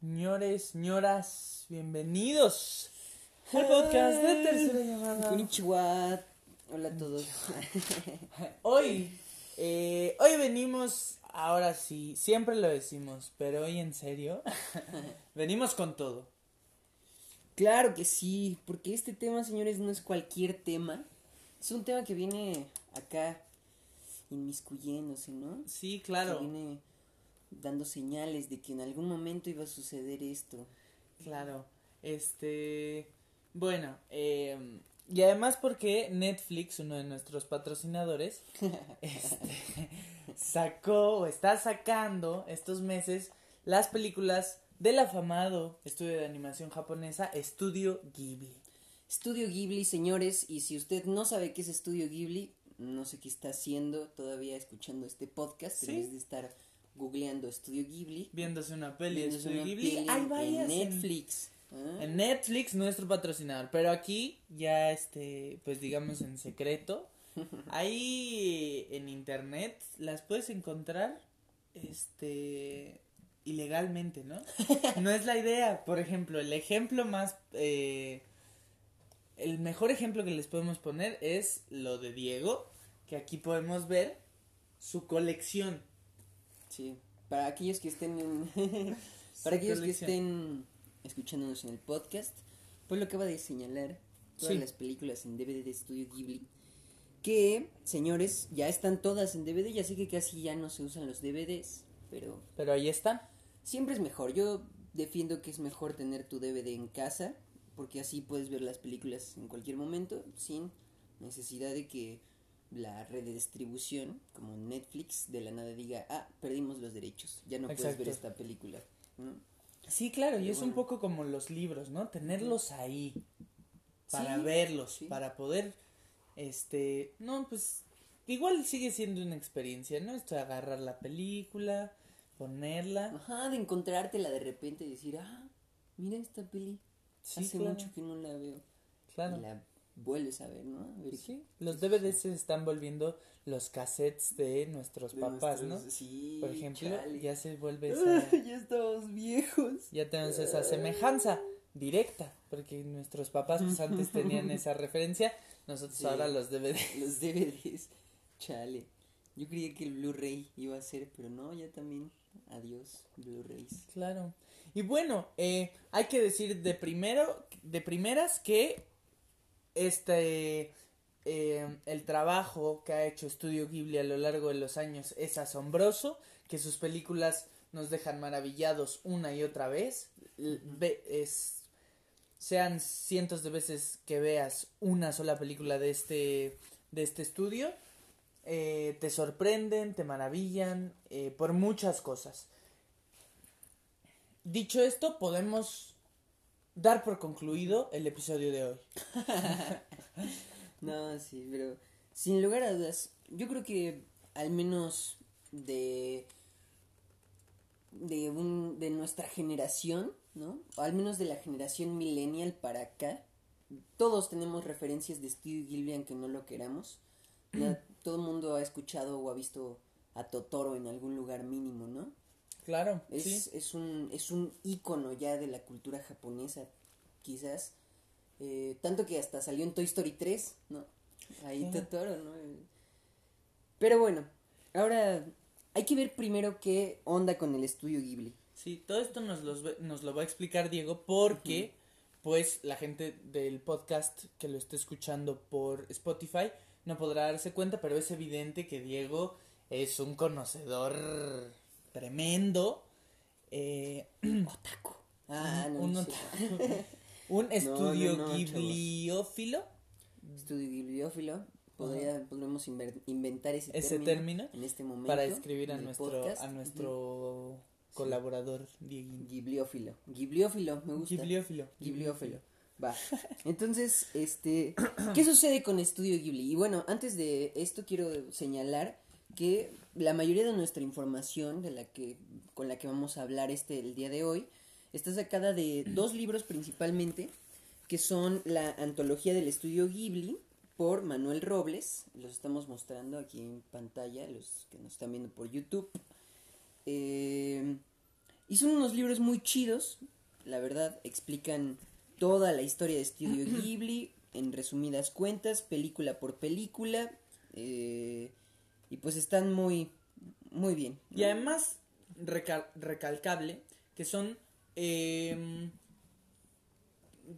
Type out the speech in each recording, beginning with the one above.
Señores, señoras, bienvenidos al podcast de Tercera Llamada. Konnichiwa. Hola a todos. Hoy, eh, hoy venimos, ahora sí, siempre lo decimos, pero hoy en serio, venimos con todo. Claro que sí, porque este tema, señores, no es cualquier tema. Es un tema que viene acá inmiscuyéndose, ¿no? Sí, Que claro, viene dando señales de que en algún momento iba a suceder esto. claro. Este, bueno, eh, y además porque Netflix, uno de nuestros patrocinadores, este, sacó o está sacando estos meses las películas del afamado estudio de animación japonesa Estudio Ghibli. Estudio Ghibli, señores, y si usted no sabe qué es Estudio Ghibli, no sé qué está haciendo todavía escuchando este podcast, Sí. en vez de estar googleando Estudio Ghibli. Viéndose una peli de Estudio Ghibli. peli Hay en varias en- Netflix. ¿ah? En Netflix, nuestro patrocinador. Pero aquí, ya este, pues digamos en secreto. Ahí en internet las puedes encontrar, este, ilegalmente, ¿no? No es la idea. Por ejemplo, el ejemplo más, eh, el mejor ejemplo que les podemos poner es lo de Diego, que aquí podemos ver su colección. Sí, para aquellos que estén para aquellos que estén escuchándonos en el podcast, pues lo acaba de señalar todas Sí. las películas en DVD de Estudio Ghibli que, señores, ya están todas en DVD, ya sé que casi ya no se usan los DVDs, pero Pero ahí están. siempre es mejor. Yo defiendo que es mejor tener tu DVD en casa, porque así puedes ver las películas en cualquier momento sin necesidad de que la red de distribución, como Netflix, de la nada diga, ah, perdimos los derechos, ya no puedes ver esta película. ¿no? Sí, claro, y es un poco como los libros, ¿no? Tenerlos ahí para Sí, verlos, sí. para poder, este, no, pues igual sigue siendo una experiencia, ¿no? Esto de agarrar la película, ponerla. Ajá, de encontrártela de repente y decir, ah, mira esta peli, Sí, hace claro, mucho que no la veo. claro. La vuelves a ver, ¿no? A ver Sí, los qué DVDs se están volviendo los cassettes de nuestros De papás, nuestros- ¿no? Sí, Por ejemplo, chale. ya se vuelve esa, ya estamos viejos. ya tenemos esa semejanza directa, porque nuestros papás pues antes tenían esa referencia, nosotros Sí. ahora los DVDs. Los DVDs. Chale. Yo creía que el Blu-ray iba a ser, pero no, ya también. Adiós, Blu-rays. Claro. Y bueno, eh, hay que decir de primero, de primeras que este eh, el trabajo que ha hecho Estudio Ghibli a lo largo de los años es asombroso, que sus películas nos dejan maravillados una y otra vez. Es, sean cientos de veces que veas una sola película de este de este estudio, eh, te sorprenden, te maravillan eh, por muchas cosas. Dicho esto, podemos dar por concluido el episodio de hoy. No, sí, pero sin lugar a dudas, yo creo que al menos de de un de nuestra generación, ¿no? O al menos de la generación millennial para acá, todos tenemos referencias de Studio Ghibli aunque no lo queramos. Todo el mundo ha escuchado o ha visto a Totoro en algún lugar mínimo, ¿no? Claro, Es, sí. es un es un ícono ya de la cultura japonesa, quizás. Eh, tanto que hasta salió en Toy Story 3, ¿no? Ahí Claro. Totoro, ¿no? Pero bueno, ahora hay que ver primero qué onda con el estudio Ghibli. Sí, todo esto nos, los nos lo va a explicar Diego porque, pues, la gente del podcast que lo esté escuchando por Spotify no podrá darse cuenta, pero es evidente que Diego es un conocedor tremendo. eh, Otaku. Ah, no, un, no sé. un estudio no. Estudio Ghibliófilo. Podría, inver- inventar ese, Ese término, término en este momento. para escribir a nuestro, podcast. a nuestro colaborador Dieguín. Ghibliófilo. Ghibliófilo, me gusta. Ghibliófilo. Ghibliófilo. Va. Entonces, este, ¿qué sucede con Estudio Ghibli? Y bueno, antes de esto quiero señalar que la mayoría de nuestra información de la que con la que vamos a hablar este el día de hoy está sacada de dos libros principalmente, que son la antología del Estudio Ghibli por Manuel Robles, los estamos mostrando aquí en pantalla, los que nos están viendo por YouTube. Eh, Y son unos libros muy chidos, la verdad, explican toda la historia de Estudio Ghibli en resumidas cuentas, película por película. eh, y pues están muy, muy bien. ¿no? Y además, recal- recalcable, que son... em,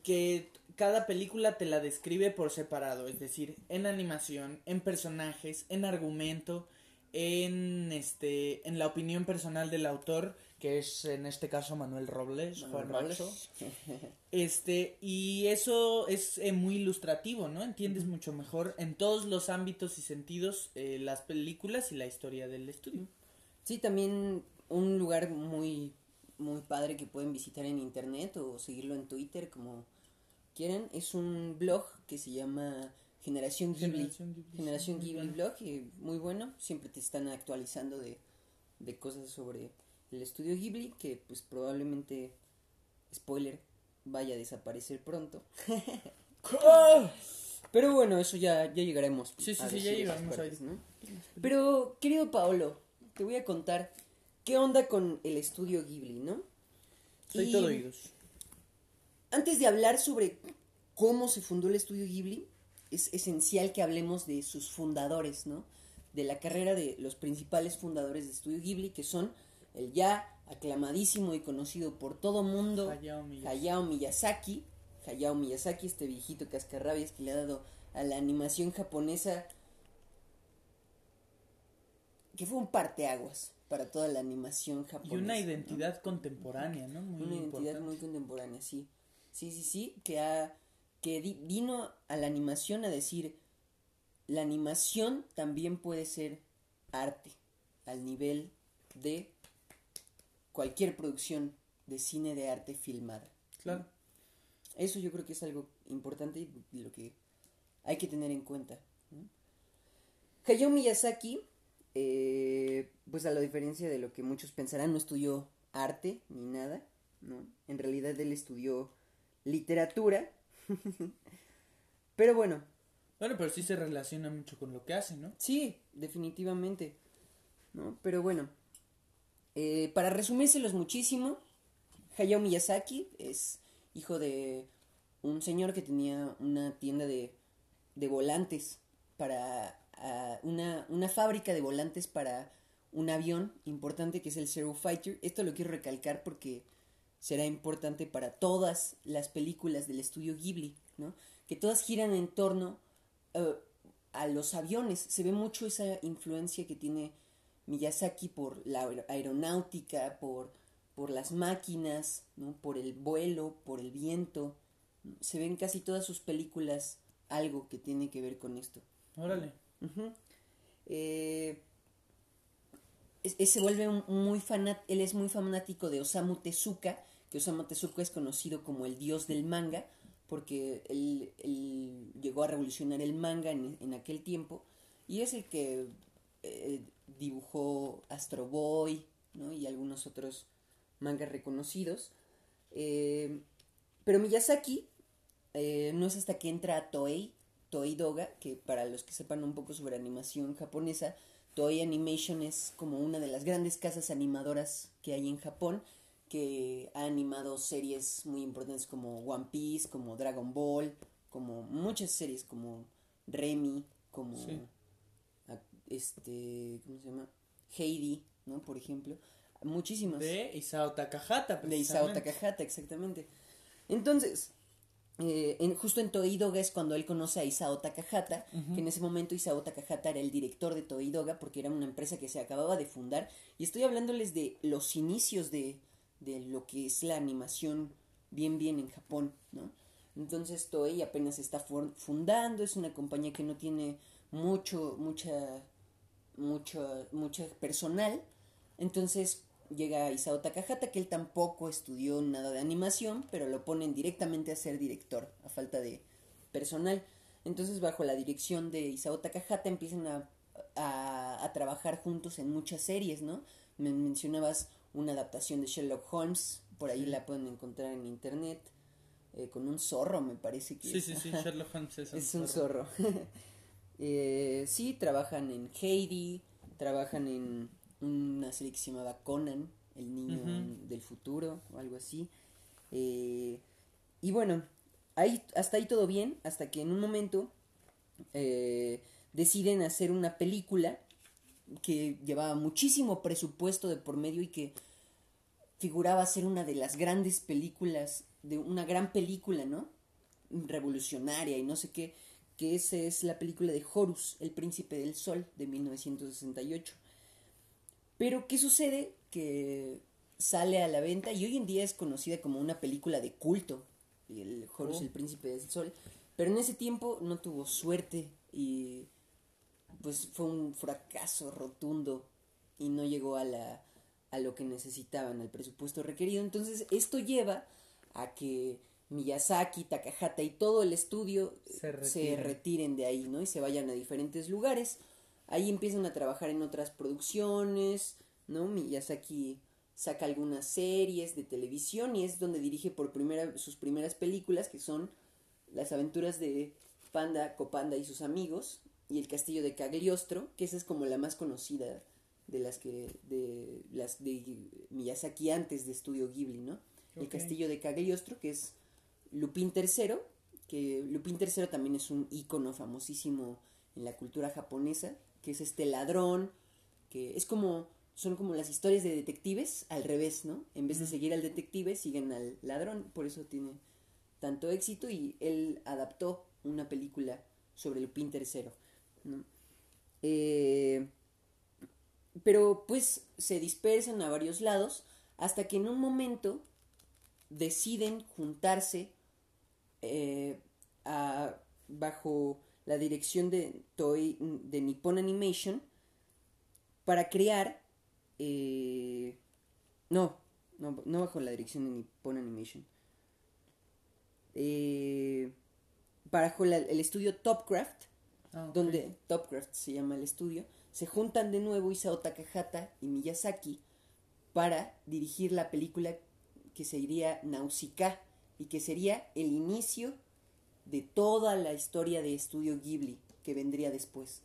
que cada película te la describe por separado, es decir, en animación, en personajes, en argumento, en este, en la opinión personal del autor, que es en este caso Manuel Robles, Juan Robles. Macho. Este, y eso es eh, muy ilustrativo, ¿no? Entiendes mucho mejor en todos los ámbitos y sentidos eh, las películas y la historia del estudio. Sí, también un lugar muy, muy padre que pueden visitar en internet o seguirlo en Twitter como quieran. Es un blog que se llama Generación Ghibli. Generación Ghibli, Generación blog, y muy bueno. Siempre te están actualizando de, de cosas sobre el estudio Ghibli que pues probablemente, spoiler, vaya a desaparecer pronto. Pero bueno, eso ya, ya llegaremos. Sí, sí, sí, ya llegaremos partes, ahí. ¿no? Pero, querido Paolo, te voy a contar qué onda con el estudio Ghibli, ¿no? Soy Y todo oídos. Antes de hablar sobre cómo se fundó el estudio Ghibli, es esencial que hablemos de sus fundadores, ¿no? De la carrera de los principales fundadores de estudio Ghibli, que son el ya aclamadísimo y conocido por todo mundo Hayao Miyazaki. Hayao Miyazaki. Hayao Miyazaki, este viejito cascarrabias que le ha dado a la animación japonesa, que fue un parteaguas para toda la animación Y japonesa. una ¿no? identidad contemporánea, ¿no? Muy una identidad muy contemporánea, sí. Sí, sí, sí, que ha que di- vino a la animación a decir la animación también puede ser arte al nivel de cualquier producción de cine de arte filmada. Claro. Eso yo creo que es algo importante y lo que hay que tener en cuenta. Hayao Miyazaki, eh, pues a la diferencia de lo que muchos pensarán, no estudió arte ni nada, ¿no? En realidad él estudió literatura. Pero bueno, Bueno, pero sí se relaciona mucho con lo que hace, ¿no? Sí, definitivamente. ¿No? Pero bueno. eh, para resumírselos muchísimo, Hayao Miyazaki es hijo de un señor que tenía una tienda de, de volantes para ah, una, una fábrica de volantes para un avión importante que es el Zero Fighter. Esto lo quiero recalcar porque será importante para todas las películas del estudio Ghibli, ¿no? Que todas giran en torno eh, a los aviones. Se ve mucho esa influencia que tiene Miyazaki por la aer- aeronáutica, por, por las máquinas, ¿no? por el vuelo, por el viento. Se ven casi todas sus películas algo que tiene que ver con esto. Órale. Eh, se vuelve muy fanat él es muy fanático de Osamu Tezuka, que Osamu Tezuka es conocido como el dios del manga, porque él, él llegó a revolucionar el manga en, en aquel tiempo, y es el que eh, dibujó Astro Boy, ¿no? y algunos otros mangas reconocidos. Eh, pero Miyazaki no es hasta que entra a Toei, Toei Doga, que para los que sepan un poco sobre animación japonesa, Toei Animation es como una de las grandes casas animadoras que hay en Japón, que ha animado series muy importantes como One Piece, como Dragon Ball, como muchas series como Remy, como Sí. este, ¿cómo se llama? Heidi, ¿no? Por ejemplo, muchísimas. De Isao Takahata, De Isao precisamente. Takahata, exactamente. Entonces, eh, en, justo en Toei Doga es cuando él conoce a Isao Takahata, que en ese momento Isao Takahata era el director de Toei Doga porque era una empresa que se acababa de fundar. Y estoy hablándoles de los inicios de, de lo que es la animación bien bien en Japón, ¿no? Entonces Toei apenas está fundando, es una compañía que no tiene mucho, mucha, mucho, mucho personal. Entonces llega Isao Takahata, que él tampoco estudió nada de animación, pero lo ponen directamente a ser director, a falta de personal. Entonces, bajo la dirección de Isao Takahata, empiezan a, a, a trabajar juntos en muchas series, ¿no? Me mencionabas una adaptación de Sherlock Holmes, por ahí Sí. la pueden encontrar en internet, eh, con un zorro, me parece que Sí, es. sí, sí. Sherlock Holmes es un, Es un zorro. zorro. Eh, sí, trabajan en Heidi, trabajan en una serie que se llamaba Conan, el niño del futuro o algo así. Eh, y bueno, ahí, hasta ahí todo bien, hasta que en un momento eh, deciden hacer una película que llevaba muchísimo presupuesto de por medio y que figuraba ser una de las grandes películas, de una gran película, ¿no? Revolucionaria y no sé qué, que esa es la película de Horus, El Príncipe del Sol, de 1968. Pero, ¿qué sucede? Que sale a la venta y hoy en día es conocida como una película de culto, el Horus, oh. El Príncipe del Sol, pero en ese tiempo no tuvo suerte y pues fue un fracaso rotundo y no llegó a la a lo que necesitaban, al presupuesto requerido. Entonces, esto lleva a que Miyazaki, Takahata y todo el estudio se retiren. de ahí, ¿no? Y se vayan a diferentes lugares. Ahí empiezan a trabajar en otras producciones, ¿no? Miyazaki saca algunas series de televisión y es donde dirige por primera sus primeras películas que son Las aventuras de Panda, Copanda y sus amigos y El castillo de Cagliostro, que esa es como la más conocida de las que de las de Miyazaki antes de Estudio Ghibli, ¿no? El castillo de Cagliostro, que es Lupin III, que Lupin III también es un ícono famosísimo en la cultura japonesa, que es este ladrón, que es como son como las historias de detectives al revés, ¿no? En vez de seguir al detective, siguen al ladrón, por eso tiene tanto éxito y él adaptó una película sobre Lupin III, ¿no? Eh, pero pues se dispersan a varios lados hasta que en un momento deciden juntarse eh, bajo la dirección de de Nippon Animation para crear eh, no, no, no bajo la dirección de Nippon Animation. Eh, bajo el estudio Topcraft ah, donde Topcraft se llama el estudio se juntan de nuevo Isao Takahata y Miyazaki para dirigir la película que sería Nausicaa y que sería el inicio de toda la historia de Estudio Ghibli que vendría después.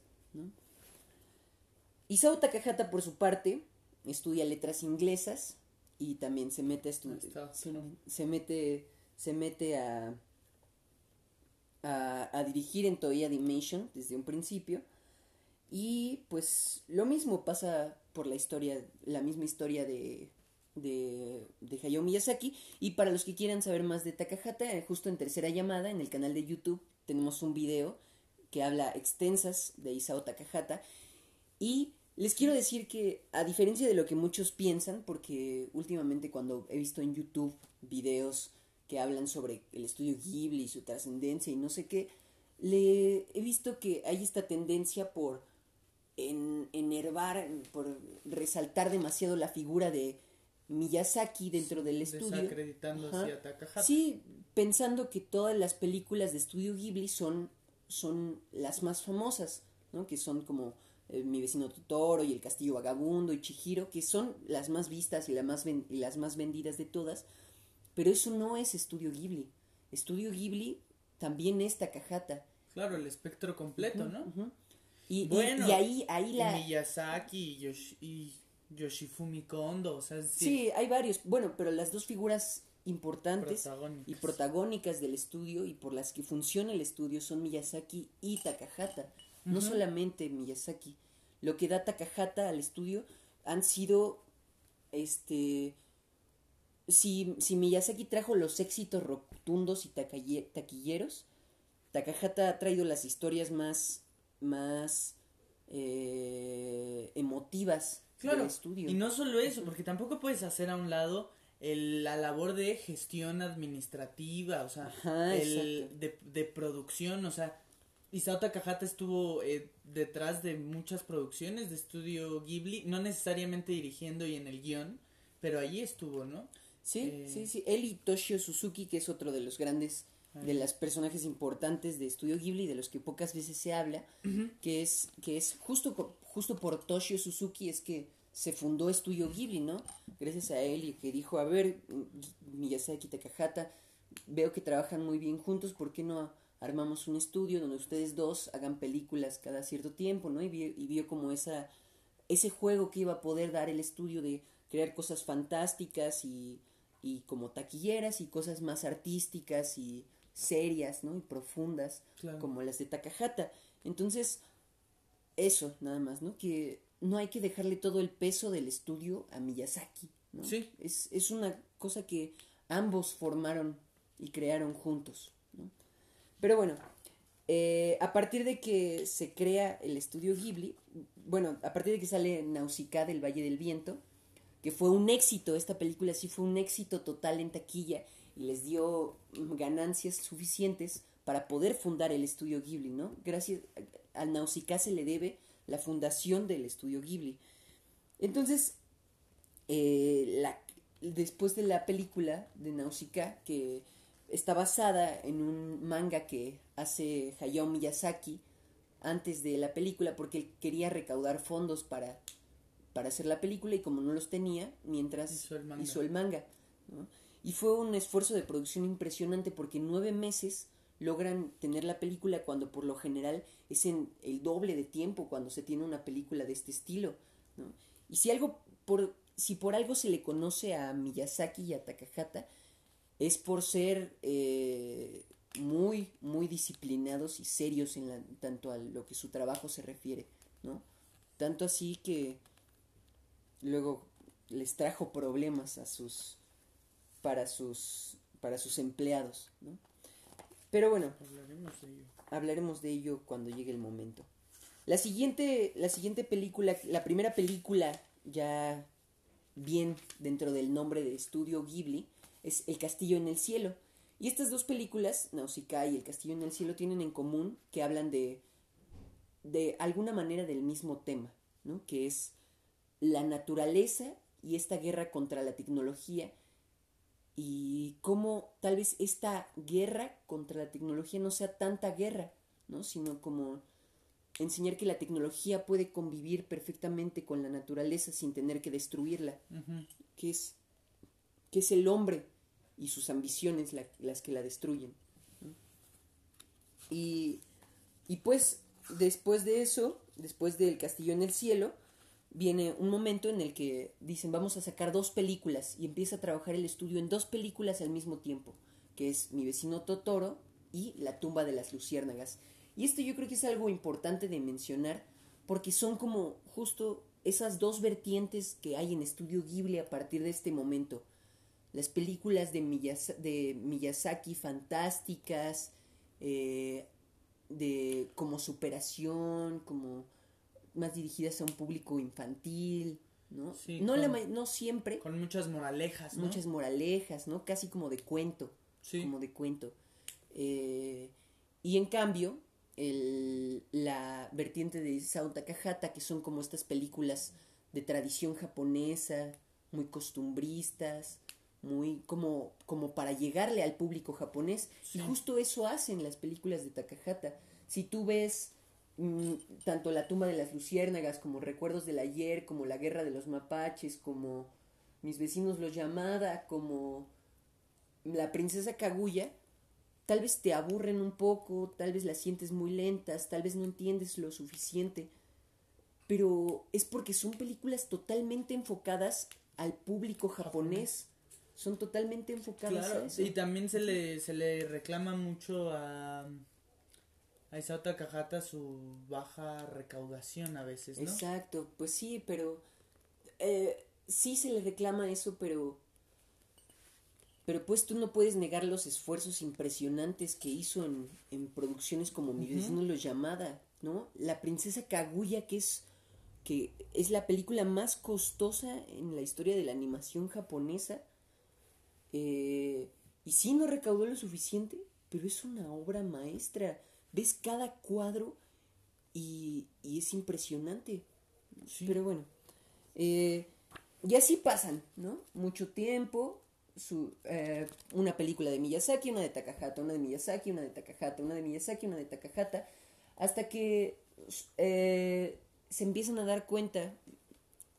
Isao Takahata, por su parte, estudia letras inglesas y también se mete a estudiar. Se mete, se mete a, a, a dirigir en Toei Animation desde un principio y pues lo mismo pasa por la historia, la misma historia de, de, de Hayao Miyazaki. Y para los que quieran saber más de Takahata, eh, justo en tercera llamada, en el canal de YouTube, tenemos un video que habla extensas de Isao Takahata. Y les quiero decir que, a diferencia de lo que muchos piensan, porque últimamente cuando he visto en YouTube videos que hablan sobre el estudio Ghibli y su trascendencia y no sé qué, le he visto que hay esta tendencia por en enervar, por resaltar demasiado la figura de Miyazaki dentro del estudio. a Takahata. Sí, pensando que todas las películas de estudio Ghibli son, son las más famosas, ¿no? Que son como eh, Mi vecino Totoro y El castillo vagabundo y Chihiro, que son las más vistas y, la más y las más vendidas de todas. Pero eso no es estudio Ghibli. Estudio Ghibli también es Takahata. Claro, el espectro completo, ¿no? Y, bueno, y, ahí, ahí la... Miyazaki y, Yoshifumi Kondo, o sea... Sí. hay varios, bueno, pero las dos figuras importantes y protagónicas del estudio y por las que funciona el estudio son Miyazaki y Takahata, no solamente Miyazaki. Lo que da Takahata al estudio han sido, este, si, si Miyazaki trajo los éxitos rotundos y taquilleros, Takahata ha traído las historias más más eh, emotivas claro, del estudio. Y no solo eso, porque tampoco puedes hacer a un lado el, la labor de gestión administrativa, o sea, el de, de, producción, o sea, Isao Takahata estuvo eh, detrás de muchas producciones de estudio Ghibli, no necesariamente dirigiendo y en el guion, pero allí estuvo, ¿no? Sí, eh, sí, sí. Él y Toshio Suzuki, que es otro de los grandes de los personajes importantes de Estudio Ghibli, de los que pocas veces se habla, que es, que es justo, justo por Toshio Suzuki es que se fundó Estudio Ghibli, ¿no? Gracias a él y que dijo, a ver, Miyazaki Takahata, veo que trabajan muy bien juntos, ¿por qué no armamos un estudio donde ustedes dos hagan películas cada cierto tiempo, ¿no? Y vio, y vio como esa, ese juego que iba a poder dar el estudio de crear cosas fantásticas y, y como taquilleras y cosas más artísticas y serias, ¿no? Y profundas, como las de Takahata. Entonces, eso, nada más, ¿no? Que no hay que dejarle todo el peso del estudio a Miyazaki, ¿no? Sí. Es, es una cosa que ambos formaron y crearon juntos, ¿no? Pero bueno, eh, a partir de que se crea el estudio Ghibli, bueno, a partir de que sale Nausicaa del Valle del Viento, que fue un éxito, esta película sí fue un éxito total en taquilla les dio ganancias suficientes para poder fundar el estudio Ghibli, ¿no? Gracias a Nausicaa se le debe la fundación del estudio Ghibli. Entonces, eh, la, después de la película de Nausicaa, que está basada en un manga que hace Hayao Miyazaki antes de la película porque él quería recaudar fondos para, para hacer la película y como no los tenía, mientras hizo el manga. Y fue un esfuerzo de producción impresionante porque nueve meses logran tener la película cuando por lo general es en el doble de tiempo cuando se tiene una película de este estilo. Y si algo por si por algo se le conoce a Miyazaki y a Takahata es por ser eh, muy, muy disciplinados y serios en tanto a lo que su trabajo se refiere, ¿no? Tanto así que luego les trajo problemas a sus para sus para sus empleados, ¿no? Pero bueno, hablaremos de ello. Hablaremos de ello cuando llegue el momento. La siguiente la siguiente película, la primera película ya bien dentro del nombre de estudio Ghibli es El Castillo en el Cielo. Y estas dos películas, Nausicaa y El Castillo en el Cielo, tienen en común que hablan de, de alguna manera del mismo tema, ¿no? Que es la naturaleza y esta guerra contra la tecnología y cómo tal vez esta guerra contra la tecnología no sea tanta guerra, ¿no? Sino como enseñar que la tecnología puede convivir perfectamente con la naturaleza sin tener que destruirla, que es que es el hombre y sus ambiciones las que la destruyen. Y, y pues después de eso, después del Castillo en el Cielo, viene un momento en el que dicen vamos a sacar dos películas y empieza a trabajar el estudio en dos películas al mismo tiempo, que es Mi vecino Totoro y La tumba de las luciérnagas. Y esto yo creo que es algo importante de mencionar porque son como justo esas dos vertientes que hay en Estudio Ghibli a partir de este momento las películas de, de Miyazaki fantásticas, eh, de como superación, como más dirigidas a un público infantil, ¿no? no, no siempre. Con muchas moralejas, ¿no? Muchas moralejas, ¿no? Casi como de cuento. Como de cuento. Eh, y en cambio, el, la vertiente de Sao Takahata, que son como estas películas de tradición japonesa, muy costumbristas, muy como, como para llegarle al público japonés. Y justo eso hacen las películas de Takahata. Si tú ves tanto La tumba de las luciérnagas como Recuerdos del ayer, como La guerra de los mapaches, como Mis vecinos los llamada, como La princesa Kaguya, tal vez te aburren un poco, tal vez las sientes muy lentas, tal vez no entiendes lo suficiente. Pero es porque son películas totalmente enfocadas al público japonés son totalmente enfocadas a eso. Y también se le, se le reclama mucho a, a Isao Takahata su baja recaudación a veces, ¿no? Exacto, pues sí, pero eh, sí se le reclama eso, pero pero pues tú no puedes negar los esfuerzos impresionantes que hizo en, en producciones como Mi vecino lo llamada, ¿no? La princesa Kaguya, que es que es la película más costosa en la historia de la animación japonesa eh, y sí no recaudó lo suficiente, pero es una obra maestra. Ves cada cuadro y, y es impresionante. Pero bueno, eh, y así pasan, ¿no? Mucho tiempo, su, eh, una película de Miyazaki, una de Takahata, una de Miyazaki, una de Takahata, una de Miyazaki, una de Takahata, hasta que se empiezan a dar cuenta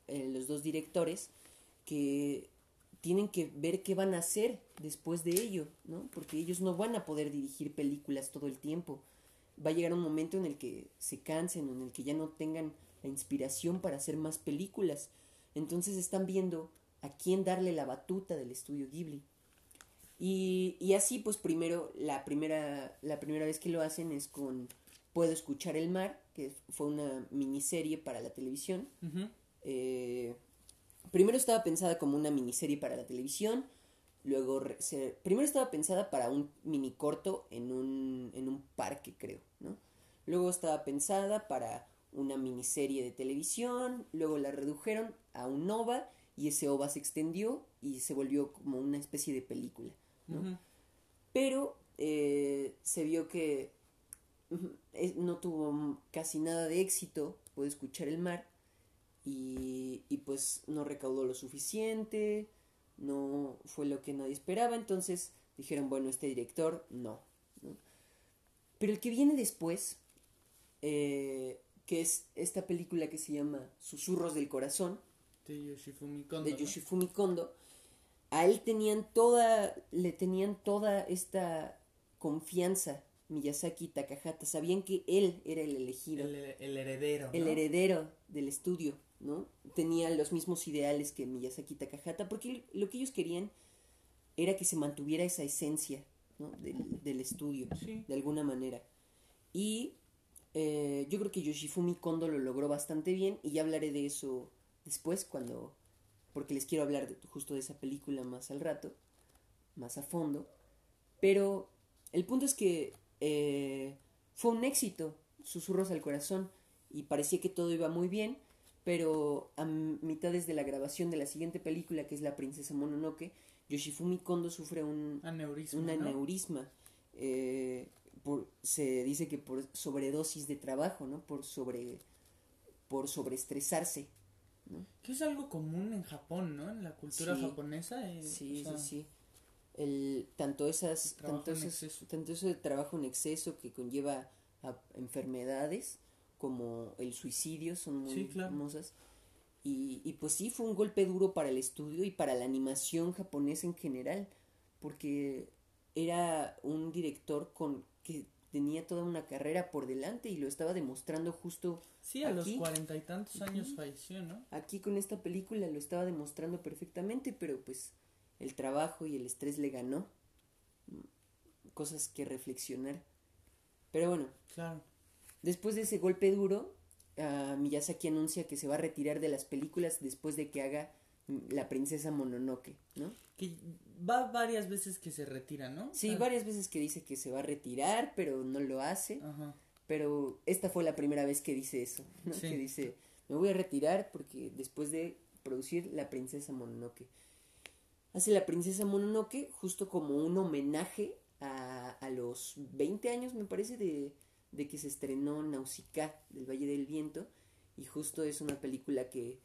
los dos directores que tienen que ver qué van a hacer después de ello, ¿no? Porque ellos no van a poder dirigir películas todo el tiempo. Va a llegar un momento en el que se cansen, en el que ya no tengan la inspiración para hacer más películas. Entonces están viendo a quién darle la batuta del estudio Ghibli. Y, y así, pues primero, la primera, la primera vez que lo hacen es con Puedo escuchar el mar, que fue una miniserie para la televisión. Eh, primero estaba pensada como una miniserie para la televisión. Luego, se- primero estaba pensada para un mini corto en un, en un parque, creo, ¿no? Luego estaba pensada para una miniserie de televisión. Luego la redujeron a un OVA y ese OVA se extendió y se volvió como una especie de película, ¿no? Pero eh, se vio que no tuvo casi nada de éxito, puede escuchar el mar, y, y pues no recaudó lo suficiente, no fue lo que nadie esperaba, entonces dijeron, bueno, este director no. ¿no? Pero el que viene después, eh, que es esta película que se llama Susurros del Corazón, De Yoshifumi Kondo. de ¿no? Yoshifumi Kondo, a él tenían toda, le tenían toda esta confianza Miyazaki y Takahata, sabían que él era el elegido, El, el heredero. el heredero del estudio, ¿no? Tenía los mismos ideales que Miyazaki Takahata, porque lo que ellos querían era que se mantuviera esa esencia, ¿no? del, del estudio, Sí. de alguna manera. Y eh, yo creo que Yoshifumi Kondo lo logró bastante bien y ya hablaré de eso después cuando porque les quiero hablar de- justo de esa película más al rato, más a fondo. Pero el punto es que eh, fue un éxito, Susurros al Corazón, y parecía que todo iba muy bien, pero a mitades de la grabación de la siguiente película, que es La Princesa Mononoke, Yoshifumi Kondo sufre un, Aneurisma. un ¿no? aneurisma. eh, por, se dice que por sobredosis de trabajo, ¿no? Por sobre por sobreestresarse. Que es algo común en Japón, ¿no? En la cultura Sí. japonesa. eh, Sí, o sea, sí, sí. El, tanto esas, tanto, tanto eso de trabajo en exceso que conlleva a enfermedades como el suicidio son muy Sí, claro. famosas. Y, y pues sí, fue un golpe duro para el estudio y para la animación japonesa en general, porque era un director con que tenía toda una carrera por delante y lo estaba demostrando justo Sí, a los cuarenta y tantos años falleció, ¿no? Aquí con esta película lo estaba demostrando perfectamente, pero pues el trabajo y el estrés le ganó. Mm, Cosas que reflexionar. Pero bueno, Claro. Después de ese golpe duro, ah, Miyazaki anuncia que se va a retirar de las películas después de que haga mm, La princesa Mononoke, ¿no? Que va varias veces que se retira, ¿no? Sí, Ah, varias veces que dice que se va a retirar, pero no lo hace. Ajá. Pero esta fue la primera vez que dice eso, ¿no? Sí. Que dice, me voy a retirar porque después de producir La Princesa Mononoke. Hace La Princesa Mononoke justo como un homenaje a, a los 20 años, me parece, de, de que se estrenó Nausicaa del Valle del Viento. Y justo es una película que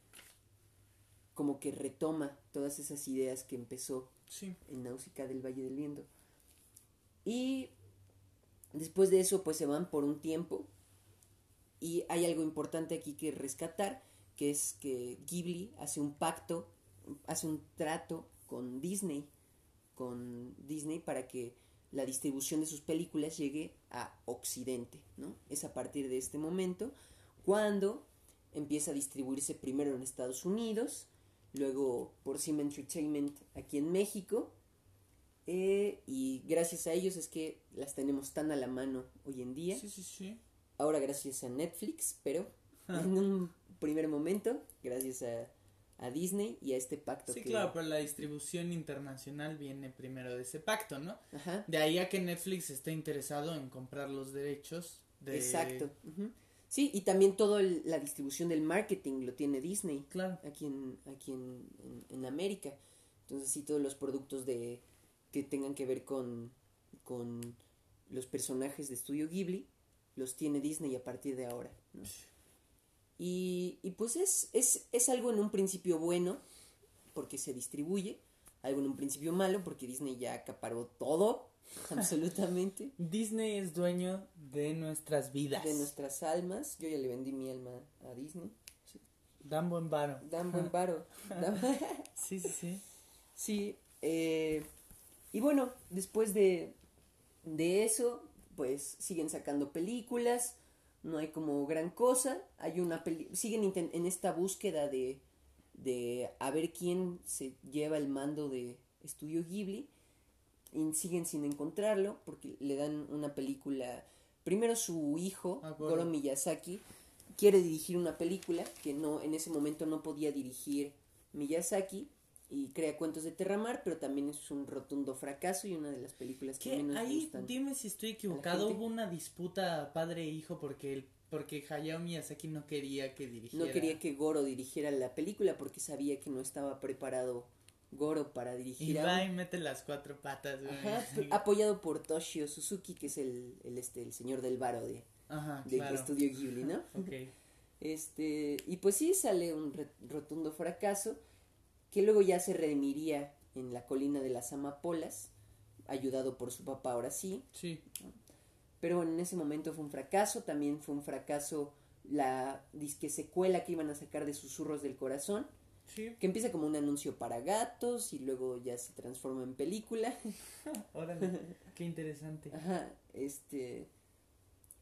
como que retoma todas esas ideas que empezó Sí. en Náusica del Valle del Viento. Y después de eso, pues se van por un tiempo. Y hay algo importante aquí que rescatar, que es que Ghibli hace un pacto, hace un trato con Disney, con Disney para que la distribución de sus películas llegue a Occidente, ¿no? Es a partir de este momento cuando empieza a distribuirse primero en Estados Unidos, luego por Sim Entertainment aquí en México, eh, y gracias a ellos es que las tenemos tan a la mano hoy en día. Sí, sí, sí. Ahora gracias a Netflix, pero en un primer momento gracias a, a Disney y a este pacto Sí, que... claro, pero la distribución internacional viene primero de ese pacto, ¿no? Ajá, De ahí a que Netflix esté interesado en comprar los derechos de... exacto. Sí, y también toda la distribución del marketing lo tiene Disney. Claro. aquí en aquí en, en- en América entonces sí todos los productos de que tengan que ver con con los personajes de Estudio Ghibli los tiene Disney a partir de ahora ¿no? Y, y pues es, es es algo en un principio bueno porque se distribuye algo en un principio malo porque Disney ya acaparó todo absolutamente Disney es dueño de nuestras vidas. de nuestras almas yo ya le vendí mi alma a Disney Dan buen varo. dan buen paro Sí, sí, sí. Sí, eh, y bueno, después de, de eso, pues siguen sacando películas, no hay como gran cosa, hay una peli siguen en esta búsqueda de, de a ver quién se lleva el mando de Estudio Ghibli y siguen sin encontrarlo porque le dan una película. Primero su hijo, Ah. Goro Miyazaki, quiere dirigir una película que no en ese momento no podía dirigir Miyazaki y crea Cuentos de Terramar, pero también es un rotundo fracaso y una de las películas que menos ahí, gustan. dime si estoy equivocado, hubo una disputa padre e hijo porque el, porque Hayao Miyazaki no quería que dirigiera. No quería que Goro dirigiera la película porque sabía que no estaba preparado Goro para Y dirigir a va y mete las cuatro patas. Ajá, apoyado por Toshio Suzuki, que es el, el, este, el señor del varo de, Ajá, de claro. Estudio Ghibli, ¿no? Ok. Este, y pues sí, sale un re- rotundo fracaso, que luego ya se redimiría en la colina de las amapolas, ayudado por su papá ahora sí, Sí. pero bueno, en ese momento fue un fracaso, también fue un fracaso la disque secuela que iban a sacar de Susurros del Corazón, Sí. que empieza como un anuncio para gatos y luego ya se transforma en película. Órale. Qué interesante. Ajá, este.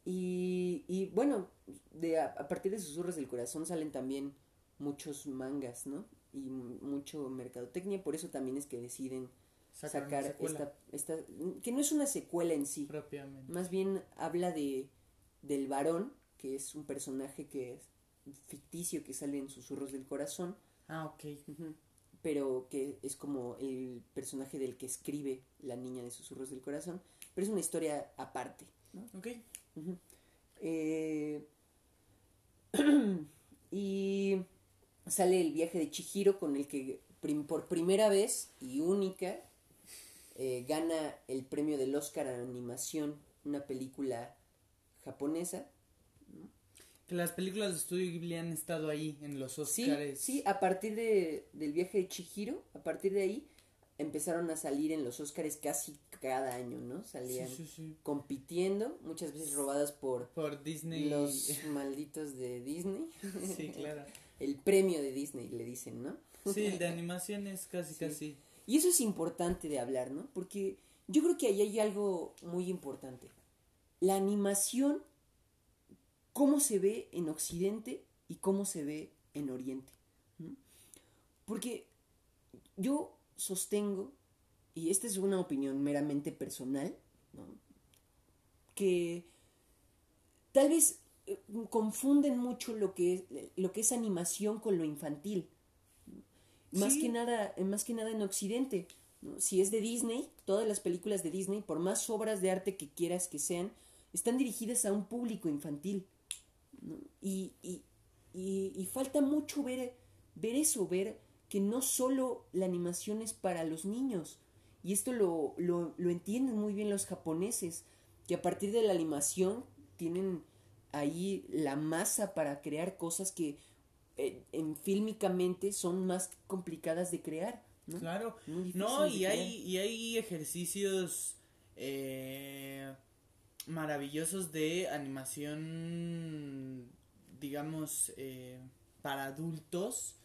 Y, y bueno, de, a, a partir de Susurros del Corazón salen también muchos mangas, ¿no? Y mucho mercadotecnia, por eso también es que deciden Sacar, esta, esta. que no es una secuela en sí, propiamente. más bien habla de del varón, que es un personaje que es ficticio que sale en Susurros del Corazón, Ah, ok. Pero que es como el personaje del que escribe la niña de Susurros del Corazón, pero es una historia aparte, ¿no? Ok. Eh, y sale el viaje de Chihiro con el que prim- por primera vez y única eh, gana el premio del Oscar a animación, una película japonesa. Que las películas de Estudio Ghibli han estado ahí en los Sí, Oscars. sí, a partir de, del viaje de Chihiro, a partir de ahí empezaron a salir en los Oscars casi cada año, ¿no? sí, Salían sí, sí. compitiendo, muchas veces robadas por Por Disney. los malditos de Disney. Sí, claro. El premio de Disney, le dicen, ¿no? Sí, el de animación es casi, Sí. casi. Y eso es importante de hablar, ¿no? Porque yo creo que ahí hay algo muy importante. La animación, cómo se ve en Occidente y cómo se ve en Oriente. Porque yo sostengo, y esta es una opinión meramente personal, ¿no? que tal vez confunden mucho lo que es, lo que es animación con lo infantil. Más Sí. que nada, más que nada en Occidente. ¿no? Si es de Disney, todas las películas de Disney, por más obras de arte que quieras que sean, están dirigidas a un público infantil. ¿no? Y, y, y, y falta mucho ver, ver eso, ver que no solo la animación es para los niños. Y esto lo, lo, lo entienden muy bien los japoneses, que a partir de la animación tienen ahí la masa para crear cosas que eh, en fílmicamente son más complicadas de crear. ¿no? Claro. No, y hay, y hay ejercicios eh, maravillosos de animación, digamos, eh, para adultos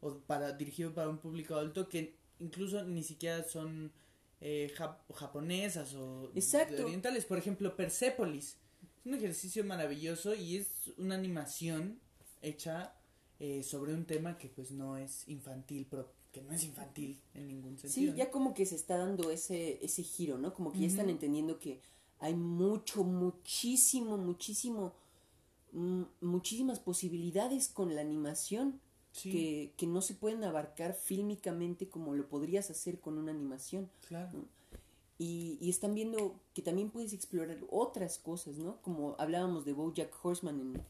o para dirigido para un público adulto que incluso ni siquiera son eh, jap- japonesas o Exacto. orientales. Por ejemplo, Persepolis. Es un ejercicio maravilloso y es una animación hecha eh, sobre un tema que pues no es infantil, pro- que no es infantil en ningún Sí, sentido. ya como que se está dando ese, ese giro, ¿no? Como que ya están entendiendo que hay mucho, muchísimo, muchísimo, mm, muchísimas posibilidades con la animación Sí, que, que no se pueden abarcar fílmicamente como lo podrías hacer con una animación. claro. Y, y están viendo que también puedes explorar otras cosas, ¿no? Como hablábamos de Bojack Horseman en,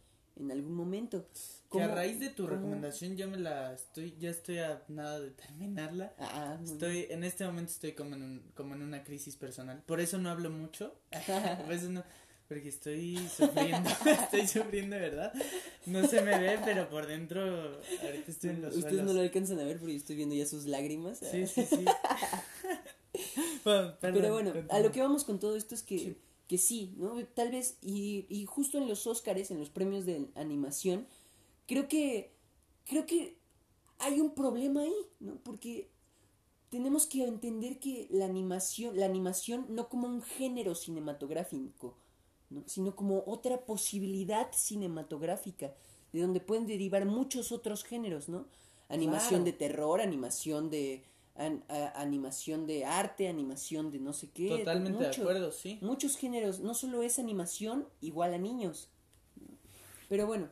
en algún momento. Que a raíz de tu cómo- recomendación ya me la estoy, ya estoy a nada de terminarla. Ah, muy Estoy, en este momento estoy como en, un- como en una crisis personal. Por eso no hablo mucho. Por eso no, porque estoy sufriendo, estoy sufriendo verdad. No se me ve, pero por dentro ahorita estoy en los Ustedes no lo alcanzan a ver, pero yo estoy viendo ya sus lágrimas. Sí, sí, sí. Bueno, perdón, Pero bueno, a lo que vamos con todo esto es que Sí. que sí, ¿no? Tal vez, y, y justo en los Óscares, en los premios de animación, creo que, creo que hay un problema ahí, ¿no? Porque tenemos que entender que la animación, la animación no como un género cinematográfico, ¿no? sino como otra posibilidad cinematográfica, de donde pueden derivar muchos otros géneros, ¿no? animación Claro. de terror, animación de an- a- animación de arte, animación de no sé qué. Totalmente de acuerdo, sí. Muchos géneros, no solo es animación igual a niños. Pero bueno,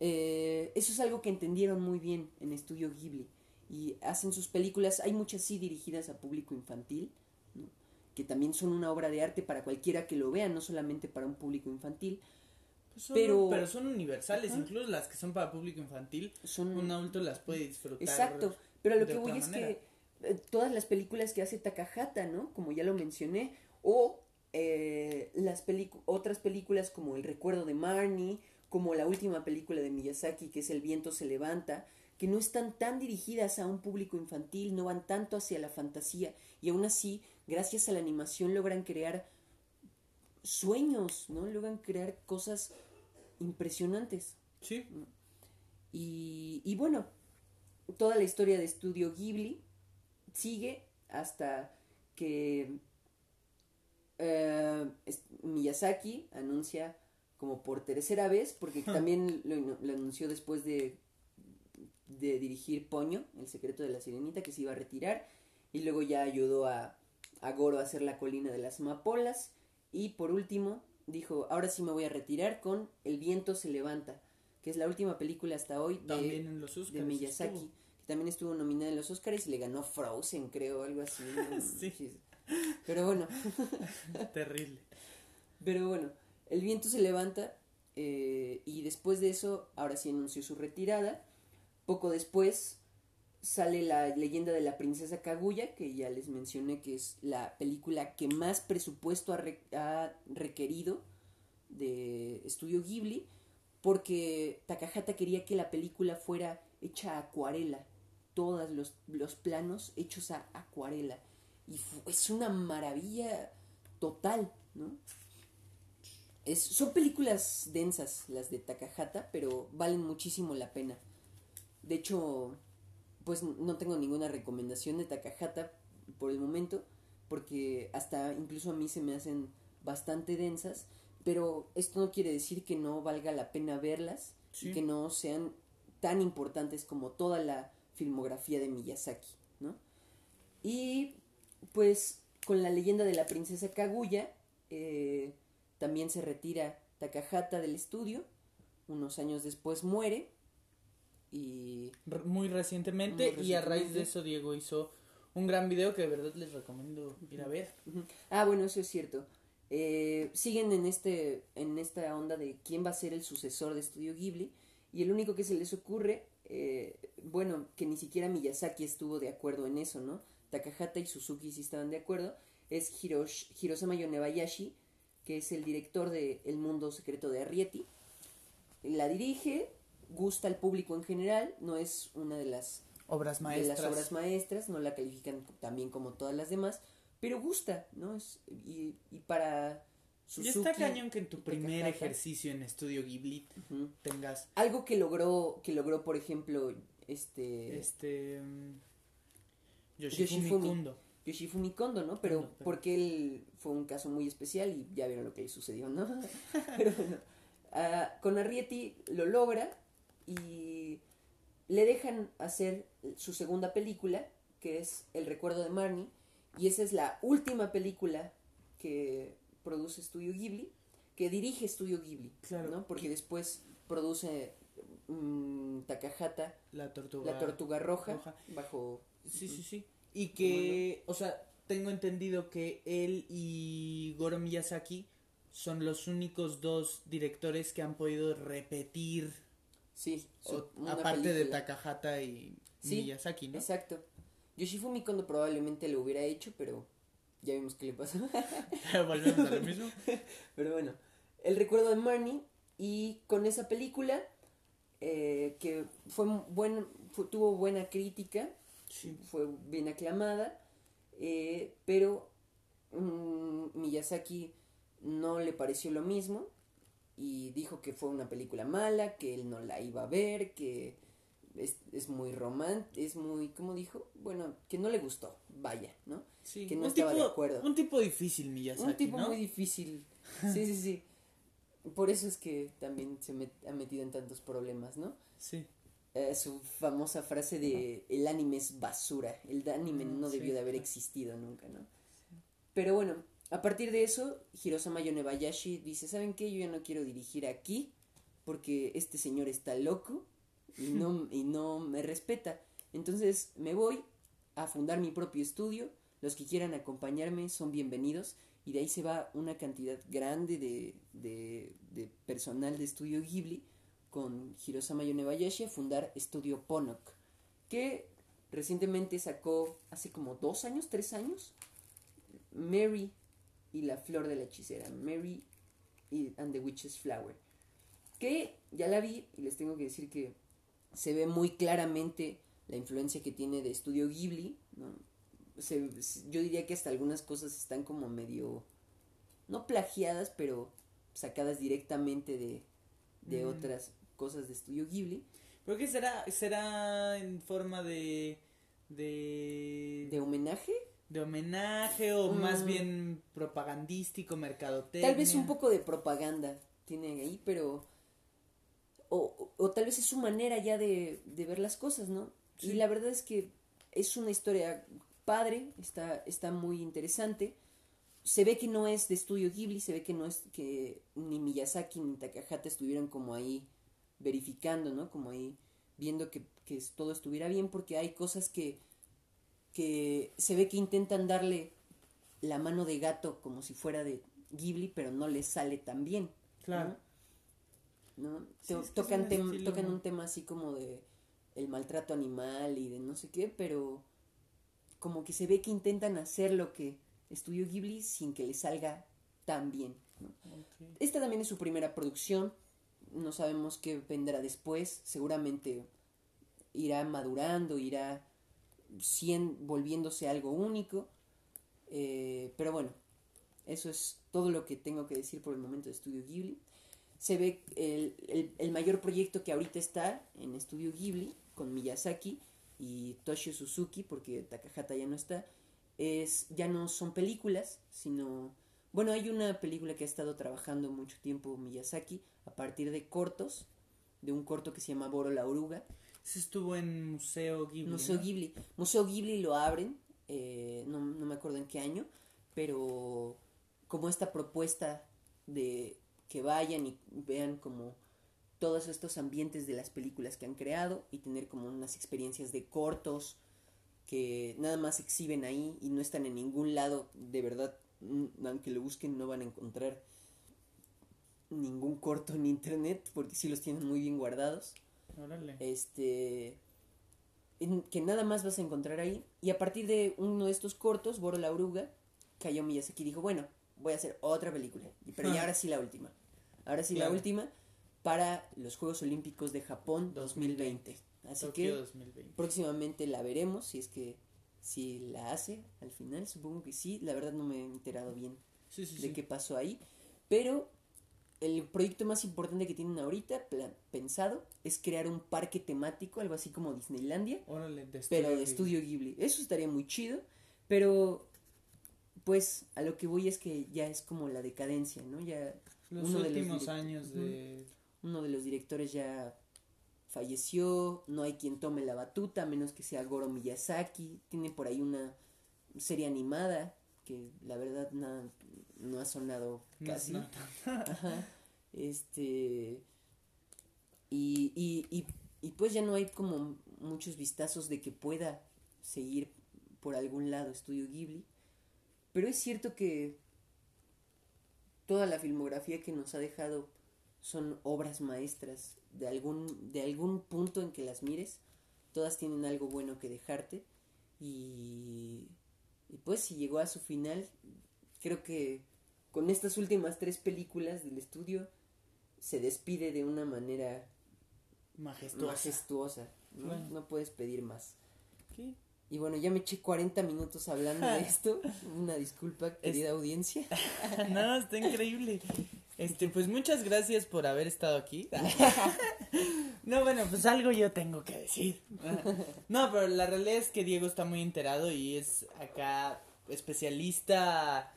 eh, eso es algo que entendieron muy bien en Estudio Ghibli. Y hacen sus películas, hay muchas sí dirigidas a público infantil, ¿no? que también son una obra de arte para cualquiera que lo vea, no solamente para un público infantil. Pues son- pero- pero, son universales, Ajá. incluso las que son para público infantil, Son un adulto las puede disfrutar. Exacto, pero lo que voy es manera. que eh, todas las películas que hace Takahata, ¿no? Como ya lo mencioné, o eh, las otras películas como El recuerdo de Marnie, como la última película de Miyazaki que es El viento se levanta, que no están tan dirigidas a un público infantil, no van tanto hacia la fantasía y aún así, gracias a la animación logran crear sueños, ¿no? Logran crear cosas impresionantes. Sí, Y, y bueno, toda la historia de Estudio Ghibli sigue hasta que eh, Miyazaki anuncia como por tercera vez, porque también lo, lo anunció después de, de dirigir Poño, El secreto de la sirenita, que se iba a retirar, y luego ya ayudó a, a Goro a hacer la colina de las amapolas, y por último dijo, ahora sí me voy a retirar con El viento se levanta, que es la última película hasta hoy de, Miyazaki, también estuvo nominada en los Oscars y le ganó Frozen, creo, algo así. ¿no? Sí. Pero bueno, Terrible. pero bueno, el viento se levanta eh, y después de eso, ahora sí anunció su retirada. Poco después sale la leyenda de la princesa Kaguya, que ya les mencioné que es la película que más presupuesto ha, re- ha requerido de Estudio Ghibli, porque Takahata quería que la película fuera hecha a acuarela, todos los, los planos hechos a acuarela. Y es una maravilla total, ¿no? Es, son películas densas las de Takahata, pero valen muchísimo la pena. De hecho, pues no tengo ninguna recomendación de Takahata por el momento, porque hasta incluso a mí se me hacen bastante densas, pero esto no quiere decir que no valga la pena verlas Sí. y que no sean tan importantes como toda la filmografía de Miyazaki, ¿no? Y pues con la leyenda de la princesa Kaguya, eh, también se retira Takahata del estudio, unos años después muere y Muy recientemente, Muy y a raíz de eso Diego hizo un gran video que de verdad les recomiendo ir a ver. Ah, bueno, eso es cierto. Eh, siguen en este en esta onda de quién va a ser el sucesor de Estudio Ghibli y el único que se les ocurre, eh, bueno, que ni siquiera Miyazaki estuvo de acuerdo en eso, ¿no? Takahata y Suzuki sí estaban de acuerdo, es Hirosh, Hirosama Yonebayashi, que es el director de El mundo secreto de Arrietty. La dirige, gusta al público en general, no es una de las Obras de maestras. las obras maestras, no la califican también como todas las demás, pero gusta, ¿no? Es, y, y para Y Suzuki, está cañón que en tu y primer ejercicio en estudio Ghibli tengas algo que logró, que logró, por ejemplo, este este mm, Yoshifumi, Yoshifumi. Kundo. Yoshifumi Kondo, ¿no? Pero Kondo, pero- porque él fue un caso muy especial y ya vieron lo que le sucedió, ¿no? pero bueno, ah, con Arrietty lo logra y le dejan hacer su segunda película, que es El recuerdo de Marnie, y esa es la última película que produce Studio Ghibli, que dirige Studio Ghibli, Claro. ¿no? Porque después produce mm, Takahata, La tortuga. La Tortuga Roja, Roja. bajo... Sí, sí, sí. Y que, o sea, tengo entendido que él y Goro Miyazaki son los únicos dos directores que han podido repetir, Sí, o- aparte de. Takahata y Sí, Miyazaki, ¿no? Exacto. Yoshifumi Kondo probablemente lo hubiera hecho, pero ya vimos qué le pasó. Volvemos a lo mismo. pero bueno, el recuerdo de Marnie y con esa película eh, que fue buen, fue- tuvo buena crítica, Sí. fue bien aclamada, eh, pero mm, Miyazaki no le pareció lo mismo y dijo que fue una película mala, que él no la iba a ver, que es, es muy romántico, es muy, ¿cómo dijo? Bueno, que no le gustó, vaya, ¿no? Sí, que no un estaba tipo, de acuerdo. Un tipo difícil, Miyazaki, un tipo ¿no? muy difícil. Sí, sí, sí. Por eso es que también se met- ha metido en tantos problemas, ¿no? Sí. eh, su famosa frase de el anime es basura, el anime Mm, no sí, debió de haber claro. existido nunca, ¿no? Pero bueno, a partir de eso, Hirosama Yonebayashi dice, ¿saben qué? Yo ya no quiero dirigir aquí porque este señor está loco y no, y no me respeta. Entonces me voy a fundar mi propio estudio. Los que quieran acompañarme son bienvenidos. Y de ahí se va una cantidad grande de, de, personal de estudio Ghibli con Hirosama Yonebayashi a fundar Estudio Ponok. Que recientemente sacó, hace como dos años, tres años, Mary y la flor de la hechicera. Mary and the Witch's Flower. Que ya la vi y les tengo que decir que se ve muy claramente la influencia que tiene de Estudio Ghibli. Se- yo diría que hasta algunas cosas están como medio, no plagiadas, pero sacadas directamente de, de Mm. otras cosas de Estudio Ghibli. Creo que será, será en forma de. de. ¿De homenaje? de homenaje o más Mm. bien propagandístico, mercadotecnia. Tal vez un poco de propaganda tiene ahí, pero... O, o- o tal vez es su manera ya de, de ver las cosas, ¿no? Sí. Y la verdad es que es una historia padre, está, está muy interesante. Se ve que no es de estudio Ghibli, se ve que no es que ni Miyazaki ni Takahata estuvieron como ahí verificando, ¿no? Como ahí viendo que, que todo estuviera bien, porque hay cosas que, que se ve que intentan darle la mano de gato como si fuera de Ghibli, pero no les sale tan bien. Claro. ¿no? Sí, es que tocan, tem- estilo- tocan un tema así como de el maltrato animal y de no sé qué, pero como que se ve que intentan hacer lo que estudió Ghibli sin que le salga tan bien. Esta también es su primera producción, no sabemos qué vendrá después, seguramente irá madurando, irá cien- volviéndose algo único, eh, pero bueno, eso es todo lo que tengo que decir por el momento de Estudio Ghibli. Se ve el, el, el mayor proyecto que ahorita está en Estudio Ghibli con Miyazaki y Toshio Suzuki, porque Takahata ya no está, es ya no son películas, sino bueno, hay una película que ha estado trabajando mucho tiempo Miyazaki a partir de cortos, de un corto que se llama Boro la oruga, Ese estuvo en Museo Ghibli. Museo ¿no? Ghibli. Museo Ghibli lo abren, eh, no, no me acuerdo en qué año, pero como esta propuesta de que vayan y vean como todos estos ambientes de las películas que han creado y tener como unas experiencias de cortos que nada más exhiben ahí y no están en ningún lado, de verdad, mm, aunque lo busquen no van a encontrar ningún corto en internet porque sí los tienen muy bien guardados Órale. este en- que nada más vas a encontrar ahí y a partir de uno de estos cortos Boro la oruga cayó Miyazaki y dijo bueno voy a hacer otra película pero ya Ah. ahora sí la última ahora sí Claro. la última para los Juegos Olímpicos de Japón 2020 así Tokio que 2020. próximamente la veremos si es que si la hace al final supongo que sí la verdad no me he enterado bien Sí, sí, de sí. qué pasó ahí. Pero el proyecto más importante que tienen ahorita, pensado, es crear un parque temático, algo así como Disneylandia, Órale, de pero de estudio Ghibli. Eso estaría muy chido, pero pues a lo que voy es que ya es como la decadencia, ¿no? Ya Los uno de los últimos años de. Uno de los directores ya falleció, no hay quien tome la batuta, a menos que sea Goro Miyazaki, tiene por ahí una serie animada que la verdad nada, no ha sonado no- casi. no- Ajá. Este. Y, y, y, y pues ya no hay como muchos vistazos de que pueda seguir por algún lado Estudio Ghibli. Pero es cierto que toda la filmografía que nos ha dejado son obras maestras. De algún, de algún punto en que las mires, todas tienen algo bueno que dejarte. Y, y pues si llegó a su final, creo que con estas últimas tres películas del estudio se despide de una manera Majestuosa. majestuosa. ¿no? Bueno. No puedes pedir más. ¿Qué? Y bueno, ya me eché 40 minutos hablando de esto. Una disculpa, querida audiencia. no, está increíble. Este, pues muchas gracias por haber estado aquí. No, bueno, pues algo yo tengo que decir. No, pero la realidad es que Diego está muy enterado y es acá especialista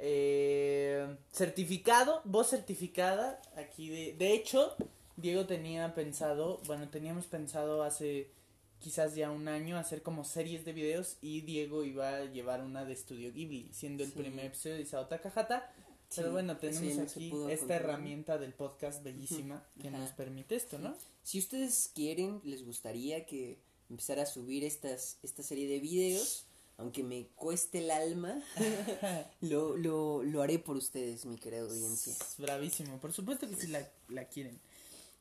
eh, certificado, voz certificada aquí de... De hecho, Diego tenía pensado, bueno, teníamos pensado hace quizás ya un año hacer como series de videos y Diego iba a llevar una de Estudio Ghibli, siendo el primer episodio de Isao Takahata. Pero bueno, tenemos aquí esta herramienta del podcast bellísima que nos permite esto, ¿no? Si ustedes quieren, les gustaría que empezara a subir estas, esta serie de videos, aunque me cueste el alma, lo, lo, lo haré por ustedes, mi querida audiencia. bravísimo, por supuesto que sí la, la quieren.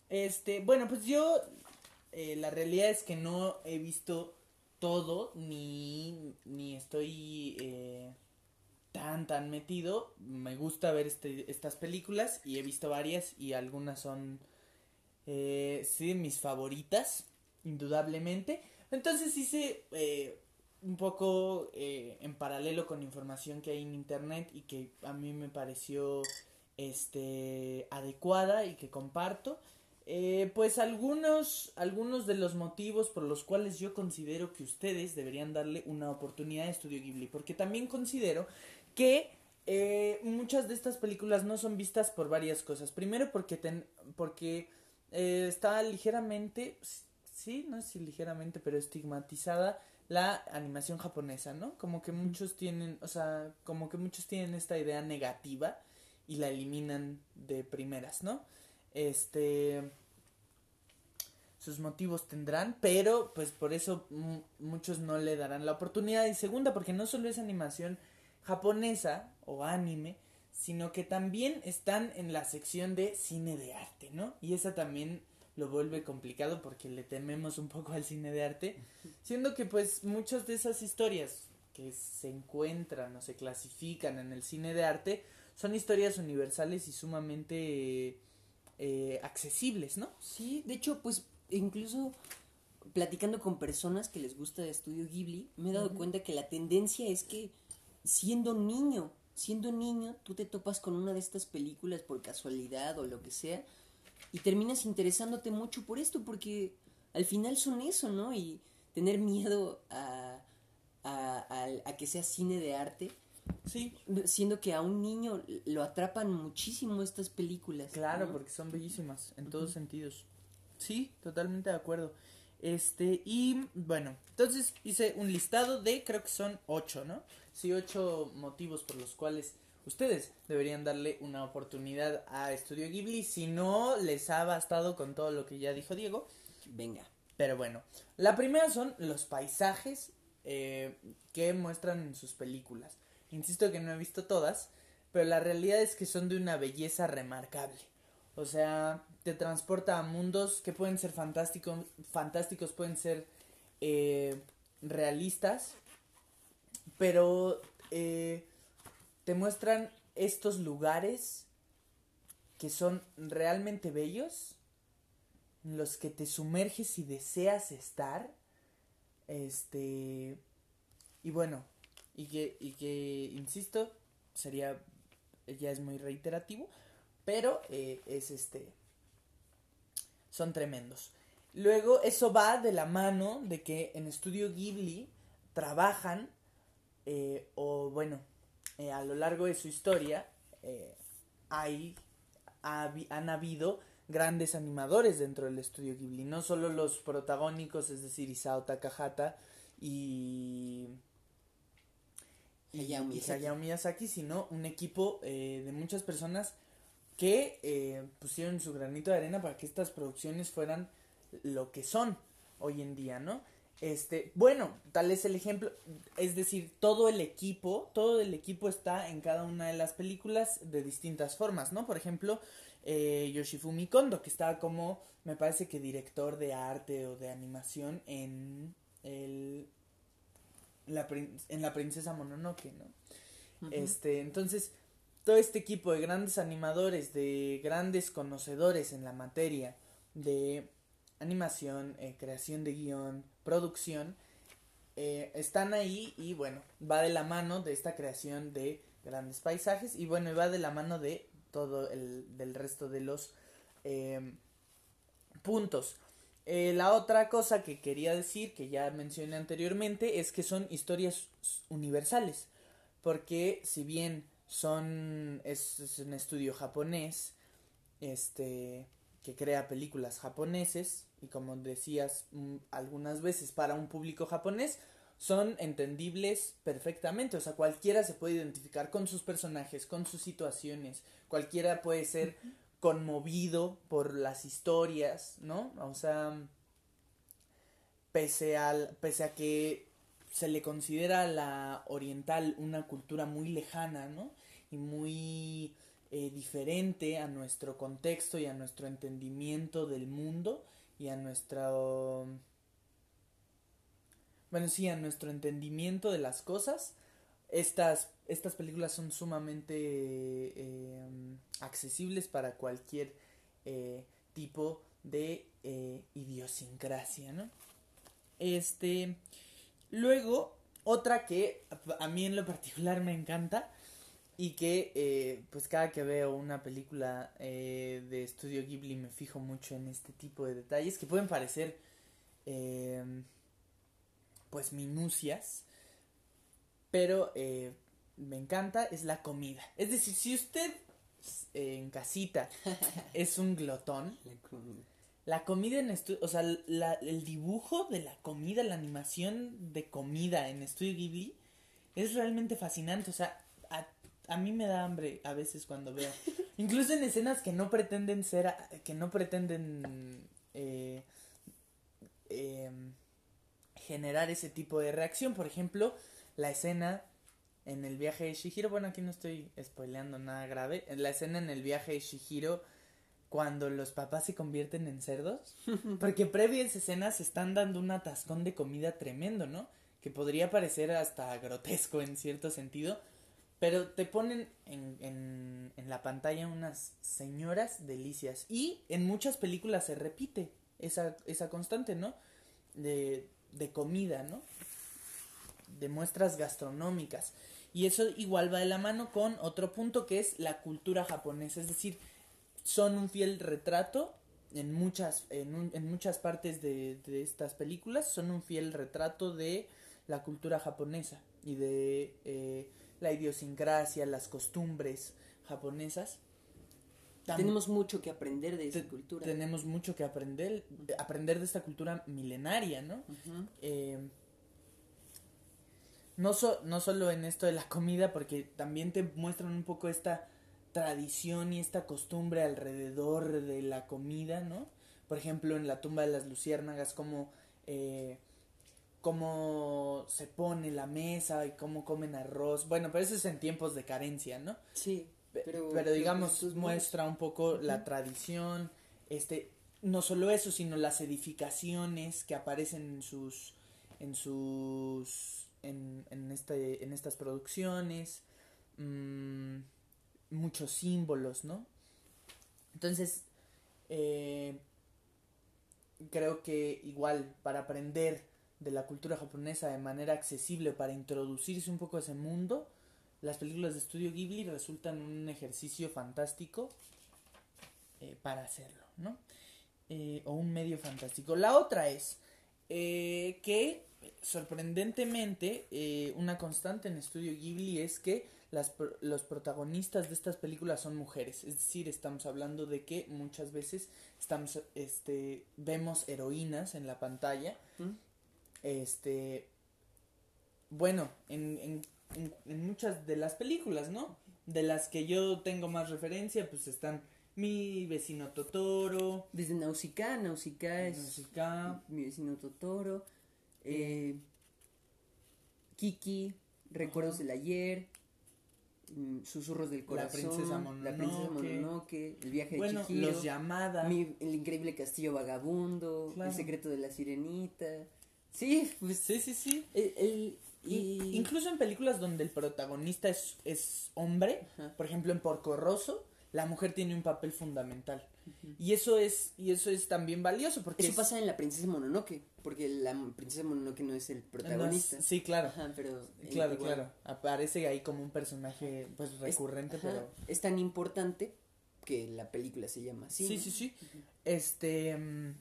Este, bueno, pues yo, eh, la realidad es que no he visto todo, ni, ni estoy... Eh, tan tan metido. Me gusta ver este, estas películas y he visto varias y algunas son eh, sí mis favoritas, indudablemente. Entonces hice eh, un poco eh, en paralelo con información que hay en internet y que a mí me pareció este adecuada y que comparto. Eh, pues algunos, algunos de los motivos por los cuales yo considero que ustedes deberían darle una oportunidad a Estudio Ghibli, porque también considero que eh, muchas de estas películas no son vistas por varias cosas. Primero porque, ten, porque eh, está ligeramente, sí, no sé si ligeramente, pero estigmatizada la animación japonesa, ¿no? Como que muchos tienen, o sea, como que muchos tienen esta idea negativa y la eliminan de primeras, ¿no? Este sus motivos tendrán, pero pues por eso muchos no le darán la oportunidad. Y segunda, porque no solo es animación japonesa o anime, sino que también están en la sección de cine de arte, ¿no? Y esa también lo vuelve complicado porque le tememos un poco al cine de arte, siendo que pues muchas de esas historias que se encuentran o se clasifican en el cine de arte son historias universales y sumamente eh, accesibles, ¿no? Sí, de hecho pues incluso platicando con personas que les gusta de Estudio Ghibli, me he dado cuenta que la tendencia es que siendo niño, siendo niño, tú te topas con una de estas películas por casualidad o lo que sea y terminas interesándote mucho por esto porque al final son eso, ¿no? Y tener miedo a, a, a, que sea cine de arte. Sí. Siendo que a un niño lo atrapan muchísimo estas películas. Claro, porque son bellísimas en todos sentidos. Sí, totalmente de acuerdo. Este, y bueno, entonces hice un listado de, creo que son ocho, ¿no? Sí, ocho motivos por los cuales ustedes deberían darle una oportunidad a Estudio Ghibli. Si no les ha bastado con todo lo que ya dijo Diego, venga. Pero bueno, la primera son los paisajes eh, que muestran en sus películas. Insisto que no he visto todas, pero la realidad es que son de una belleza remarcable. O sea, te transporta a mundos que pueden ser fantásticos, fantásticos pueden ser eh, realistas, pero eh, te muestran estos lugares que son realmente bellos, en los que te sumerges y deseas estar, este, y bueno, y que, y que, insisto, sería, ya es muy reiterativo, pero eh, es este, son tremendos. Luego eso va de la mano de que en Estudio Ghibli trabajan eh, o bueno, eh, a lo largo de su historia eh, hay, han habido grandes animadores dentro del estudio Ghibli, no solo los protagónicos, es decir, Isao Takahata y, y, Hayao Miyazaki. sino un equipo de muchas personas que pusieron su granito de arena para que estas producciones fueran lo que son hoy en día, ¿no? Este, bueno, tal es el ejemplo, es decir, todo el equipo, todo el equipo está en cada una de las películas de distintas formas, ¿no? Por ejemplo, eh, Yoshifumi Kondo, que está como, me parece que director de arte o de animación en el, la, en la princesa Mononoke, ¿no? Este, entonces, todo este equipo de grandes animadores, de grandes conocedores en la materia, de animación, eh, creación de guion, producción, eh, están ahí y bueno, va de la mano de esta creación de grandes paisajes y bueno, va de la mano de todo el del resto de los em, puntos. Eh, la otra cosa que quería decir, que ya mencioné anteriormente, es que son historias universales, porque si bien son es un estudio japonés, este que crea películas japoneses y como decías mm, algunas veces para un público japonés son entendibles perfectamente, o sea, cualquiera se puede identificar con sus personajes, con sus situaciones, cualquiera puede ser conmovido por las historias, ¿no? O sea, pese al pese a que se le considera la oriental una cultura muy lejana, ¿no? Y muy eh, diferente a nuestro contexto y a nuestro entendimiento del mundo y a nuestro bueno, sí, a nuestro entendimiento de las cosas, estas, estas películas son sumamente eh, accesibles para cualquier eh, tipo de eh, idiosincrasia, ¿no? Este, luego, otra que a mí en lo particular me encanta y que pues cada que veo una película de estudio Ghibli me fijo mucho en este tipo de detalles que pueden parecer pues minucias, pero eh, me encanta es la comida. Es decir, si usted eh, en casita es un glotón, la comida, en estudio, o sea, el dibujo de la comida, la animación de comida en Estudio Ghibli es realmente fascinante, o sea, a, mí me da hambre a veces cuando veo, incluso en escenas que no pretenden ser, que no pretenden eh, em, generar ese tipo de reacción. Por ejemplo, la escena en el viaje de Shihiro, bueno, aquí no estoy spoileando nada grave, la escena en el viaje de Shihiro cuando los papás se convierten en cerdos, porque previa a esa escena se están dando un atascón de comida tremendo, ¿no? Que podría parecer hasta grotesco en cierto sentido, pero te ponen en, en, en la pantalla unas señoras delicias y en muchas películas se repite esa, esa constante, ¿no? De de comida, ¿no? De muestras gastronómicas. Y eso igual va de la mano con otro punto que es la cultura japonesa. Es decir, son un fiel retrato en muchas, en, en muchas partes de, de, estas películas, son un fiel retrato de la cultura japonesa y de eh, la idiosincrasia, las costumbres japonesas. tenemos mucho que aprender de esa cultura. Tenemos mucho que aprender, aprender de esta cultura milenaria, ¿no? Eh, no, no solo en esto de la comida, porque también te muestran un poco esta tradición y esta costumbre alrededor de la comida, ¿no? Por ejemplo, en la tumba de las luciérnagas, como eh, cómo se pone la mesa y cómo comen arroz. Bueno, pero eso es en tiempos de carencia, ¿no? Sí. Pero, pero digamos, muestra un poco la tradición, este, no solo eso, sino las edificaciones que aparecen en sus, en sus, en, en, este, en estas producciones, mmm, muchos símbolos, ¿no? Entonces, eh, creo que igual para aprender de la cultura japonesa de manera accesible, para introducirse un poco a ese mundo, las películas de estudio Ghibli resultan un ejercicio fantástico eh, para hacerlo, ¿no? Eh, o un medio fantástico. La otra es eh, que, sorprendentemente, una constante en estudio Ghibli es que las, los protagonistas de estas películas son mujeres. Es decir, estamos hablando de que muchas veces estamos, este, vemos heroínas en la pantalla. Este, bueno, en, en en, muchas de las películas, ¿no? De las que yo tengo más referencia, pues están Mi vecino Totoro. Desde Nausicaa, Nausicaa es Mi vecino Totoro. Eh, Kiki, Recuerdos del ayer. Mm, Susurros del corazón, la princesa Mononoke, la princesa Mononoke el viaje de Chihiro, los llamadas, el increíble castillo vagabundo, el secreto de la sirenita, sí, pues sí, sí, sí, el, y... Incluso en películas donde el protagonista es, es hombre, por ejemplo en Porco Rosso, la mujer tiene un papel fundamental. Y eso es y eso es también valioso porque eso pasa en la princesa Mononoke, porque la princesa Mononoke no es el protagonista. sí, claro. pero claro, claro. Aparece ahí como un personaje pues recurrente, pero es tan importante que la película se llama así. Sí, sí, sí. Este mm,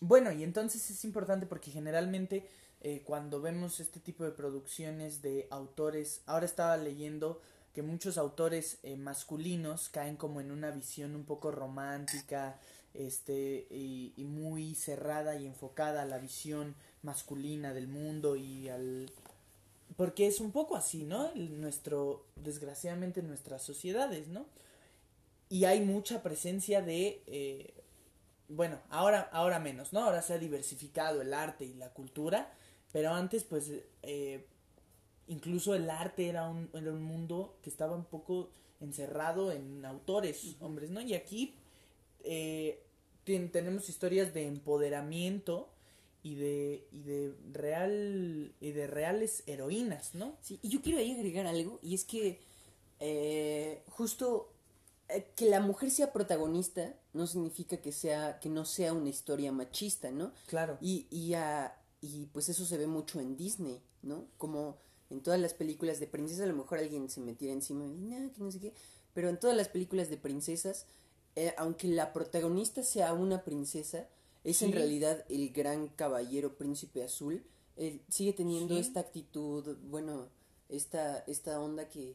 bueno, y entonces es importante porque generalmente eh, cuando vemos este tipo de producciones de autores, ahora estaba leyendo que muchos autores eh, masculinos caen como en una visión un poco romántica, este, y, y muy cerrada y enfocada a la visión masculina del mundo y al porque es un poco así, ¿no? Nuestro, desgraciadamente, nuestras sociedades, ¿no? Y hay mucha presencia de, eh, bueno, ahora, ahora menos, ¿no? Ahora se ha diversificado el arte y la cultura, pero antes, pues, eh, incluso el arte era un, era un mundo que estaba un poco encerrado en autores, hombres, ¿no? Y aquí eh, tenemos historias de empoderamiento y de, y de real y de reales heroínas, ¿no? Sí, y yo quiero ahí agregar algo, y es que eh, justo que la mujer sea protagonista no significa que sea, que no sea una historia machista, ¿no? Claro. Y, y, y pues eso se ve mucho en Disney, ¿no? Como en todas las películas de princesas, a lo mejor alguien se metiera encima y no, que no sé qué, pero en todas las películas de princesas, eh, aunque la protagonista sea una princesa, es en realidad el gran caballero príncipe azul. Él sigue teniendo esta actitud, bueno, esta, esta onda que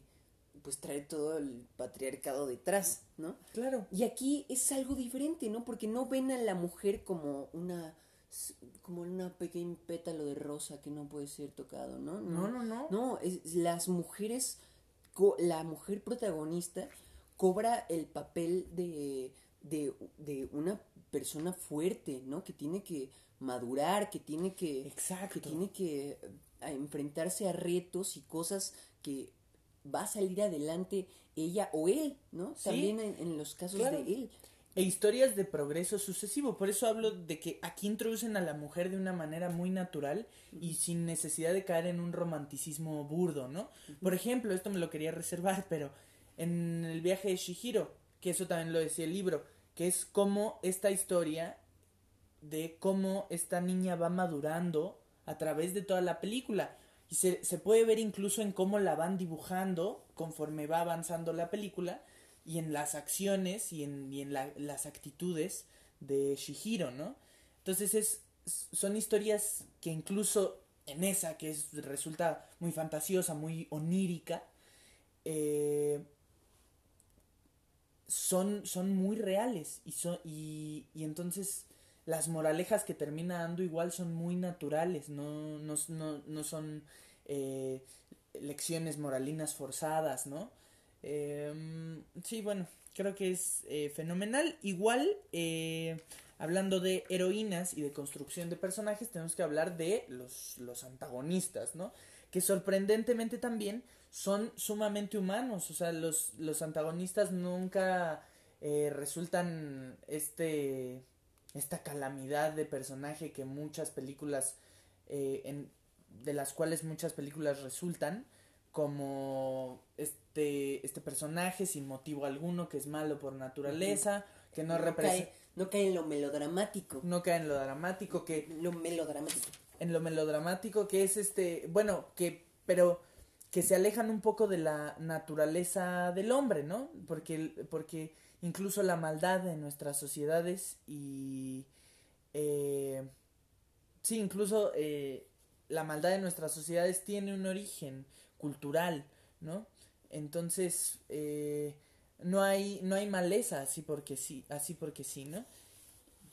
pues trae todo el patriarcado detrás, ¿no? Claro. Y aquí es algo diferente, ¿no? Porque no ven a la mujer como una como una pequeña pétalo de rosa que no puede ser tocado, ¿no? No, no, no. No, es, las mujeres, la mujer protagonista cobra el papel de, de, de una persona fuerte, ¿no? Que tiene que madurar, que tiene que... Exacto. Que tiene que eh, enfrentarse a retos y cosas que va a salir adelante ella o él, ¿no? También en, los casos de él. E historias de progreso sucesivo. Por eso hablo de que aquí introducen a la mujer de una manera muy natural y sin necesidad de caer en un romanticismo burdo, ¿no? Por ejemplo, esto me lo quería reservar, pero en el viaje de Shihiro, que eso también lo decía el libro, que es como esta historia de cómo esta niña va madurando a través de toda la película. Y se, se puede ver incluso en cómo la van dibujando conforme va avanzando la película y en las acciones y en, y en las actitudes de Shihiro, ¿no? Entonces es, son historias que incluso en esa, que es, resulta muy fantasiosa, muy onírica, eh, son, son muy reales y, son, y, y entonces las moralejas que termina dando igual son muy naturales, no, no, no, no son eh, lecciones moralinas forzadas, ¿no? Eh, sí, bueno, creo que es eh, fenomenal. Igual, eh, hablando de heroínas y de construcción de personajes, tenemos que hablar de los, los antagonistas, ¿no? Que sorprendentemente también son sumamente humanos, o sea, los, los antagonistas nunca resultan este esta calamidad de personaje que muchas películas de las cuales muchas películas resultan como este este personaje sin motivo alguno que es malo por naturaleza que no, no representa no cae en lo melodramático. No cae en lo dramático que lo melodramático. en lo melodramático que es este bueno que pero que se alejan un poco de la naturaleza del hombre, ¿no? Porque, porque incluso la maldad de nuestras sociedades y... Eh, sí, incluso eh, la maldad de nuestras sociedades tiene un origen cultural, ¿no? Entonces, eh, no hay, no hay maleza así porque sí, así porque sí, ¿no?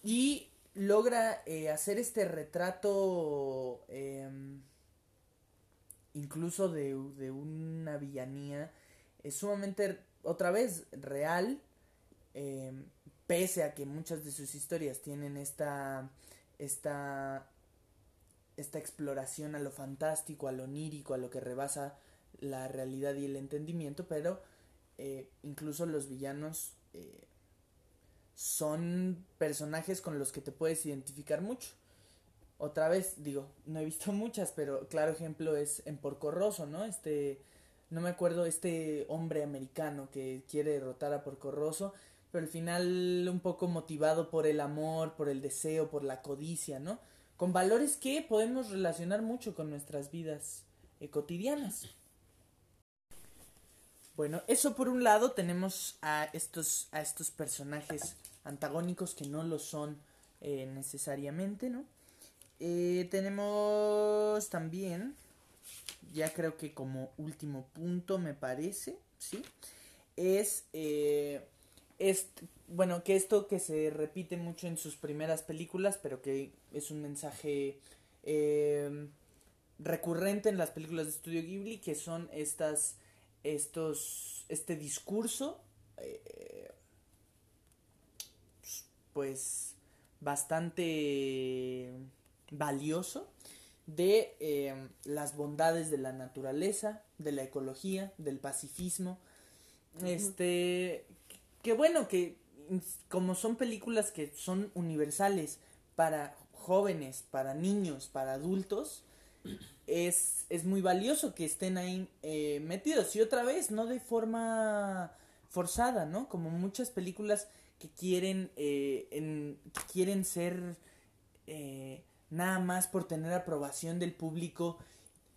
Y logra eh, hacer este retrato em, incluso de, de una villanía es sumamente otra vez real eh, pese a que muchas de sus historias tienen esta esta esta exploración a lo fantástico a lo onírico a lo que rebasa la realidad y el entendimiento pero eh, incluso los villanos eh, son personajes con los que te puedes identificar mucho otra vez, digo, no he visto muchas, pero claro ejemplo es en Porco Rosso, ¿no? Este, no me acuerdo, este hombre americano que quiere derrotar a Porco Rosso, pero al final un poco motivado por el amor, por el deseo, por la codicia, ¿no? Con valores que podemos relacionar mucho con nuestras vidas eh, cotidianas. Bueno, eso por un lado tenemos a estos, a estos personajes antagónicos que no lo son eh, necesariamente, ¿no? Eh, tenemos también, ya creo que como último punto me parece, ¿sí? Es este, bueno, que esto que se repite mucho en sus primeras películas, pero que es un mensaje eh, recurrente en las películas de Estudio Ghibli, que son estas, estos, este discurso, eh, pues, bastante valioso de eh, las bondades de la naturaleza, de la ecología, del pacifismo. Este, que bueno, que como son películas que son universales para jóvenes, para niños, para adultos, es, es muy valioso que estén ahí eh, metidos. Y otra vez, no de forma forzada, ¿no? Como muchas películas que quieren, eh, en, que quieren ser eh, nada más por tener aprobación del público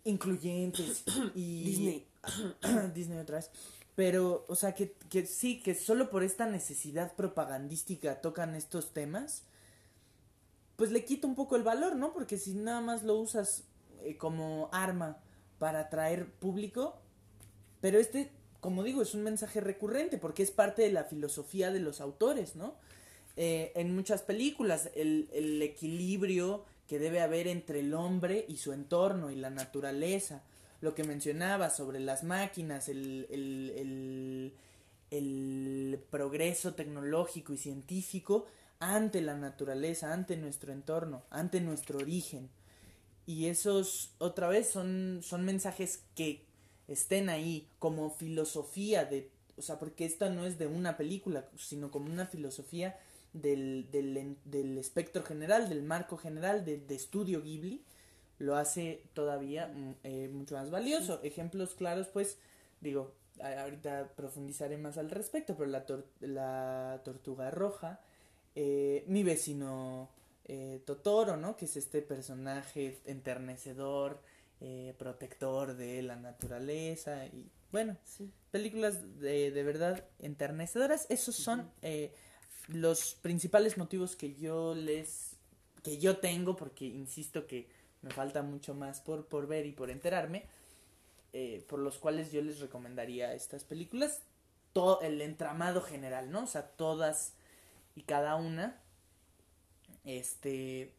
incluyentes y Disney. Disney otra vez. Pero, o sea, que, que sí, que solo por esta necesidad propagandística tocan estos temas, pues le quita un poco el valor, ¿no? Porque si nada más lo usas eh, como arma para atraer público, pero este, como digo, es un mensaje recurrente porque es parte de la filosofía de los autores, ¿no? Eh, en muchas películas, el, el equilibrio que debe haber entre el hombre y su entorno y la naturaleza, lo que mencionaba sobre las máquinas, el, el, el, progreso tecnológico y científico ante la naturaleza, ante nuestro entorno, ante nuestro origen. Y esos, otra vez, son, son mensajes que estén ahí como filosofía de, o sea, porque esta no es de una película, sino como una filosofía del, del, del espectro general, del marco general de estudio Ghibli, lo hace todavía eh, mucho más valioso. Ejemplos claros, pues, digo, ahorita profundizaré más al respecto, pero la, tor la tortuga roja, eh, mi vecino eh, Totoro, ¿no? Que es este personaje enternecedor, eh, protector de la naturaleza y bueno, Sí. películas de, de verdad enternecedoras. Esos son eh, los principales motivos que yo les que yo tengo porque insisto que me falta mucho más por, por ver y por enterarme eh, por los cuales yo les recomendaría estas películas todo el entramado general no o sea todas y cada una este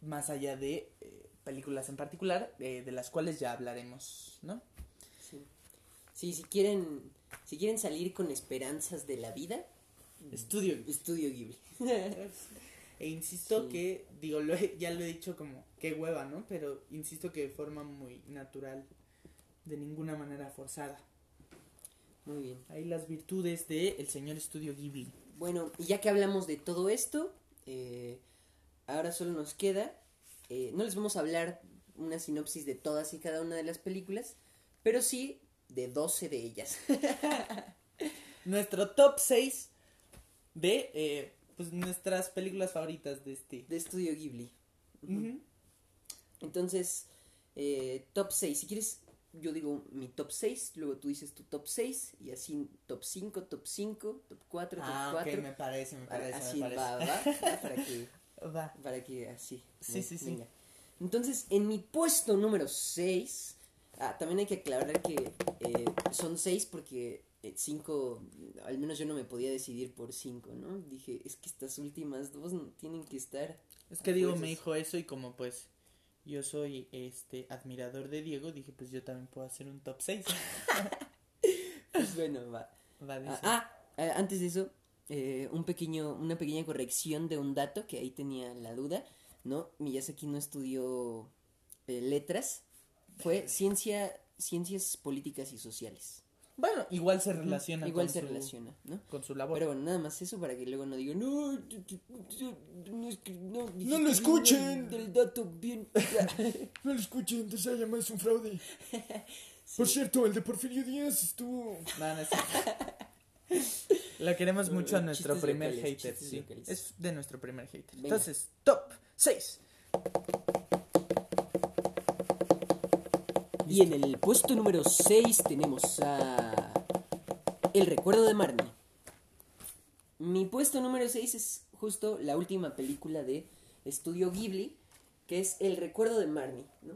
más allá de eh, películas en particular eh, de las cuales ya hablaremos no Sí. Sí, si quieren, si quieren salir con esperanzas de la vida, estudio estudio Ghibli. E insisto Sí. que, digo, lo he- ya lo he dicho como, qué hueva, ¿no? Pero insisto que de forma muy natural, de ninguna manera forzada. Muy bien. Ahí las virtudes de el señor estudio Ghibli. Bueno, y ya que hablamos de todo esto, eh, ahora solo nos queda, eh, no les vamos a hablar una sinopsis de todas y cada una de las películas, pero sí de 12 de ellas. Nuestro top 6 de, eh, pues, nuestras películas favoritas de este. de estudio Ghibli. Ujú. Entonces, eh, top 6. Si quieres, yo digo mi top 6, luego tú dices tu top 6, y así top 5, top 5, top 4, top Ah, 4. ok, me parece, me parece, así me parece. va, va, va, para que, Va. para que así. Sí, sí, sí. venga. Entonces, en mi puesto número 6, ah, también hay que aclarar que eh, son 6 porque 5, al menos yo no me podía decidir por 5, ¿no? Dije, es que estas últimas dos tienen que estar. Es que Diego me dijo eso y como pues yo soy este admirador de Diego, dije pues yo también puedo hacer un top 6. Pues bueno, va. Ah, ah, antes de eso, eh, un pequeño, una pequeña corrección de un dato que ahí tenía la duda, ¿no? Miyazaki no estudió eh, letras, fue ciencia, ciencias políticas y sociales. Bueno, igual se relaciona Igual con se su- relaciona, ¿no? con su labor. Pero bueno, nada más eso para que luego no digan, no, no, no, No lo escuchen. Del dato bien. No lo escuchen, te se llama es un fraude. Por cierto, el de Porfirio Díaz estuvo. No, no es. Lo queremos mucho a nuestro chistes primer locales, hater, sí. locales. Es de nuestro primer hater. Venga. Entonces, top 6. Y en el puesto número 6 tenemos a El recuerdo de Marnie. Mi puesto número 6 es justo la última película de Estudio Ghibli, que es El recuerdo de Marnie, ¿no?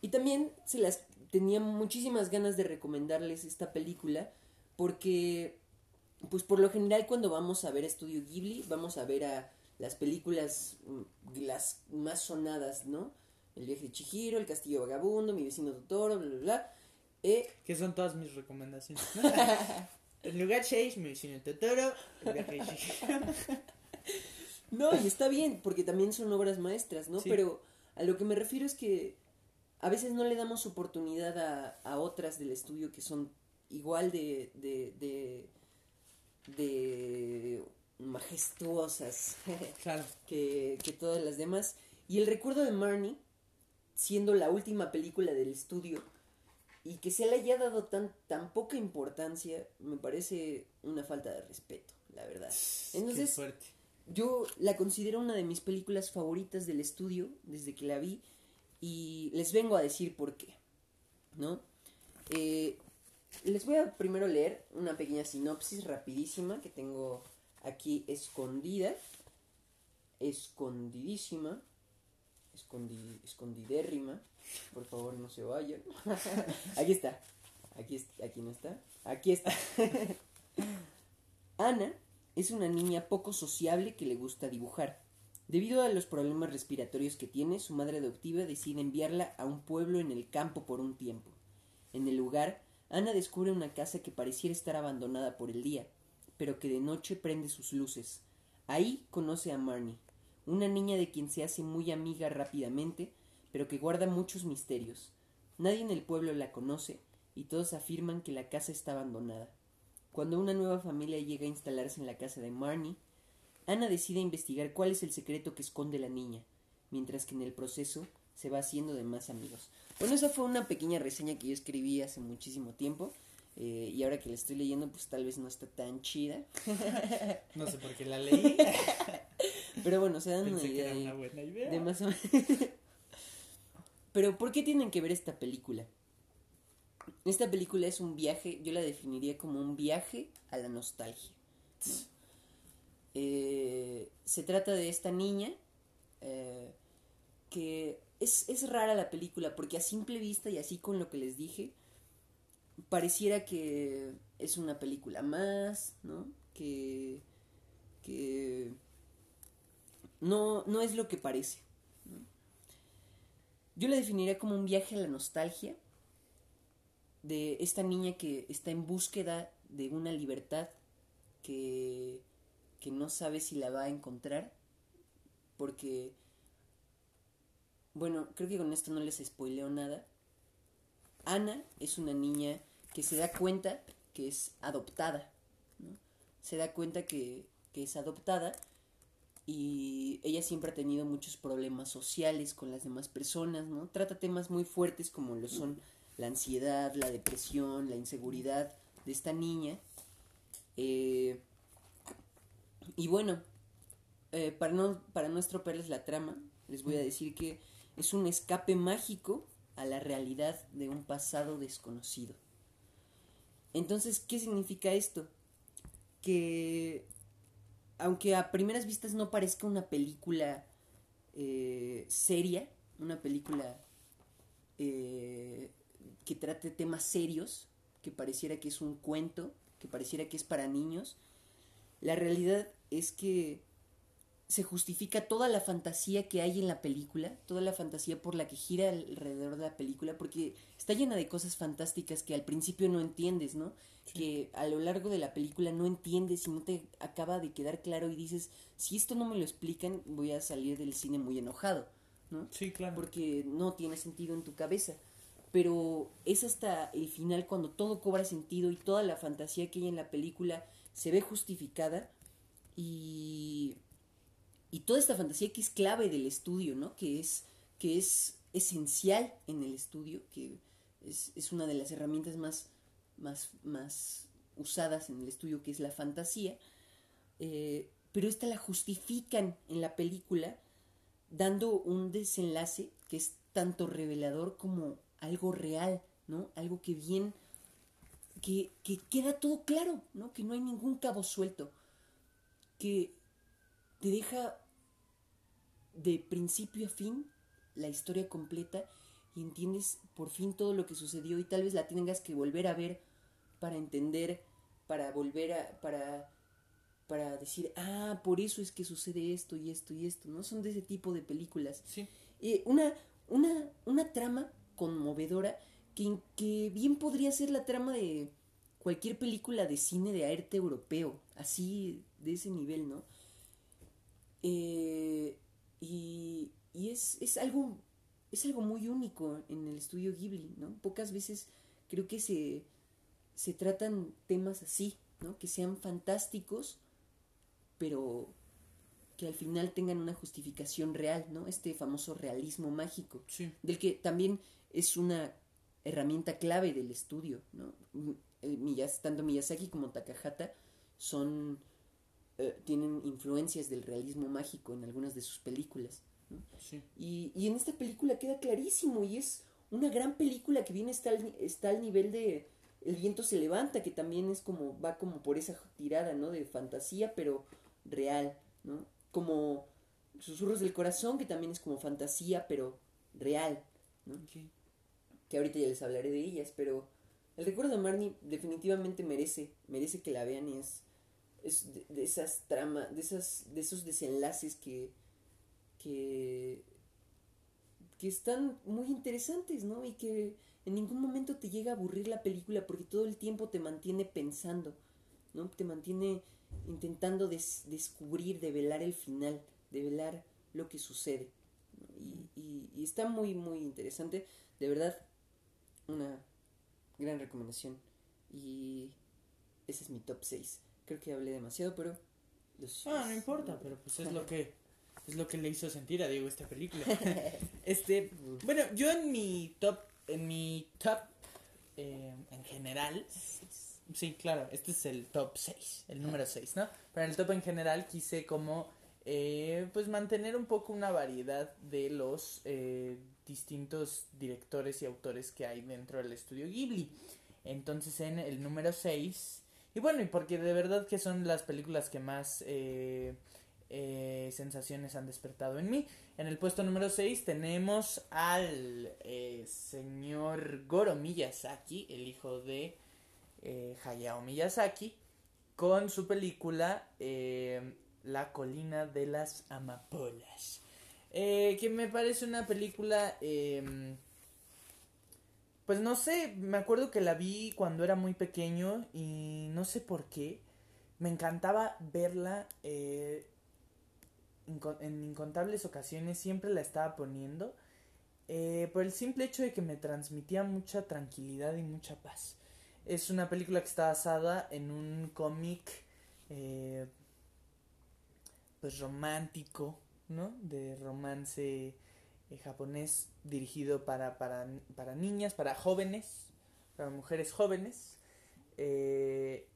Y también se las tenía muchísimas ganas de recomendarles esta película porque pues por lo general cuando vamos a ver Estudio Ghibli, vamos a ver a las películas mm, las más sonadas, ¿no? El viaje de Chihiro, El castillo vagabundo, Mi vecino Totoro, bla, bla, bla. Eh, Que son todas mis recomendaciones. El lugar 6, mi vecino Totoro, el viaje de Chihiro. No, y está bien, porque también son obras maestras, ¿no? Sí. Pero a lo que me refiero es que a veces no le damos oportunidad a, a otras del estudio que son igual de, de, de, de majestuosas Claro. que, que todas las demás. Y el recuerdo de Marnie, siendo la última película del estudio, y que se le haya dado tan, tan poca importancia, me parece una falta de respeto, la verdad. Entonces, yo la considero una de mis películas favoritas del estudio desde que la vi y les vengo a decir por qué, ¿no? Eh, les voy a primero leer una pequeña sinopsis rapidísima que tengo aquí escondida, escondidísima, escondi, escondidérrima, por favor no se vayan. aquí está, aquí, aquí no está, aquí está. Ana es una niña poco sociable que le gusta dibujar. Debido a los problemas respiratorios que tiene, su madre adoptiva decide enviarla a un pueblo en el campo por un tiempo. En el lugar, Ana descubre una casa que pareciera estar abandonada por el día, pero que de noche prende sus luces. Ahí conoce a Marnie, una niña de quien se hace muy amiga rápidamente, pero que guarda muchos misterios. Nadie en el pueblo la conoce y todos afirman que la casa está abandonada. Cuando una nueva familia llega a instalarse en la casa de Marnie, Ana decide investigar cuál es el secreto que esconde la niña, mientras que en el proceso se va haciendo de más amigos. Bueno, esa fue una pequeña reseña que yo escribí hace muchísimo tiempo. eh, y ahora que la estoy leyendo, pues tal vez no está tan chida. No sé por qué la leí. Pero bueno, se dan una Pensé que idea era una buena idea. de más o Pero ¿por qué tienen que ver esta película? Esta película es un viaje, yo la definiría como un viaje a la nostalgia. ¿no? Eh, se trata de esta niña eh, que es, es rara la película porque a simple vista y así con lo que les dije, pareciera que es una película más, ¿no? Que, que no, no es lo que parece. Yo la definiría como un viaje a la nostalgia de esta niña que está en búsqueda de una libertad que, que no sabe si la va a encontrar porque bueno, creo que con esto no les spoileo nada. Ana es una niña que se da cuenta que es adoptada. Se da cuenta que, que es adoptada y ella siempre ha tenido muchos problemas sociales con las demás personas, ¿no? Trata temas muy fuertes como lo son la ansiedad, la depresión, la inseguridad de esta niña. Eh, y bueno, eh, para, no, para no estropearles la trama, les voy a decir que es un escape mágico a la realidad de un pasado desconocido. Entonces, ¿qué significa esto? Que aunque a primeras vistas no parezca una película eh, seria, una película eh, que trate temas serios, que pareciera que es un cuento, que pareciera que es para niños, la realidad es que se justifica toda la fantasía que hay en la película, toda la fantasía por la que gira alrededor de la película, porque está llena de cosas fantásticas que al principio no entiendes, ¿no? Que a lo largo de la película no entiendes y no te acaba de quedar claro y dices, si esto no me lo explican, voy a salir del cine muy enojado, ¿no? Sí, claro. porque no tiene sentido en tu cabeza. Pero es hasta el final cuando todo cobra sentido y toda la fantasía que hay en la película se ve justificada y, y toda esta fantasía que es clave del estudio, ¿no? Que es, que es esencial en el estudio, que es, es una de las herramientas más, más, más usadas en el estudio, que es la fantasía. Eh, pero esta la justifican en la película dando un desenlace que es tanto revelador como algo real, ¿no? Algo que bien, que, que queda todo claro, ¿no? Que no hay ningún cabo suelto, que te deja de principio a fin la historia completa y entiendes por fin todo lo que sucedió y tal vez la tengas que volver a ver para entender para volver a, para, para decir, ah, por eso es que sucede esto y esto y esto, ¿no? Son de ese tipo de películas. Sí. Eh, una, una, una trama conmovedora que, que bien podría ser la trama de cualquier película de cine de arte europeo, así de ese nivel, ¿no? Eh, y y es, es, algo, es algo muy único en el estudio Ghibli, ¿no? Pocas veces creo que se, se tratan temas así, ¿no? Que sean fantásticos, pero que al final tengan una justificación real, ¿no? Este famoso realismo mágico, Sí. del que también es una herramienta clave del estudio, ¿no? Eh, tanto Miyazaki como Takahata son eh, tienen influencias del realismo mágico en algunas de sus películas. ¿no? Sí. Y, y en esta película queda clarísimo y es una gran película que viene está al, está al nivel de El viento se levanta, que también es como, va como por esa tirada, ¿no? De fantasía, pero real, ¿no? Como Susurros del Corazón, que también es como fantasía, pero real, ¿no? Que ahorita ya les hablaré de ellas, pero El recuerdo de Marnie definitivamente merece, merece que la vean y es, es de, esas tramas, de esas, de esos desenlaces que, que, que están muy interesantes, ¿no? Y que en ningún momento te llega a aburrir la película porque todo el tiempo te mantiene pensando, ¿no? Te mantiene intentando des- descubrir, develar el final, develar lo que sucede. y, y está muy, muy interesante. De verdad, una gran recomendación. Y ese es mi top 6. Creo que hablé demasiado, pero... los- Ah, no importa, pero pues es lo que es lo que le hizo sentir a Diego esta película. este, bueno, yo en mi top en mi top eh, en general, sí, claro, este es el top 6, el número 6, ¿no? Pero en el top en general quise como eh, pues mantener un poco una variedad de los eh, distintos directores y autores que hay dentro del estudio Ghibli. Entonces en el número 6, y bueno, y porque de verdad que son las películas que más eh, eh, sensaciones han despertado en mí. En el puesto número 6 tenemos al eh, señor Goro Miyazaki, el hijo de eh, Hayao Miyazaki, con su película eh, La colina de las amapolas. Eh, que me parece una película... pues no sé, me acuerdo que la vi cuando era muy pequeño y no sé por qué. Me encantaba verla eh, en incontables ocasiones, siempre la estaba poniendo. eh, por el simple hecho de que me transmitía mucha tranquilidad y mucha paz. Es una película que está basada en un cómic eh, pues romántico, ¿no? De romance japonés dirigido para, para, para niñas, para jóvenes, para mujeres jóvenes. Eh,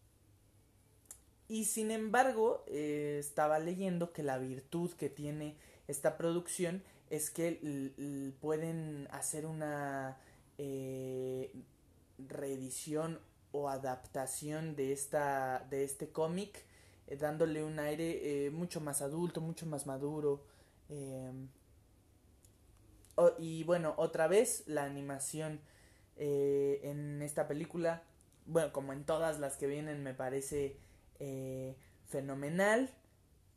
y sin embargo, eh, estaba leyendo que la virtud que tiene esta producción es que pueden hacer una eh, reedición o adaptación de esta de este cómic eh, dándole un aire eh, mucho más adulto mucho más maduro y bueno otra vez la animación eh, en esta película bueno como en todas las que vienen me parece eh, fenomenal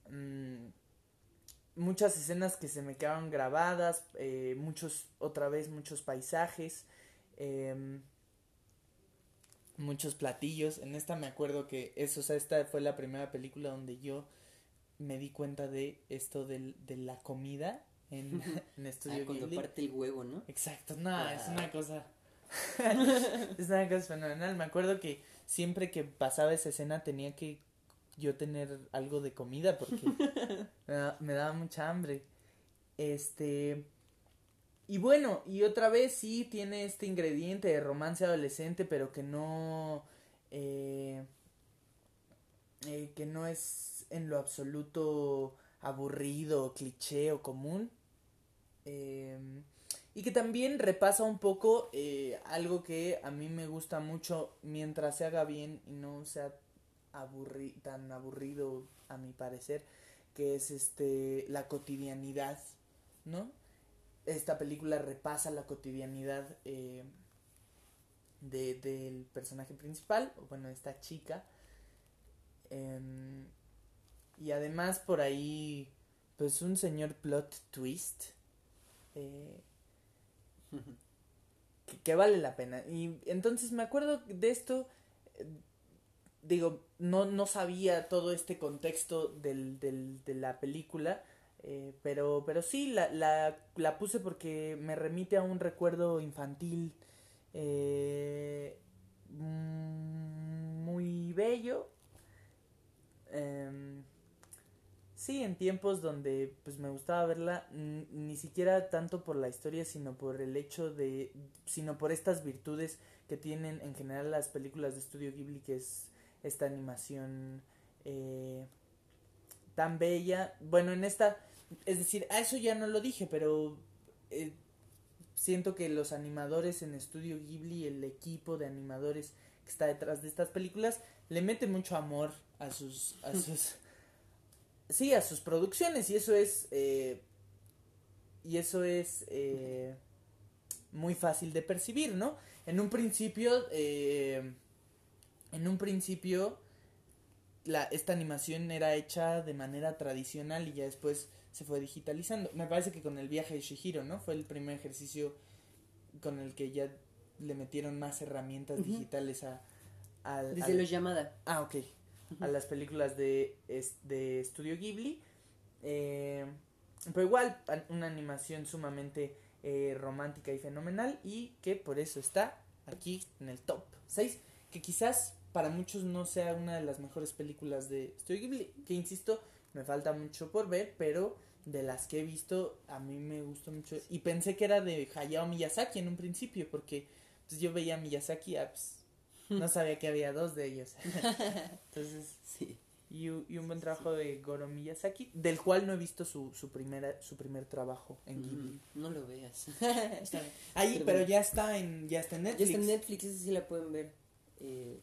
Mm, muchas escenas que se me quedaron grabadas, eh, muchos, otra vez, muchos paisajes, em, muchos platillos. En esta me acuerdo que eso, o sea, esta fue la primera película donde yo me di cuenta de esto de la comida en, en Ah, Estudio cuando Ghibli. parte el huevo, ¿no? Exacto, no, es Ah. una cosa. es una cosa fenomenal. Me acuerdo que siempre que pasaba esa escena tenía que yo tener algo de comida porque me, da- me daba mucha hambre. Este. Y bueno, y otra vez sí tiene este ingrediente de romance adolescente, pero que no. eh, eh, que no es en lo absoluto aburrido, cliché o común. Em, y que también repasa un poco eh, algo que a mí me gusta mucho mientras se haga bien y no sea aburri tan aburrido a mi parecer, que es este la cotidianidad, ¿no? Esta película repasa la cotidianidad eh, de, del personaje principal, o bueno, esta chica, Em, y además por ahí, pues un señor plot twist. Eh, que, vale la pena. Y entonces me acuerdo de esto. Digo, no, no sabía todo este contexto del, del, de la película. eh, pero, pero sí, la, la, la puse porque me remite a un recuerdo infantil eh, mm, muy bello. Sí, en tiempos donde pues me gustaba verla, ni siquiera tanto por la historia, sino por el hecho de, sino por estas virtudes que tienen en general las películas de estudio Ghibli, que es esta animación eh, tan bella. Bueno, en esta, es decir, a eso ya no lo dije, pero eh, siento que los animadores en estudio Ghibli, el equipo de animadores que está detrás de estas películas, le mete mucho amor a sus, a sus, sí, a sus producciones y eso es, eh, y eso es eh, muy fácil de percibir, ¿no? En un principio, eh, en un principio, la, esta animación era hecha de manera tradicional y ya después se fue digitalizando. Me parece que con el viaje de Shihiro, ¿no? Fue el primer ejercicio con el que ya le metieron más herramientas digitales a... al- Desde al- los llamada. Ah, ok. A las películas de, de Studio Ghibli. Eh, pero igual, una animación sumamente eh, romántica y fenomenal. Y que por eso está aquí en el top 6. Que quizás para muchos no sea una de las mejores películas de Studio Ghibli. Que insisto, me falta mucho por ver. Pero de las que he visto, a mí me gustó mucho. Y pensé que era de Hayao Miyazaki en un principio. Porque pues, yo veía a Miyazaki, ah, pues, no sabía que había dos de ellos. Entonces, Sí. y, y un buen trabajo de Goro Miyazaki, del cual no he visto su, su, primera, su primer trabajo en Ghibli. Mm, no lo veas. Está bien. Ahí, Pero ya está en, ya está en ya Netflix. está en Netflix, esa sí la pueden ver. Eh,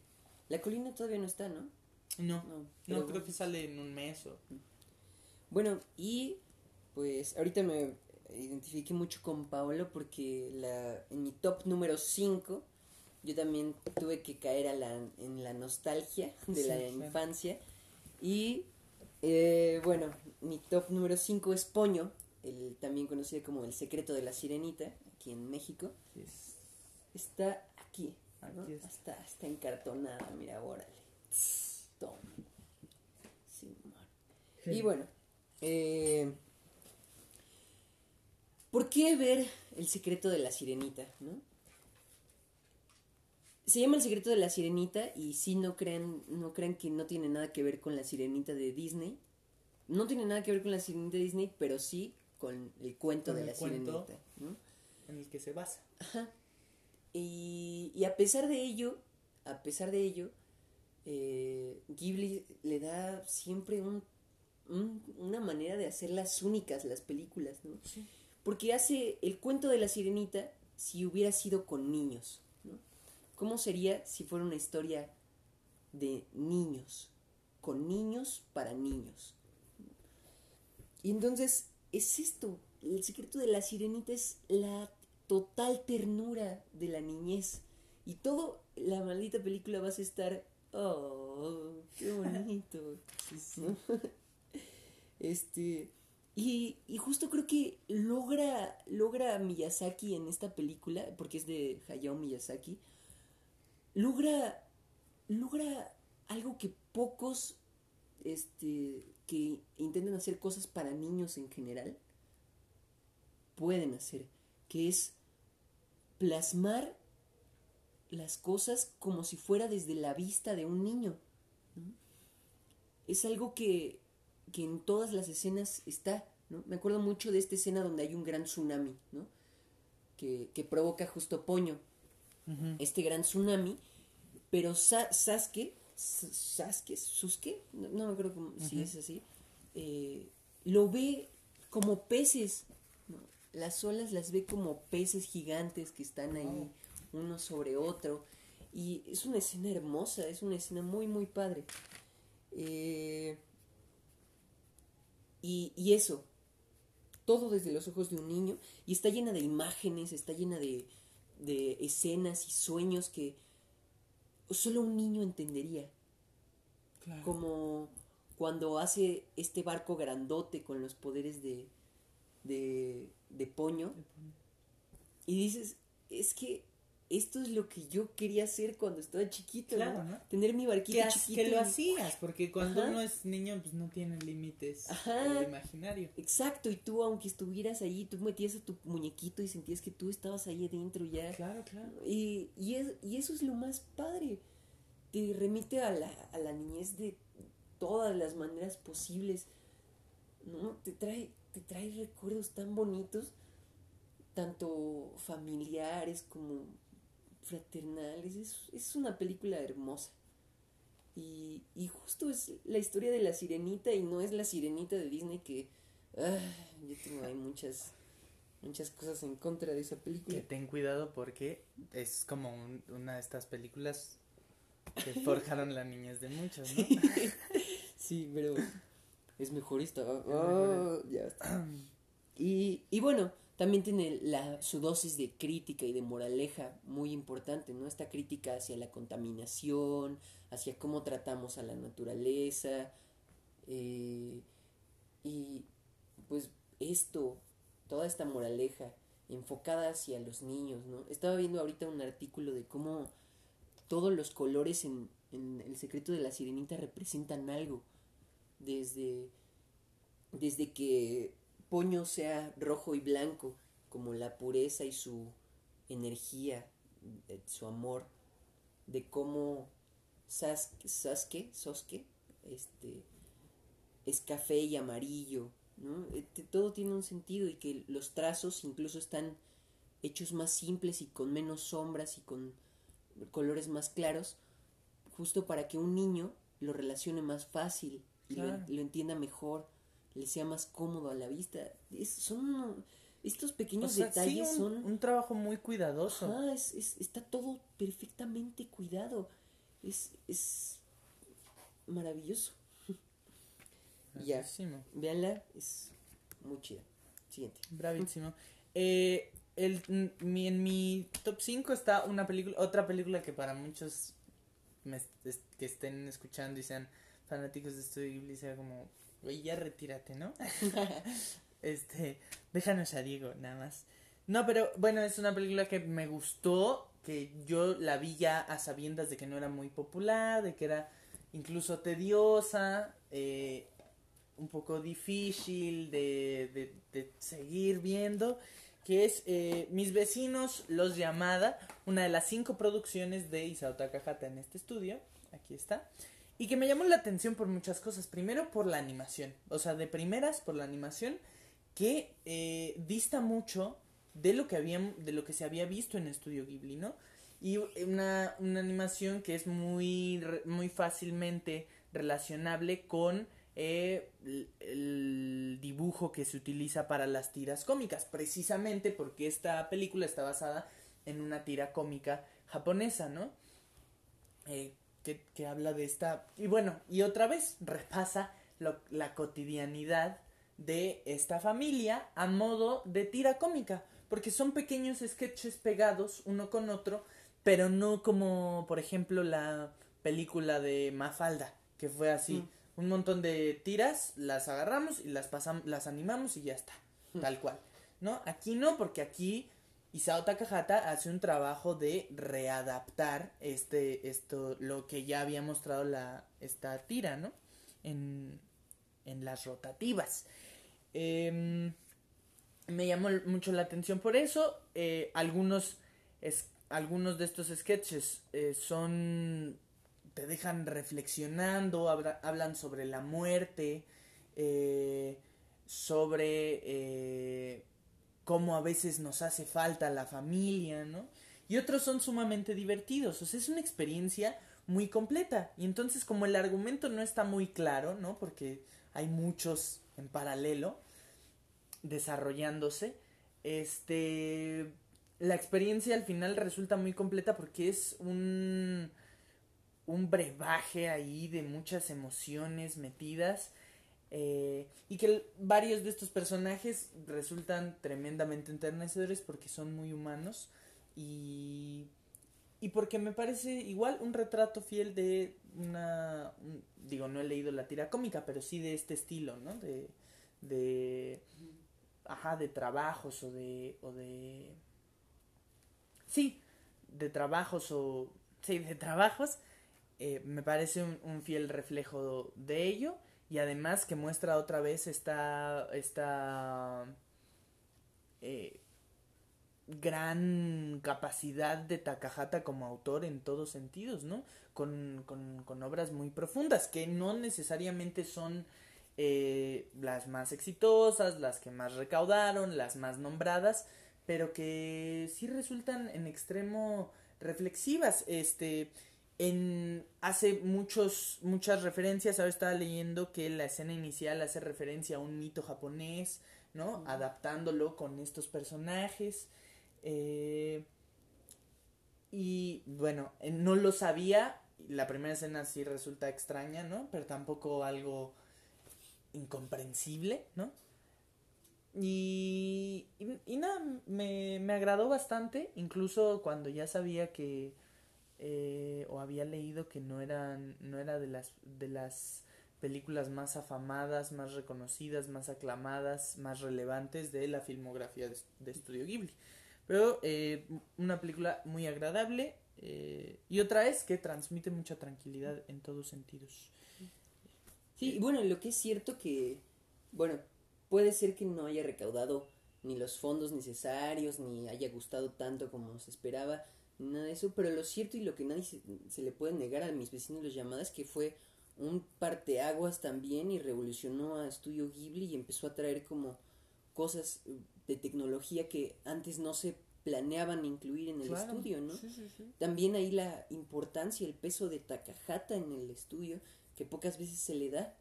la colina todavía no está, ¿no? No, No, no, creo que sale en un mes o... Bueno, y pues ahorita me identifiqué mucho con Paolo porque la, en mi top número 5 yo también tuve que caer a la, en la nostalgia de Sí, la claro. infancia. Y eh, bueno, mi top número 5 es Poño, el, también conocido como El secreto de la sirenita, aquí en México. es- Está aquí, ¿no? Aquí está. Está, está encartonada, mira, órale. Toma. Simón. Y bueno, eh, ¿por qué ver El secreto de la sirenita, no? Se llama El secreto de la sirenita y sí no crean, no crean que no tiene nada que ver con la sirenita de Disney. No tiene nada que ver con la sirenita de Disney, pero sí con el cuento Con de el la cuento. sirenita, ¿no? en el que se basa. Y, y a pesar de ello, a pesar de ello, eh, Ghibli le da siempre un, un- una manera de hacerlas únicas las películas, ¿no? Sí. Porque hace el cuento de la sirenita si hubiera sido con niños. ¿Cómo sería si fuera una historia de niños? Con niños para niños. Y entonces es esto, el secreto de la sirenita es la total ternura de la niñez. Y todo, la maldita película vas a estar, oh, qué bonito. ¿no? Este, y, y justo creo que logra, logra Miyazaki en esta película, porque es de Hayao Miyazaki, logra, logra algo que pocos, este, que intentan hacer cosas para niños en general, pueden hacer, que es plasmar las cosas como si fuera desde la vista de un niño. Es algo que, que en todas las escenas está, ¿no? Me acuerdo mucho de esta escena donde hay un gran tsunami, ¿no? Que, que provoca justo Poño, Este gran tsunami, pero Sa- Sasuke, Sasuke, Suske, no, no me acuerdo cómo- si es así, eh, lo ve como peces, ¿no? las olas las ve como peces gigantes que están ahí uno sobre otro, y es una escena hermosa, es una escena muy, muy padre. Eh, y, y eso, todo desde los ojos de un niño, y está llena de imágenes, está llena de, de escenas y sueños que solo un niño entendería. Claro. Como cuando hace este barco grandote con los poderes de, de, de Poño. Y dices, es que esto es lo que yo quería hacer cuando estaba chiquito, Claro, ¿no? ¿no? Tener mi barquito Que, chiquito. que lo y- hacías, porque cuando Ajá. uno es niño, pues no tiene límites Ajá. el imaginario. Exacto, y tú aunque estuvieras allí, tú metías a tu muñequito y sentías que tú estabas ahí adentro ya. Claro, claro. Y, y, es- y eso es lo más padre. Te remite a la, a la niñez de todas las maneras posibles. ¿no? Te trae, te trae recuerdos tan bonitos, tanto familiares como fraternales. Es, es una película hermosa. Y, y justo es la historia de la sirenita y no es la sirenita de Disney que... ah, yo tengo ahí muchas, muchas cosas en contra de esa película. Que ten cuidado porque es como un- una de estas películas que forjaron la niñez de muchos, ¿no? Sí, pero es mejor esta. mejor Ah, ya está. Y, y bueno, también tiene la, su dosis de crítica y de moraleja muy importante, ¿no? Esta crítica hacia la contaminación, hacia cómo tratamos a la naturaleza. eh, y pues esto, toda esta moraleja enfocada hacia los niños, ¿no? Estaba viendo ahorita un artículo de cómo todos los colores en, en El secreto de la sirenita representan algo. Desde, desde que Poño sea rojo y blanco, como la pureza y su energía, eh, su amor, de cómo Sasuke, Sasuke, Sosuke, este, es café y amarillo, ¿no? Eh, te- Todo tiene un sentido y que los trazos incluso están hechos más simples y con menos sombras y con colores más claros, justo para que un niño lo relacione más fácil y lo, entienda mejor, le sea más cómodo a la vista. Es- son estos O pequeños sí, detalles un, son un trabajo muy cuidadoso. Ajá, es, es- está todo perfectamente cuidado. Es, es maravilloso. ya. Véanla, es muy chida. Siguiente. bravísimo. Eh, el, mi, en mi top 5 está una película, otra película que para muchos me est- es- que estén escuchando y sean fanáticos de Estudio Ghibli sea como, güey, ya retírate, ¿no? este, déjanos a Diego, nada más. No, pero bueno, es una película que me gustó, que yo la vi ya a sabiendas de que no era muy popular, de que era incluso tediosa, eh, un poco difícil de, de, de seguir viendo, que es eh, Mis vecinos, Los Llamada, una de las cinco producciones de Isao Takahata en este estudio, aquí está, y que me llamó la atención por muchas cosas, primero por la animación, o sea, de primeras por la animación, que eh, dista mucho de lo que había, de lo que se había visto en Estudio Ghibli, ¿no? Y una, una animación que es muy, muy fácilmente relacionable con eh, el, el dibujo que se utiliza para las tiras cómicas, precisamente porque esta película está basada en una tira cómica japonesa, ¿no? Eh, que, que habla de esta... Y bueno, y otra vez repasa lo- la cotidianidad de esta familia a modo de tira cómica, porque son pequeños sketches pegados uno con otro, pero no como, por ejemplo, la película de Mafalda, que fue así, Mm. un montón de tiras, las agarramos y las pasamos, las animamos y ya está, tal cual, ¿no? Aquí no, porque aquí Isao Takahata hace un trabajo de readaptar este, esto, lo que ya había mostrado la, esta tira, ¿no? En, en las rotativas. Em, me llamó mucho la atención por eso. eh, algunos, es, algunos de estos sketches eh, son. te dejan reflexionando, habla- hablan sobre la muerte, eh, sobre cómo a veces nos hace falta la familia, ¿no? Y otros son sumamente divertidos, o sea, es una experiencia muy completa. Y entonces como el argumento no está muy claro, ¿no? Porque hay muchos en paralelo desarrollándose, este la experiencia al final resulta muy completa porque es un un brebaje ahí de muchas emociones metidas eh, y que varios de estos personajes resultan tremendamente enternecedores porque son muy humanos y y porque me parece igual un retrato fiel de una, un- digo, no he leído la tira cómica, pero sí de este estilo, ¿no? De, de, ajá, de trabajos o de, o de, sí, de trabajos o, sí, de trabajos, eh, me parece un fiel reflejo de ello y además que muestra otra vez esta, esta, eh, gran capacidad de Takahata como autor en todos sentidos, ¿no? Con, con, obras muy profundas, que no necesariamente son eh, las más exitosas, las que más recaudaron, las más nombradas, pero que sí resultan en extremo reflexivas. Este, en hace muchos muchas referencias, ahora estaba leyendo que la escena inicial hace referencia a un mito japonés, ¿no? Adaptándolo con estos personajes. Eh, y bueno, eh, no lo sabía. La primera escena sí resulta extraña, ¿no? Pero tampoco algo incomprensible, ¿no? Y, y, y nada, me, me agradó bastante, incluso cuando ya sabía que, eh, o había leído que no eran, no era de las, de las películas más afamadas, más reconocidas, más aclamadas, más relevantes de la filmografía de, Estudio Ghibli. Pero eh, una película muy agradable eh, y otra es que transmite mucha tranquilidad en todos sentidos. Sí, bueno, lo que es cierto que, bueno, puede ser que no haya recaudado ni los fondos necesarios, ni haya gustado tanto como se esperaba, nada de eso, pero lo cierto y lo que nadie se, se le puede negar a mis vecinos los llamadas que fue un parteaguas también y revolucionó a Estudio Ghibli y empezó a traer como cosas de tecnología que antes no se planeaban incluir en el Claro, estudio, ¿no? sí, sí, sí. También ahí la importancia, el peso de Takahata en el estudio, que pocas veces se le da.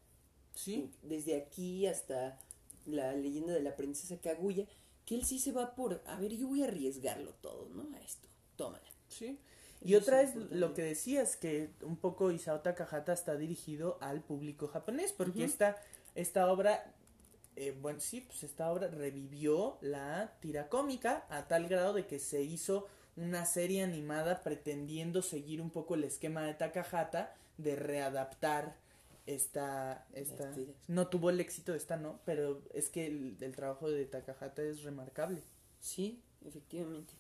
Sí, Desde aquí hasta la leyenda de la princesa Kaguya, que él sí se va por, a ver, yo voy a arriesgarlo todo, ¿no? A esto, tómala. sí. Eso Y otra es lo que decías, que un poco Isao Takahata está dirigido al público japonés, porque esta, esta obra, eh, bueno, sí, pues esta obra revivió la tira cómica a tal grado de que se hizo una serie animada pretendiendo seguir un poco el esquema de Takahata de readaptar esta, esta no tuvo el éxito de esta no pero es que el, el trabajo de Takahata es remarcable Sí, efectivamente.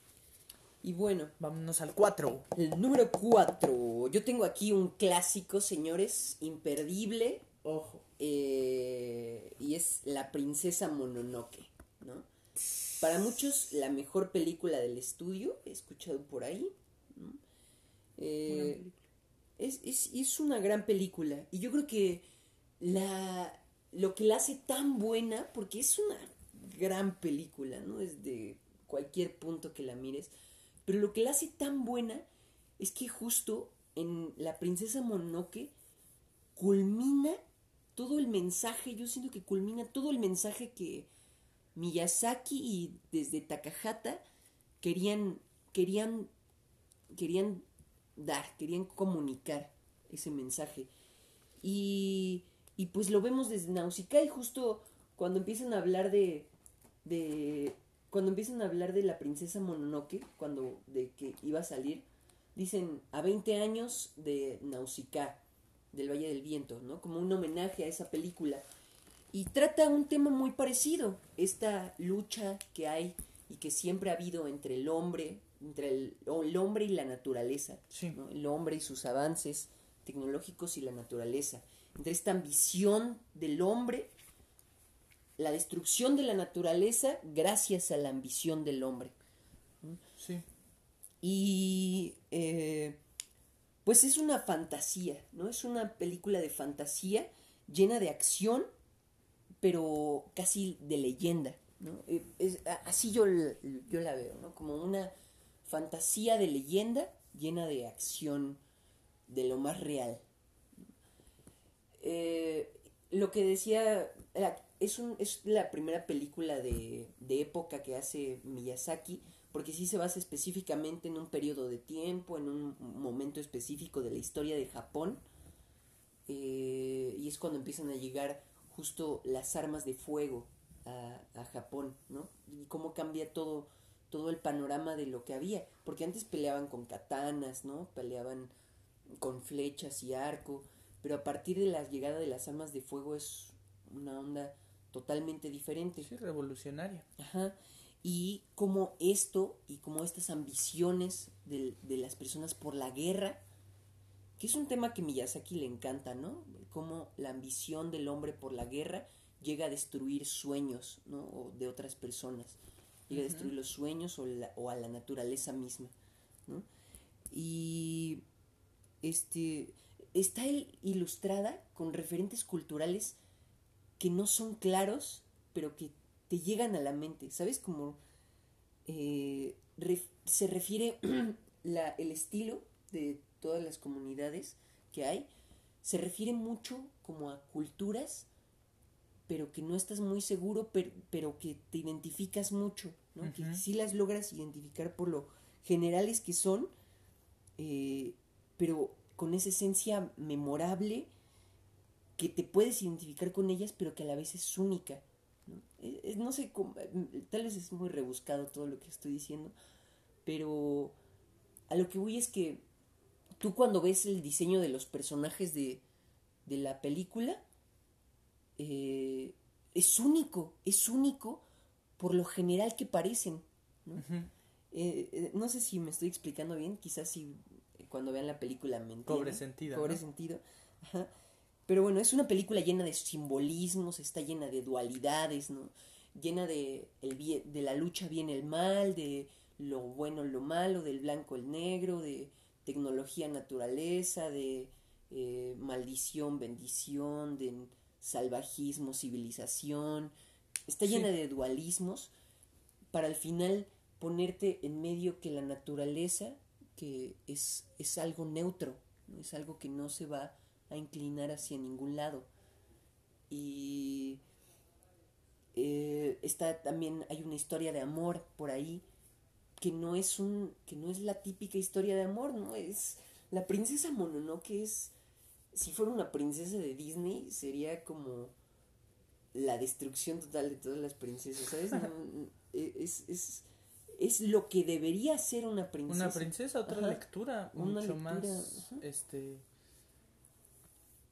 Y bueno, vámonos al 4 el número 4. Yo tengo aquí un clásico, señores, imperdible. ojo eh, y es La princesa Mononoke, ¿no? Para muchos, la mejor película del estudio, he escuchado por ahí. ¿no? Eh, es, es, es una gran película. Y yo creo que la, lo que la hace tan buena, porque es una gran película, ¿no? Desde cualquier punto que la mires. Pero lo que la hace tan buena es que justo en La princesa Mononoke culmina todo el mensaje, yo siento que culmina todo el mensaje que Miyazaki y desde Takahata querían querían querían dar, querían comunicar ese mensaje. Y, y pues lo vemos desde Nausicaa y justo cuando empiezan a hablar de de cuando empiezan a hablar de la princesa Mononoke, cuando de que iba a salir, dicen a 20 años de Nausicaa, del Valle del Viento, ¿no? Como un homenaje a esa película. Y trata un tema muy parecido, esta lucha que hay y que siempre ha habido entre el hombre, entre el, el hombre y la naturaleza, Sí. ¿no? el hombre y sus avances tecnológicos y la naturaleza, entre esta ambición del hombre, la destrucción de la naturaleza gracias a la ambición del hombre. sí Y eh, pues es una fantasía, ¿no? Es una película de fantasía llena de acción, pero casi de leyenda, ¿no? Eh, es- así yo, yo la veo, ¿no? Como una fantasía de leyenda llena de acción de lo más real. Eh, lo que decía, es, un, es la primera película de, de época que hace Miyazaki, porque sí se basa específicamente en un periodo de tiempo, en un momento específico de la historia de Japón, eh, y es cuando empiezan a llegar justo las armas de fuego a, a Japón, ¿no? Y cómo cambia todo, todo el panorama de lo que había, porque antes peleaban con katanas, ¿no? Peleaban con flechas y arco, pero a partir de la llegada de las armas de fuego es una onda totalmente diferente. Sí, revolucionaria. Ajá. Y como esto y como estas ambiciones de, de las personas por la guerra, que es un tema que Miyazaki le encanta, ¿no? Como la ambición del hombre por la guerra llega a destruir sueños, ¿no? O de otras personas. Llega a destruir los sueños o, la- o a la naturaleza misma, ¿no? Y este está il- ilustrada con referentes culturales que no son claros, pero que te llegan a la mente, ¿sabes? Como eh, ref- se refiere la, el estilo de todas las comunidades que hay, se refiere mucho como a culturas, pero que no estás muy seguro, pero, pero que te identificas mucho, ¿no? Que sí las logras identificar por lo generales que son, eh, pero con esa esencia memorable que te puedes identificar con ellas, pero que a la vez es única. ¿no? Eh, eh, no sé, cómo- eh, tal vez es muy rebuscado todo lo que estoy diciendo, pero a lo que voy es que tú cuando ves el diseño de los personajes de, de la película, eh, es único, es único por lo general que parecen. ¿no? Eh, eh, no sé si me estoy explicando bien, quizás si cuando vean la película me entiendan. Cobre sentido, Cobre ¿no? sentido. Ajá. Pero bueno, es una película llena de simbolismos, está llena de dualidades, ¿no? Llena de, el bien, de la lucha bien el mal, de lo bueno lo malo, del blanco el negro, de tecnología naturaleza, de eh, maldición, bendición, de salvajismo, civilización. Está Sí. llena de dualismos para al final ponerte en medio que la naturaleza que es, es algo neutro, ¿no? es algo que no se va a inclinar hacia ningún lado. Y eh, está también, hay una historia de amor por ahí que no es un, que no es la típica historia de amor, no es la princesa Mononoke es, si fuera una princesa de Disney sería como la destrucción total de todas las princesas, ¿sabes? No, no, es, es, es lo que debería ser una princesa. Una princesa, otra Ajá. lectura, Una mucho lectura, más, ajá. este,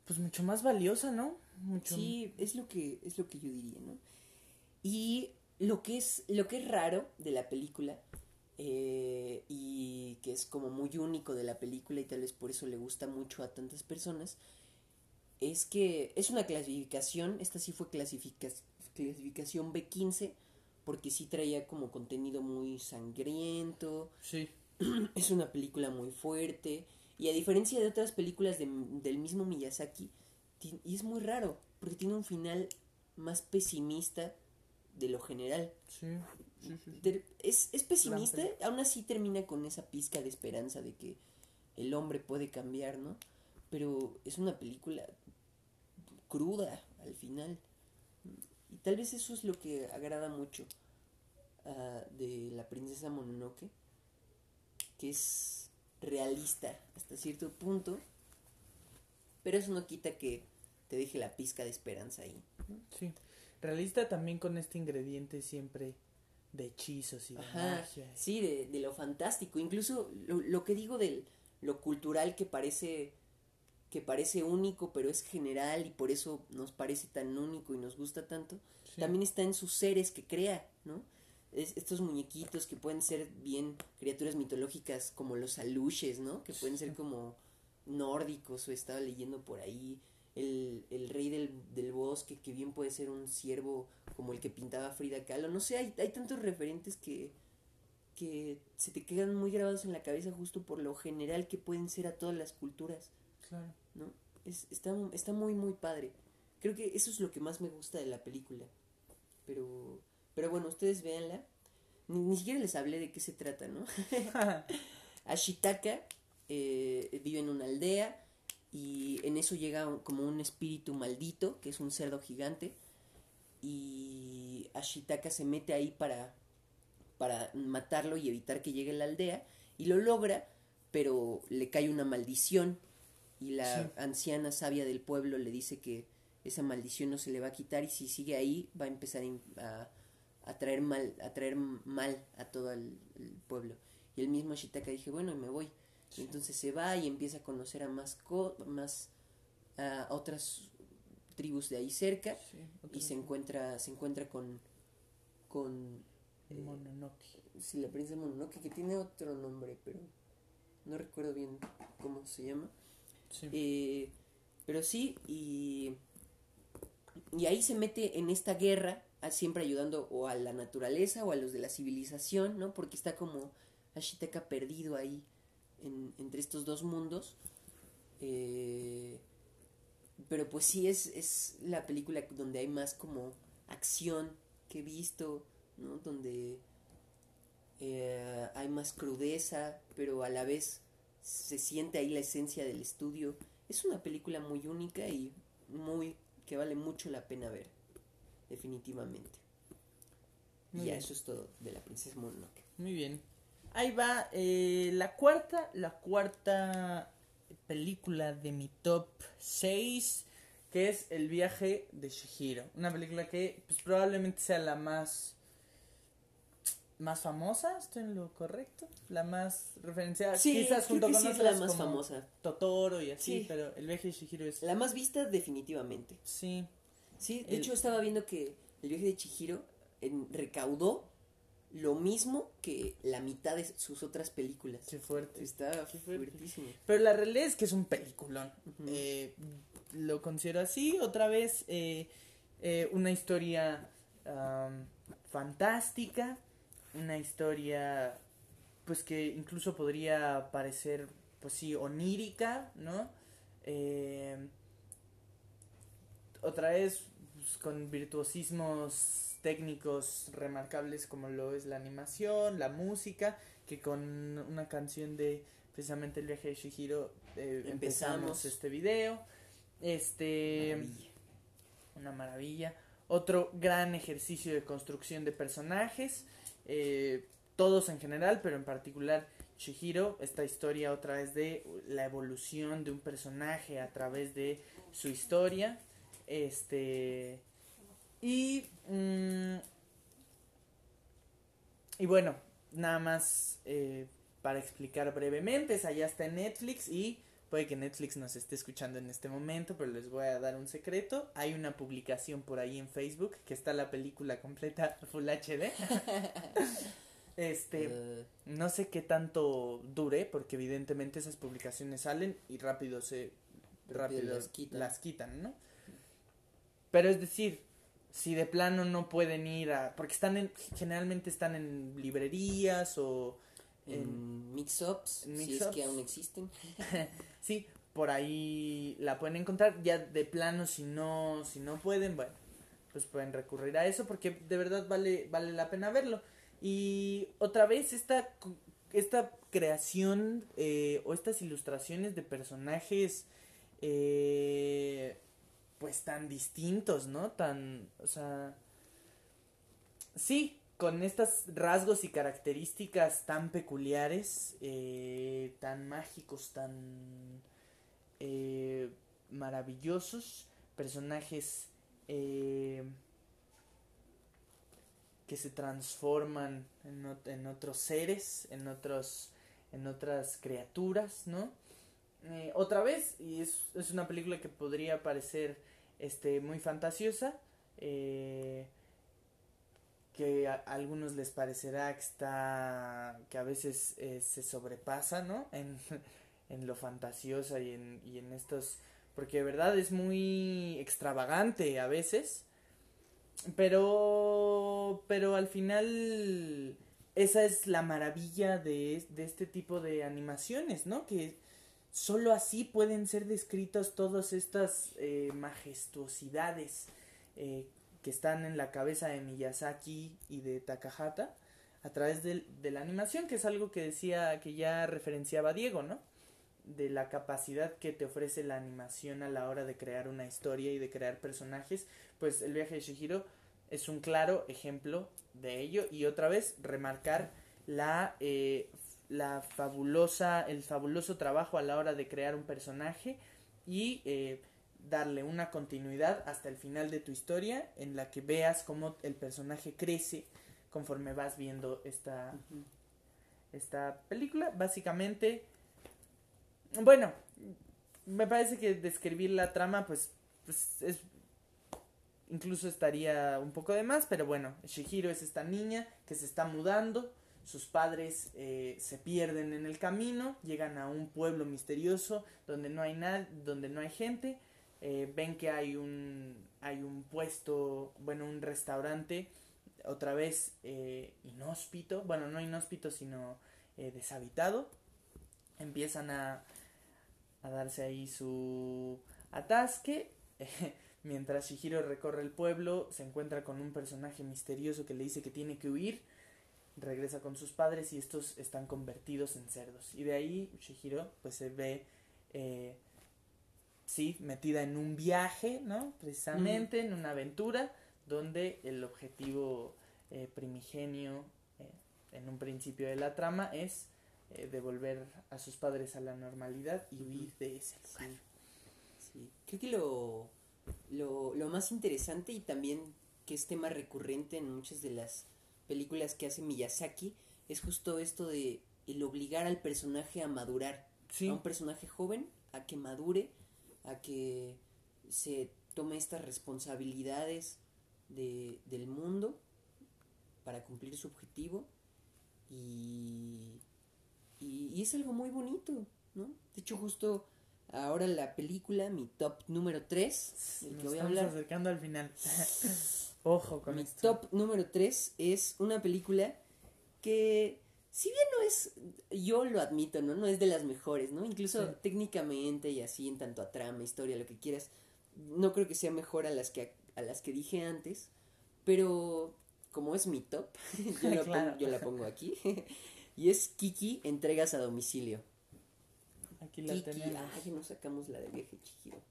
pues mucho más valiosa, ¿no? Mucho Sí, es lo que es lo que yo diría, ¿no? Y lo que es lo que es raro de la película eh, y que es como muy único de la película y tal vez por eso le gusta mucho a tantas personas es que es una clasificación, esta sí fue clasifica- clasificación B15 porque sí traía como contenido muy sangriento, Sí, es una película muy fuerte y a diferencia de otras películas de- del mismo Miyazaki y es muy raro porque tiene un final más pesimista de lo general. Sí, sí, sí. De- es, es pesimista aún así termina con esa pizca de esperanza de que el hombre puede cambiar no pero es una película cruda al final. Y tal vez eso es lo que agrada mucho ah, de la princesa Mononoke que es realista hasta cierto punto pero eso no quita que te deje la pizca de esperanza ahí Sí. Realista también con este ingrediente siempre de hechizos y de Ajá, magia. sí, de, de lo fantástico. Incluso lo, lo que digo de lo cultural que parece que parece único, pero es general y por eso nos parece tan único y nos gusta tanto, Sí. también está en sus seres que crea, ¿no? Es- estos muñequitos que pueden ser bien criaturas mitológicas como los aluches, ¿no? Que pueden ser como nórdicos o estaba leyendo por ahí el, el rey del, del bosque que bien puede ser un ciervo como el que pintaba Frida Kahlo. No sé, hay, hay tantos referentes que, que se te quedan muy grabados en la cabeza justo por lo general que pueden ser a todas las culturas, Claro. ¿no? Es, está, está muy, muy padre. Creo que eso es lo que más me gusta de la película. Pero, pero bueno, ustedes véanla. Ni, ni siquiera les hablé de qué se trata, ¿no? Ashitaka eh, vive en una aldea y en eso llega un- como un espíritu maldito, que es un cerdo gigante, y Ashitaka se mete ahí para, para matarlo y evitar que llegue a la aldea, y lo logra, pero le cae una maldición, y la Sí. anciana sabia del pueblo le dice que esa maldición no se le va a quitar y si sigue ahí va a empezar a, atraer mal, atraer mal a todo el, el pueblo. Y el mismo Ashitaka dije, bueno, me voy. Y entonces se va y empieza a conocer a más, co- más a otras tribus de ahí cerca Sí, y se encuentra se encuentra con con eh, Mononoke. sí, la princesa Mononoke que tiene otro nombre pero no recuerdo bien cómo se llama Sí. Eh, pero sí y y ahí se mete en esta guerra siempre ayudando o a la naturaleza o a los de la civilización no porque está como Ashitaka perdido ahí en- entre estos dos mundos eh, pero pues sí es, es la película donde hay más como acción que he visto, ¿no? Donde eh, hay más crudeza, pero a la vez se siente ahí la esencia del estudio. Es una película muy única y muy que vale mucho la pena ver, definitivamente. Muy y ya eso es todo de la princesa Mononoke. Muy bien. Ahí va eh, la cuarta, la cuarta película de mi top 6, que es El viaje de Shihiro. Una película que pues, probablemente sea la más más famosa, estoy en lo correcto, la más referenciada, quizás creo junto con sí es la más como famosa. Totoro y así, Sí. pero El viaje de Shihiro es La más vista definitivamente. sí, Sí, de El- hecho estaba viendo que el viaje de Chihiro en- recaudó lo mismo que la mitad de sus otras películas. qué fuerte. Está Qué fuerte. fuertísimo. Pero la realidad es que es un peliculón. Eh, lo considero así. Otra vez, eh, eh, una historia fantástica. Una historia, pues que incluso podría parecer, pues sí, onírica, ¿no? Eh, otra vez, pues, con virtuosismos técnicos remarcables como lo es la animación, la música, que con una canción de precisamente el viaje de Shihiro eh, empezamos. Empezamos. este video. Este Maravilla. una maravilla. Otro gran ejercicio de construcción de personajes, eh, todos en general, pero en particular Shihiro, esta historia otra vez de la evolución de un personaje a través de su historia, este y mm, y bueno, nada más eh, para explicar brevemente, esa ya está en Netflix y puede que Netflix nos esté escuchando en este momento, pero les voy a dar un secreto. Hay una publicación por ahí en Facebook que está la película completa Full HD. este, Eh, no sé qué tanto dure, porque evidentemente esas publicaciones salen y rápido se rápido las quitan. las quitan, ¿no? Pero es decir, si de plano no pueden ir a porque están en generalmente están en librerías o en mix-ups, en si es que aún existen. sí, por ahí la pueden encontrar ya de plano si no si no pueden, bueno, pues pueden recurrir a eso porque de verdad vale vale la pena verlo. Y otra vez esta esta creación eh, o estas ilustraciones de personajes eh, pues tan distintos, ¿no? Tan, o sea, sí, con estos rasgos y características tan peculiares, eh, tan mágicos, tan eh, maravillosos, personajes eh, que se transforman en, ot- en otros seres, en otros, en otras criaturas, ¿no? Otra vez, y es una película que podría parecer este, muy fantasiosa, eh, que a, algunos les parecerá que está, que a veces eh, se sobrepasa, ¿no? En, en lo fantasiosa y en, y en estos, porque de verdad es muy extravagante a veces, pero, pero al final esa es la maravilla de, de este tipo de animaciones, ¿no? Que solo así pueden ser descritas todas estas eh, majestuosidades eh, que están en la cabeza de Miyazaki y de Takahata a través de, la animación, que es algo que decía, que ya referenciaba Diego, ¿no? De la capacidad que te ofrece la animación a la hora de crear una historia y de crear personajes, pues el viaje de Shihiro es un claro ejemplo de ello y otra vez remarcar la eh, la fabulosa el fabuloso trabajo a la hora de crear un personaje y eh, darle una continuidad hasta el final de tu historia en la que veas cómo el personaje crece conforme vas viendo esta, esta película. Básicamente, bueno, me parece que describir la trama pues, pues es incluso estaría un poco de más, pero bueno, Shihiro es esta niña que se está mudando, sus padres eh, se pierden en el camino, llegan a un pueblo misterioso donde no hay nada, donde no hay gente, eh, ven que hay un hay un puesto, bueno, un restaurante otra vez eh, inhóspito, bueno, no inhóspito, sino deshabitado, empiezan a, a darse ahí su atasque. Mientras Shihiro recorre el pueblo, se encuentra con un personaje misterioso que le dice que tiene que huir. Regresa con sus padres y estos están convertidos en cerdos. Y de ahí Shihiro pues se ve, eh, sí, metida en un viaje, ¿no? Precisamente, en una aventura donde el objetivo eh, primigenio eh, en un principio de la trama es devolver a sus padres a la normalidad y huir de ese lugar. sí. Creo que lo lo, lo más interesante y también que es tema recurrente en muchas de las películas que hace Miyazaki es justo esto de el obligar al personaje a madurar. A un personaje joven a que madure, a que se tome estas responsabilidades de, del mundo para cumplir su objetivo y, y, y, es algo muy bonito, ¿no? De hecho, justo ahora la película, mi top número 3, el que voy a hablar. acercando al final. Ojo con mi top número 3 es una película que si bien no es, yo lo admito, ¿no? No es de las mejores, ¿no? Incluso técnicamente y así en tanto a trama, historia, lo que quieras, no creo que sea mejor a las que, a las que dije antes, pero como es mi top, yo, yo la pongo aquí, y es Kiki, entregas a domicilio. Aquí la Kiki, tenemos. Ay, no sacamos la de viaje Chihiro.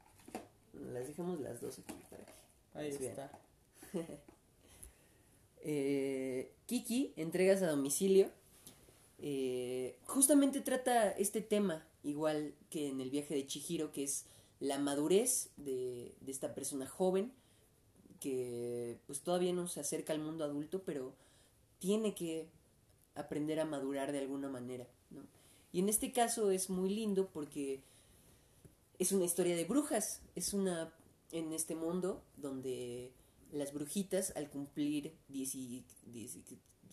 Las dejamos las dos aquí para que. Ahí está. eh, Kiki, entregas a domicilio. Eh, justamente trata este tema, igual que en el viaje de Chihiro, que es la madurez de, esta persona joven que pues todavía no se acerca al mundo adulto, pero tiene que aprender a madurar de alguna manera. Y en este caso es muy lindo porque es una historia de brujas. Es una. En este mundo donde las brujitas, al cumplir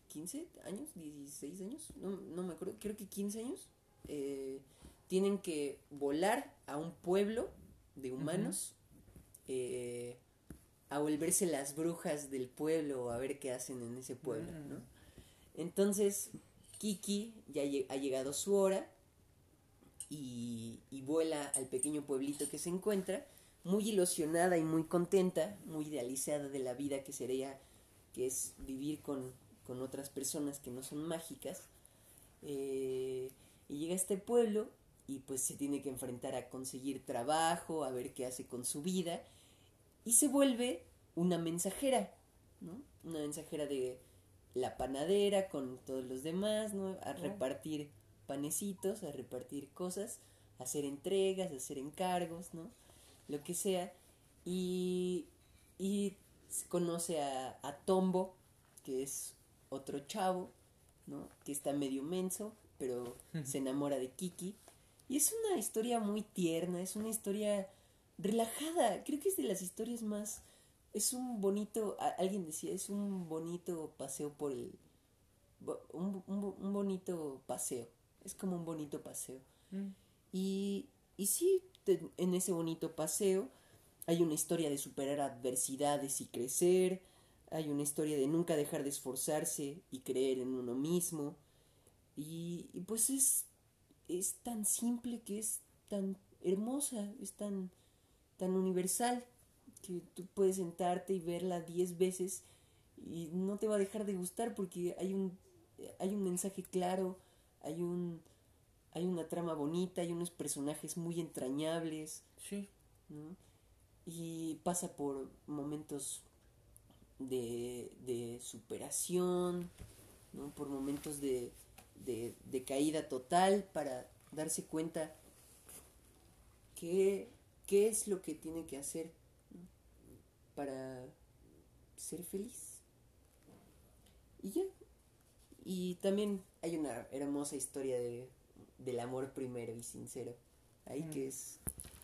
15 años, 16 años, no, no me acuerdo, creo que 15 años, eh, tienen que volar a un pueblo de humanos. Eh, a volverse las brujas del pueblo a ver qué hacen en ese pueblo, ¿no? Mm. Entonces, Kiki ya ha llegado su hora y, vuela al pequeño pueblito que se encuentra, muy ilusionada y muy contenta, muy idealizada de la vida que sería, que es vivir con, otras personas que no son mágicas. Eh, y llega a este pueblo y pues se tiene que enfrentar a conseguir trabajo, a ver qué hace con su vida y se vuelve una mensajera, ¿no? Una mensajera de, la panadera con todos los demás, ¿no? A repartir panecitos, a repartir cosas, a hacer entregas, a hacer encargos, ¿no? Lo que sea. Y, y conoce a, a Tombo, que es otro chavo, ¿no? Que está medio menso, pero se enamora de Kiki. Y es una historia muy tierna, es una historia relajada. Creo que es de las historias más es un bonito, alguien decía, es un bonito paseo por el, un, un, bonito paseo, es como un bonito paseo. Mm. Y, y sí, en ese bonito paseo hay una historia de superar adversidades y crecer, hay una historia de nunca dejar de esforzarse y creer en uno mismo, y, pues es, es tan simple que es tan hermosa, es tan, tan universal que tú puedes sentarte y verla diez veces y no te va a dejar de gustar porque hay un, hay un mensaje claro, hay un hay una trama bonita, hay unos personajes muy entrañables. Sí. Y pasa por momentos de, de superación, ¿no? por momentos de, de, de caída total para darse cuenta que qué es lo que tiene que hacer ¿no? para ser feliz. Y ya. Y también hay una hermosa historia de, del amor primero y sincero. Ahí Mm. que es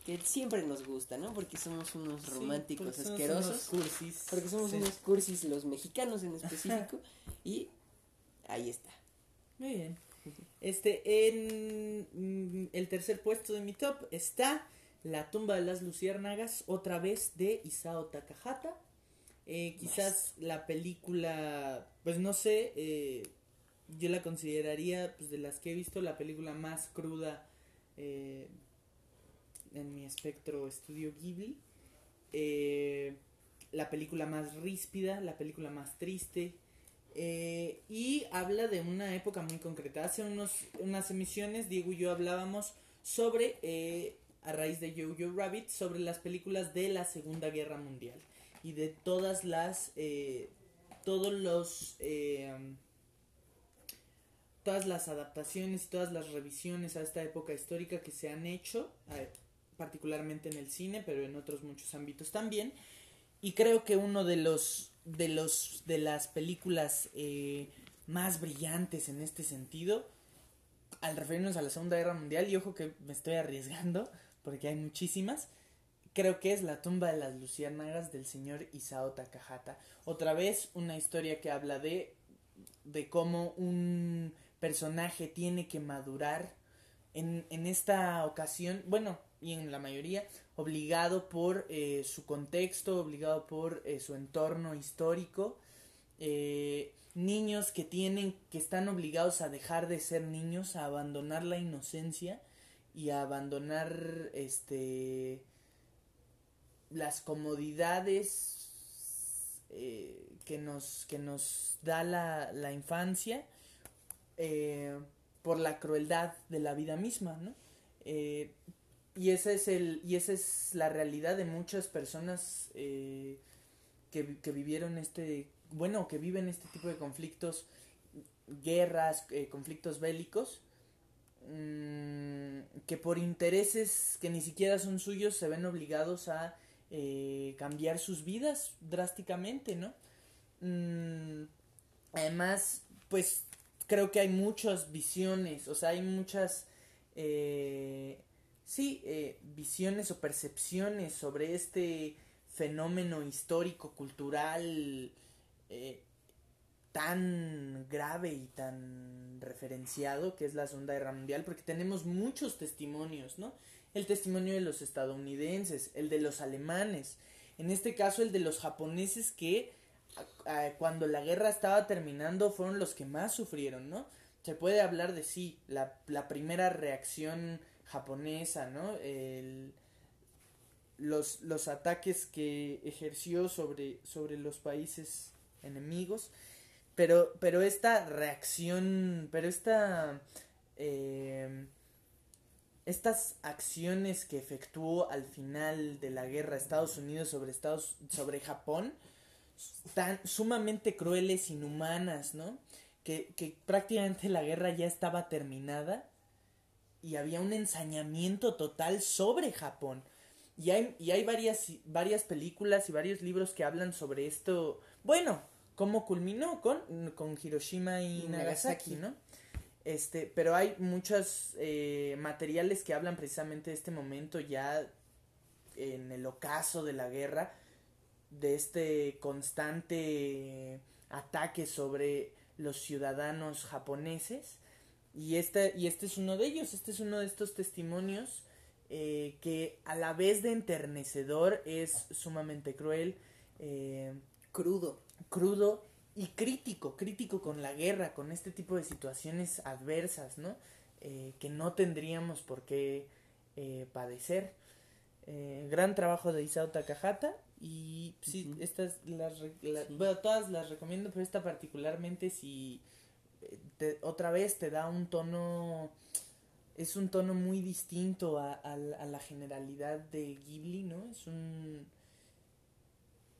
que siempre nos gusta, ¿no? Porque somos unos Sí, románticos porque somos asquerosos. unos cursis. Porque somos Sí. unos cursis los mexicanos en específico. y ahí está. Muy bien. Este, en mm, el tercer puesto de mi top está La tumba de las luciérnagas, otra vez de Isao Takahata. Eh, quizás la película, pues no sé, eh, yo la consideraría, pues de las que he visto, la película más cruda eh, en mi espectro estudio Ghibli. Eh, la película más ríspida, la película más triste, eh, y habla de una época muy concreta. Hace unos, unas emisiones, Diego y yo hablábamos sobre, eh, a raíz de Jojo Rabbit, sobre las películas de la Segunda Guerra Mundial y de todas las, eh, todos los, eh, todas las adaptaciones y todas las revisiones a esta época histórica que se han hecho, particularmente en el cine, pero en otros muchos ámbitos también. Y creo que uno de los de los de las películas eh, más brillantes en este sentido, al referirnos a la Segunda Guerra Mundial, y ojo que me estoy arriesgando, porque hay muchísimas, creo que es La tumba de las luciérnagas del señor Isao Takahata. Otra vez una historia que habla de de cómo un personaje tiene que madurar en, en esta ocasión, bueno, y en la mayoría, obligado por eh, su contexto, obligado por eh, su entorno histórico, eh, niños que tienen, que están obligados a dejar de ser niños, a abandonar la inocencia y a abandonar este las comodidades eh, que nos que nos da la, la infancia eh, por la crueldad de la vida misma, ¿no? Eh, y ese es el y esa es la realidad de muchas personas eh, que, que vivieron este bueno que viven este tipo de conflictos guerras conflictos bélicos mmm, que por intereses que ni siquiera son suyos se ven obligados a cambiar sus vidas drásticamente no mm, además pues creo que hay muchas visiones o sea hay muchas eh, sí, eh, visiones o percepciones sobre este fenómeno histórico, cultural, eh, tan grave y tan referenciado que es la Segunda Guerra Mundial, porque tenemos muchos testimonios, ¿no? El testimonio de los estadounidenses, el de los alemanes, en este caso el de los japoneses que cuando la guerra estaba terminando fueron los que más sufrieron, ¿no? Se puede hablar de sí, la, la primera reacción japonesa, ¿no? El, los, los ataques que ejerció sobre, sobre los países enemigos, pero, pero esta reacción, pero esta, eh, estas acciones que efectuó al final de la guerra Estados Unidos sobre Estados, sobre Japón, tan sumamente crueles, inhumanas, ¿no? Que, que prácticamente la guerra ya estaba terminada y había un ensañamiento total sobre Japón. Y hay, y hay varias, varias películas y varios libros que hablan sobre esto. Bueno, cómo culminó con, con Hiroshima y Nagasaki, Nagasaki, ¿no? Este, pero hay muchos eh, materiales que hablan precisamente de este momento ya en el ocaso de la guerra, de este constante ataque sobre los ciudadanos japoneses. Y este, y este es uno de ellos, este es uno de estos testimonios eh, que a la vez de enternecedor es sumamente cruel, eh, crudo, crudo y crítico, crítico con la guerra, con este tipo de situaciones adversas, ¿no? Eh, que no tendríamos por qué padecer. Gran trabajo de Isao Takahata y sí, uh -huh. estas las, la, sí. bueno, todas las recomiendo, pero esta particularmente si te, otra vez te da un tono es un tono muy distinto a, a, a, la generalidad de Ghibli, ¿no? Es un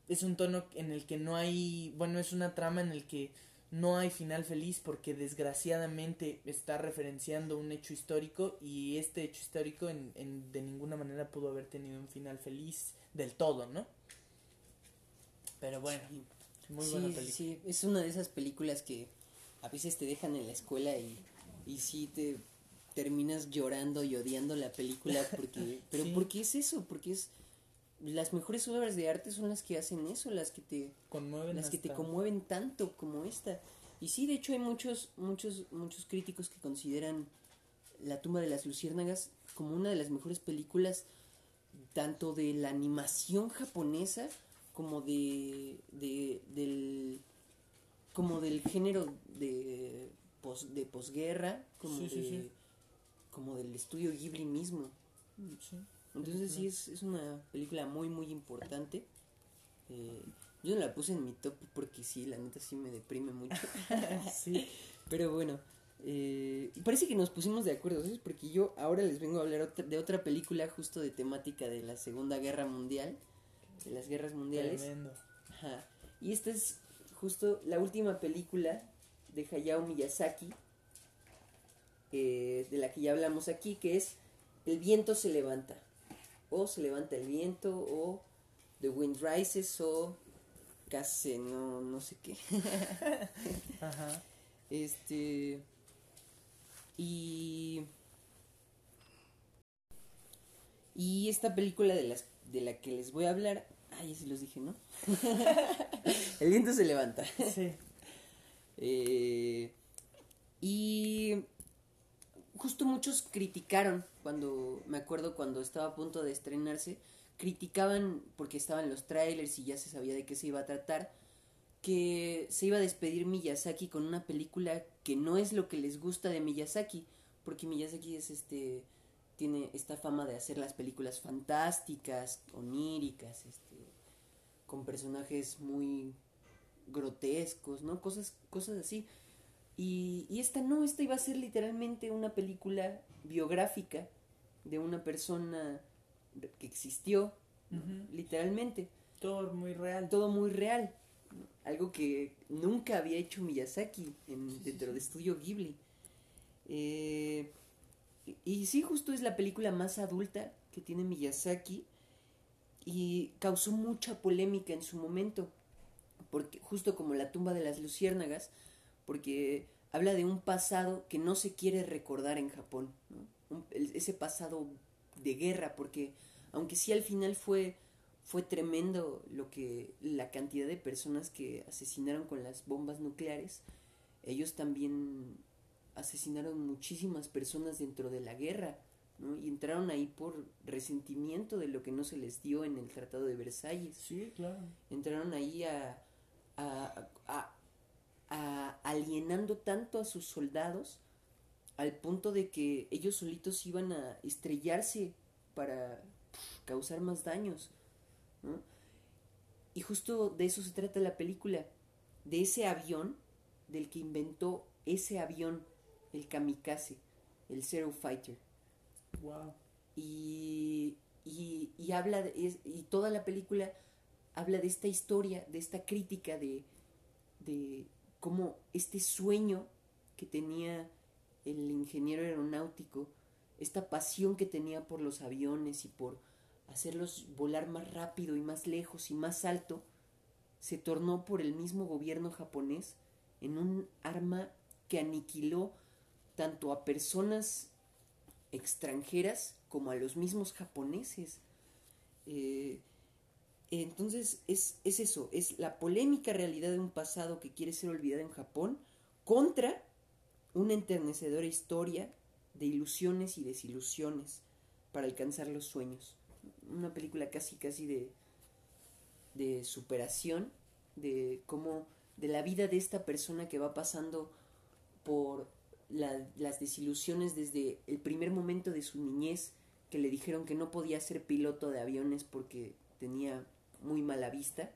es un tono en el que no hay, bueno, es una trama en el que no hay final feliz porque desgraciadamente está referenciando un hecho histórico y este hecho histórico en, en, de ninguna manera pudo haber tenido un final feliz del todo, ¿no? Pero bueno, muy buena película. Sí, es una de esas películas que a veces te dejan en la escuela y, y sí te terminas llorando y odiando la película porque pero Sí. porque es eso porque es las mejores obras de arte son las que hacen eso las que te Conmueven las que te conmueven tanto como esta y sí de hecho hay muchos muchos muchos críticos que consideran la tumba de las luciérnagas como una de las mejores películas tanto de la animación japonesa como de, de del como del género de pos, de posguerra como Sí, de sí. como del estudio Ghibli mismo Sí. entonces sí es, es una película muy muy importante Eh, yo no la puse en mi top porque sí la neta sí me deprime mucho pero bueno, eh, y parece que nos pusimos de acuerdo, ¿sabes? Porque yo ahora les vengo a hablar otra- de otra película justo de temática de la Segunda Guerra Mundial, de las guerras mundiales. Tremendo. Ajá. Y esta es justo la última película de Hayao Miyazaki, eh, de la que ya hablamos aquí, que es El viento se levanta, o se levanta el viento, o The Wind Rises, o casi no, no sé qué. Ajá. Este. Y. Y esta película de las de la que les voy a hablar. Ay, ya se los dije, ¿no? El viento se levanta. Sí. Eh, y justo muchos criticaron cuando, me acuerdo cuando estaba a punto de estrenarse, criticaban porque estaban los trailers y ya se sabía de qué se iba a tratar, que se iba a despedir Miyazaki con una película que no es lo que les gusta de Miyazaki, porque Miyazaki es este tiene esta fama de hacer las películas fantásticas, oníricas, este con personajes muy grotescos, ¿no? Cosas, cosas así. Y, y esta no, esta iba a ser literalmente una película biográfica de una persona que existió, literalmente. Todo muy real. Todo muy real. Algo que nunca había hecho Miyazaki en, dentro de Estudio Ghibli. Eh, y, sí, justo es la película más adulta que tiene Miyazaki y causó mucha polémica en su momento, porque justo como la tumba de las luciérnagas, porque habla de un pasado que no se quiere recordar en Japón, ¿no? Ese pasado de guerra, porque aunque sí al final fue fue tremendo lo que la cantidad de personas que asesinaron con las bombas nucleares, ellos también asesinaron muchísimas personas dentro de la guerra, ¿no? Y entraron ahí por resentimiento de lo que no se les dio en el Tratado de Versalles Sí, claro. entraron ahí a, a, a- a- alienando tanto a sus soldados al punto de que ellos solitos iban a estrellarse para causar más daños. ¿no? Y justo de eso se trata la película, de ese avión, del que inventó ese avión, el kamikaze, el Zero Fighter Wow. y, y, y habla de, es- y toda la película habla de esta historia, de esta crítica de, de cómo este sueño que tenía el ingeniero aeronáutico, esta pasión que tenía por los aviones y por hacerlos volar más rápido y más lejos y más alto, se tornó por el mismo gobierno japonés en un arma que aniquiló tanto a personas extranjeras como a los mismos japoneses. Eh, entonces es, es eso, es la polémica realidad de un pasado que quiere ser olvidado en Japón contra una enternecedora historia de ilusiones y desilusiones para alcanzar los sueños. Una película casi casi de, de superación, de cómo, de la vida de esta persona que va pasando por la- las desilusiones desde el primer momento de su niñez, que le dijeron que no podía ser piloto de aviones porque tenía muy mala vista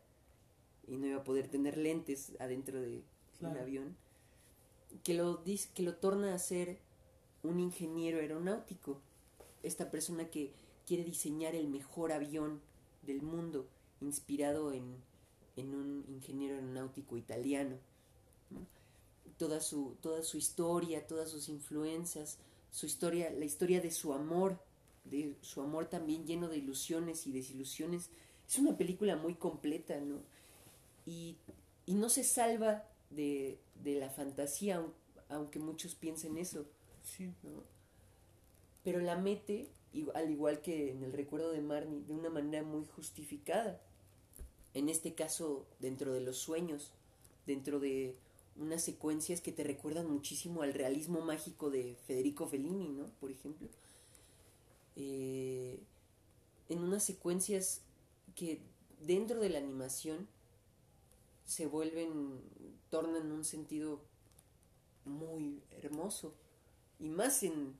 y no iba a poder tener lentes adentro de Claro. un avión, que lo, que lo torna a ser un ingeniero aeronáutico, esta persona que quiere diseñar el mejor avión del mundo, inspirado en, en un ingeniero aeronáutico italiano. Toda su, toda su historia, todas sus influencias, su historia, la historia de su amor, de su amor también lleno de ilusiones y desilusiones. Es una película muy completa, ¿no? Y, y no se salva de, de la fantasía, aunque muchos piensen eso. Sí. ¿no? Pero la mete, al igual que en el recuerdo de Marnie, de una manera muy justificada. En este caso, dentro de los sueños, dentro de unas secuencias que te recuerdan muchísimo al realismo mágico de Federico Fellini, ¿no? Por ejemplo. Eh, en unas secuencias que dentro de la animación se vuelven, tornan un sentido muy hermoso. Y más en,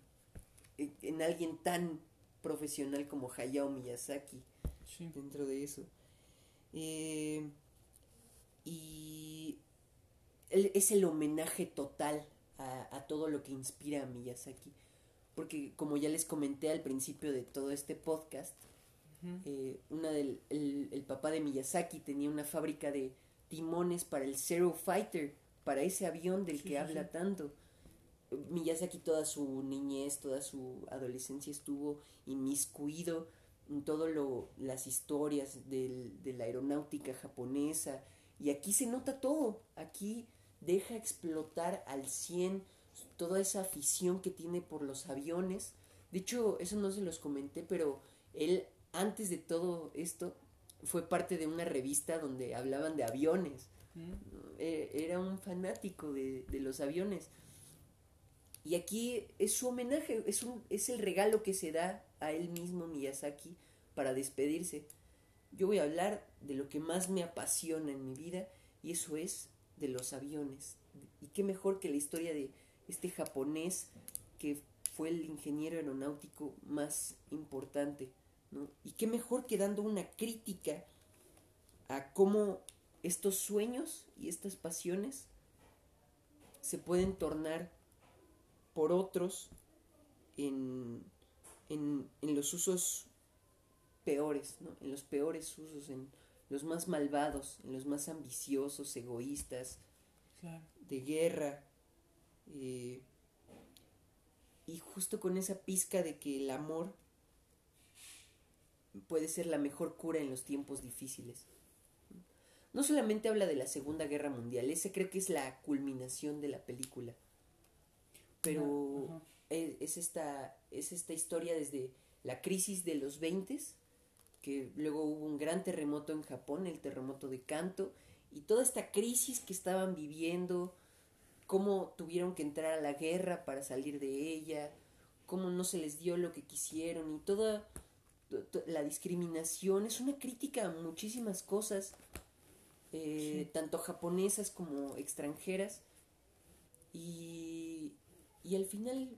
en, alguien tan profesional como Hayao Miyazaki. Sí. Dentro de eso. Eh, y es el homenaje total a, a, todo lo que inspira a Miyazaki. Porque como ya les comenté al principio de todo este podcast, uh -huh. eh, una del, el, el, papá de Miyazaki tenía una fábrica de timones para el Zero Fighter, para ese avión del sí, que sí, habla sí. tanto. Miyazaki toda su niñez, toda su adolescencia estuvo inmiscuido en todo lo, las historias del, de la aeronáutica japonesa. Y aquí se nota todo. Aquí deja explotar al 100 toda esa afición que tiene por los aviones. De hecho, eso no se los comenté, pero él, antes de todo esto, fue parte de una revista donde hablaban de aviones. Mm. Era un fanático de, de, los aviones. Y aquí es su homenaje, es, un, es el regalo que se da a él mismo Miyazaki para despedirse. Yo voy a hablar de lo que más me apasiona en mi vida y eso es de los aviones. Y qué mejor que la historia de este japonés que fue el ingeniero aeronáutico más importante, ¿no? Y qué mejor que dando una crítica a cómo estos sueños y estas pasiones se pueden tornar por otros en, en, en los usos peores, ¿no? En los peores usos, los más malvados, en los más ambiciosos, egoístas, claro. de guerra. Eh, y justo con esa pizca de que el amor puede ser la mejor cura en los tiempos difíciles. No solamente habla de la Segunda Guerra Mundial, ese creo que es la culminación de la película. Pero uh -huh. es, es, esta, es esta historia desde la crisis de los 20 que luego hubo un gran terremoto en Japón, el terremoto de Kanto, y toda esta crisis que estaban viviendo, cómo tuvieron que entrar a la guerra para salir de ella, cómo no se les dio lo que quisieron, y toda la discriminación, es una crítica a muchísimas cosas, eh, sí. tanto japonesas como extranjeras, y, y al final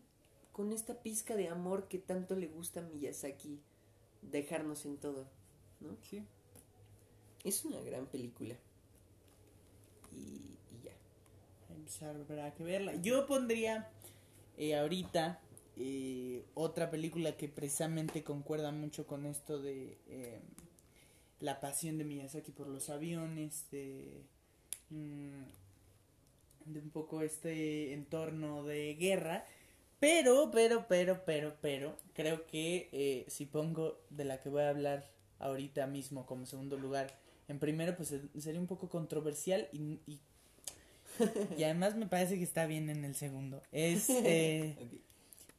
con esta pizca de amor que tanto le gusta a Miyazaki, dejarnos en todo, ¿no? Sí. Es una gran película. Y, y ya. Habrá que verla. Yo pondría eh, ahorita eh, otra película que precisamente concuerda mucho con esto de eh, la pasión de Miyazaki por los aviones, de, mmm, de un poco este entorno de guerra pero, pero, pero, pero, pero, creo que eh, si pongo de la que voy a hablar ahorita mismo como segundo lugar, en primero, pues sería un poco controversial y, y, y además me parece que está bien en el segundo. Es eh, okay.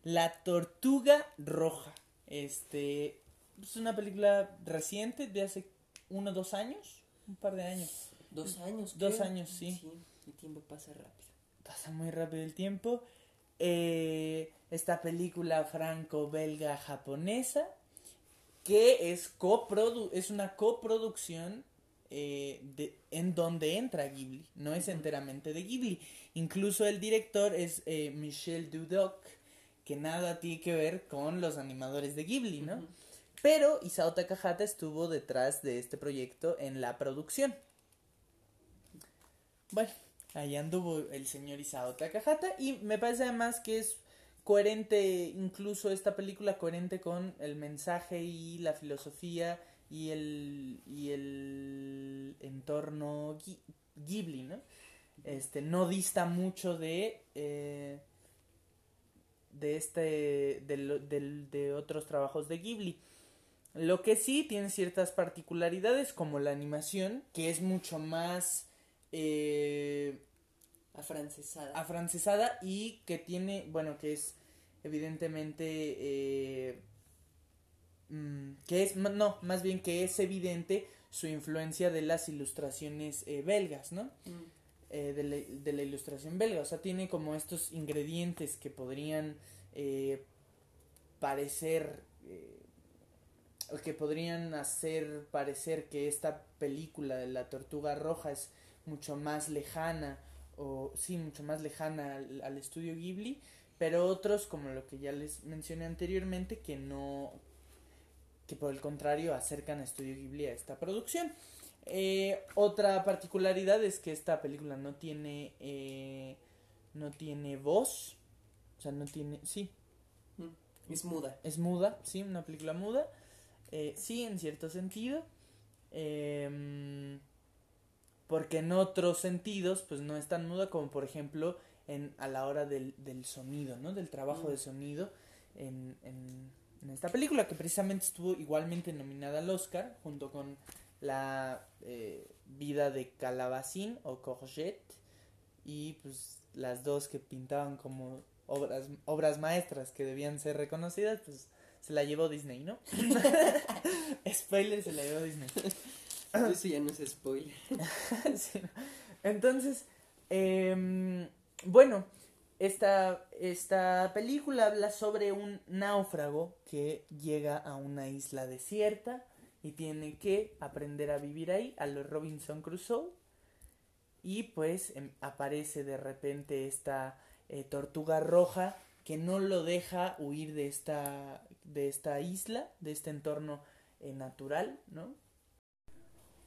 La Tortuga Roja. Este es una película reciente de hace uno o dos años, un par de años. Dos años. Dos creo. años, sí. sí. El tiempo pasa rápido. Pasa muy rápido el tiempo eh, esta película franco-belga-japonesa que es, coprodu es una coproducción eh, de, en donde entra Ghibli, no es enteramente de Ghibli. Incluso el director es eh, Michel Dudok, que nada tiene que ver con los animadores de Ghibli, ¿no? Uh -huh. Pero Isao Takahata estuvo detrás de este proyecto en la producción. Bueno, Ahí anduvo el señor Isao Takahata y me parece además que es coherente incluso esta película coherente con el mensaje y la filosofía y el y el entorno Ghibli, ¿no? este, no dista mucho de, eh, de este, de, del- de otros trabajos de Ghibli. Lo que sí tiene ciertas particularidades como la animación, que es mucho más eh, Afrancesada. afrancesada y que tiene, bueno, que es evidentemente, eh, mm, que es, no, más bien que es evidente su influencia de las ilustraciones eh, belgas, ¿no? Mm. eh, de, la, de la ilustración belga. O sea, tiene como estos ingredientes que podrían eh, parecer. eh, que podrían hacer parecer que esta película de la tortuga roja es mucho más lejana. O sí, mucho más lejana al, al estudio Ghibli. Pero otros, como lo que ya les mencioné anteriormente, que no. que por el contrario acercan a Estudio Ghibli a esta producción. Eh, otra particularidad es que esta película no tiene eh, no tiene voz, o sea, no tiene, sí, Mm. Es muda. es muda, sí, una película muda, eh, sí, en cierto sentido, em, porque en otros sentidos, pues no es tan muda como por ejemplo en a la hora del, del sonido, ¿no? Del trabajo Mm. de sonido en, en, en esta película que precisamente estuvo igualmente nominada al Oscar junto con la eh, vida de Calabacín o Courgette y pues las dos que pintaban como obras obras maestras que debían ser reconocidas pues se la llevó Disney no spoiler se la llevó Disney Eso ya no es spoiler. Sí, entonces em, bueno esta esta película habla sobre un náufrago que llega a una isla desierta y tiene que aprender a vivir ahí a los Robinson Crusoe. Y pues em, aparece de repente esta eh, tortuga roja que no lo deja huir de esta de esta isla de este entorno eh, natural no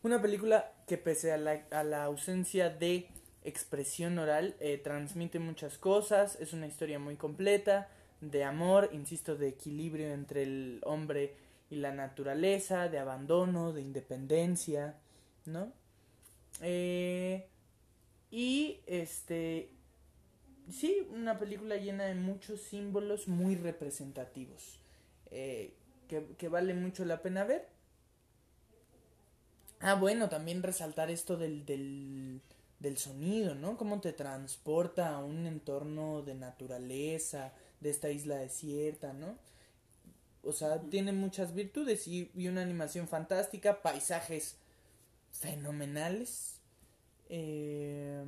una película que pese a la, a la ausencia de expresión oral eh, transmite muchas cosas es una historia muy completa de amor insisto de equilibrio entre el hombre y la naturaleza de abandono de independencia no eh, y este sí, una película llena de muchos símbolos muy representativos. eh, que, que vale mucho la pena ver. Ah, bueno, también resaltar esto del, del, del sonido, ¿no? Cómo te transporta a un entorno de naturaleza, de esta isla desierta, ¿no? O sea, tiene muchas virtudes y, y una animación fantástica, paisajes fenomenales. Eh,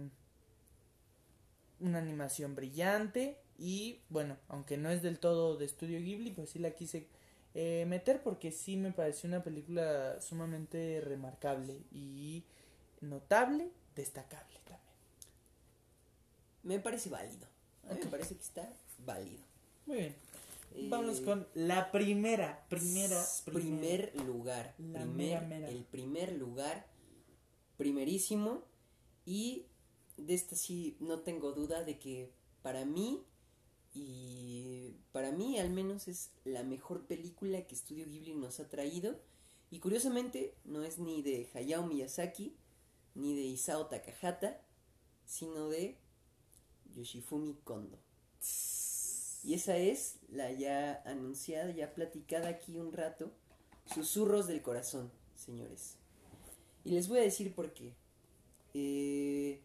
una animación brillante y bueno, aunque no es del todo de estudio Ghibli, pues sí la quise eh, meter porque sí me pareció una película sumamente remarcable y notable, destacable también. Me parece válido. A mí Ok. me parece que está válido. Muy bien. Eh, Vámonos con la primera, primera, primer lugar. La primer, mera, mera. El primer lugar. Primerísimo. Y de esta sí no tengo duda de que para mí. Y para mí al menos es la mejor película que Studio Ghibli nos ha traído. Y curiosamente no es ni de Hayao Miyazaki, ni de Isao Takahata, sino de Yoshifumi Kondo. Y esa es la ya anunciada, ya platicada aquí un rato, Susurros del Corazón, señores. Y les voy a decir por qué. Eh,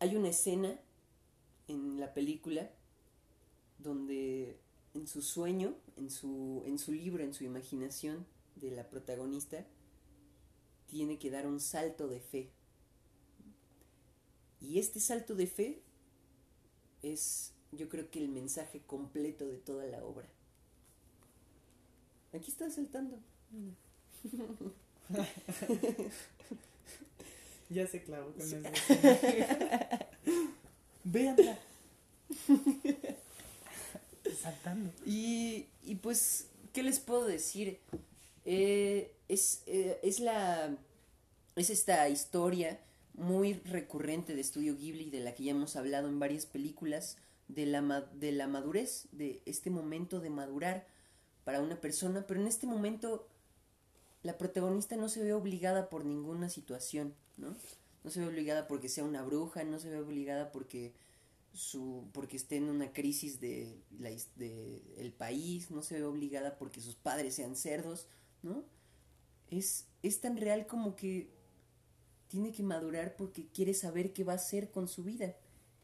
hay una escena en la película donde en su sueño, en su, en su libro, en su imaginación de la protagonista, tiene que dar un salto de fe. Y este salto de fe es yo creo que el mensaje completo de toda la obra. Aquí está saltando. Ya se clavó con eso. Véanla. Saltando. Y, y pues, ¿qué les puedo decir? Eh, es, eh, es la. Es esta historia muy recurrente de Estudio Ghibli, de la que ya hemos hablado en varias películas, de la, de la madurez, de este momento de madurar para una persona, pero en este momento la protagonista no se ve obligada por ninguna situación, ¿no? No se ve obligada porque sea una bruja, no se ve obligada porque su porque esté en una crisis de, la, de el país, no se ve obligada porque sus padres sean cerdos, ¿no? Es, es tan real como que tiene que madurar porque quiere saber qué va a hacer con su vida,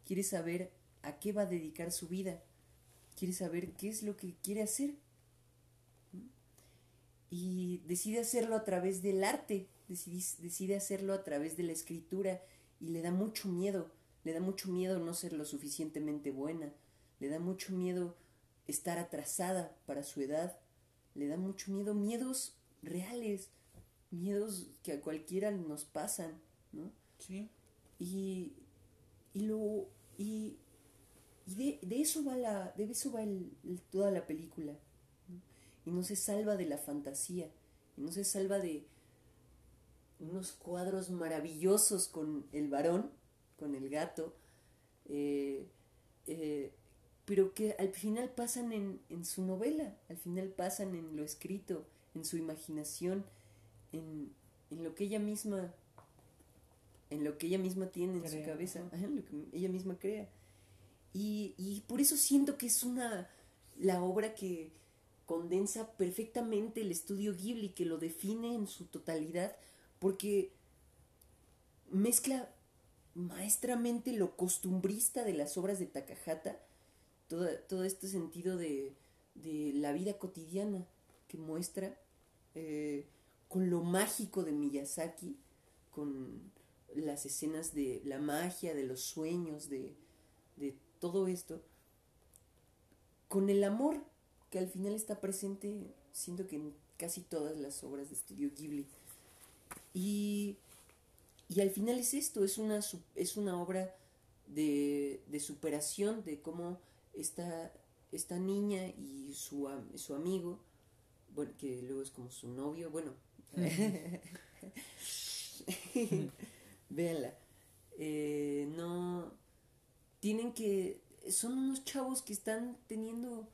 quiere saber a qué va a dedicar su vida, quiere saber qué es lo que quiere hacer. Y decide hacerlo a través del arte, decide, decide hacerlo a través de la escritura y le da mucho miedo, le da mucho miedo no ser lo suficientemente buena, le da mucho miedo estar atrasada para su edad, le da mucho miedo, miedos reales, miedos que a cualquiera nos pasan, ¿no? Sí. Y, y lo, y, y de, de, eso va la, de eso va el, toda la película. Y no se salva de la fantasía, y no se salva de unos cuadros maravillosos con el varón, con el gato, eh, eh, pero que al final pasan en, en, su novela, al final pasan en lo escrito, en su imaginación, en, en lo que ella misma en lo que ella misma tiene en su cabeza, en lo que ella misma crea. Y, y por eso siento que es una la obra que condensa perfectamente el estudio Ghibli, que lo define en su totalidad, porque mezcla maestramente lo costumbrista de las obras de Takahata, todo, todo este sentido de, de, la vida cotidiana que muestra, eh, con lo mágico de Miyazaki, con las escenas de la magia, de los sueños, de, de todo esto, con el amor que al final está presente, siento que en casi todas las obras de estudio Ghibli. Y, y al final es esto, es una, es una obra de, de superación, de cómo esta, esta niña y su, su amigo, bueno, que luego es como su novio, bueno, Véanla. Eh, no. Tienen que. Son unos chavos que están teniendo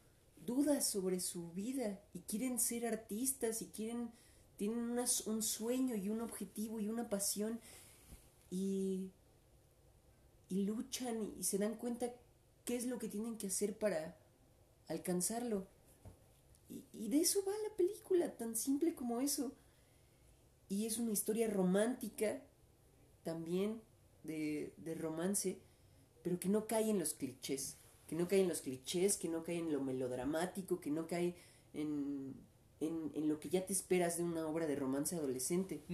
dudas sobre su vida y quieren ser artistas y quieren. Tienen un sueño y un objetivo y una pasión y. luchan y se dan cuenta qué es lo que tienen que hacer para alcanzarlo. Y, de eso va la película, tan simple como eso y es una historia romántica también de, romance, pero que no cae en los clichés, que no cae en los clichés, que no cae en lo melodramático, que no cae en, en, en lo que ya te esperas de una obra de romance adolescente.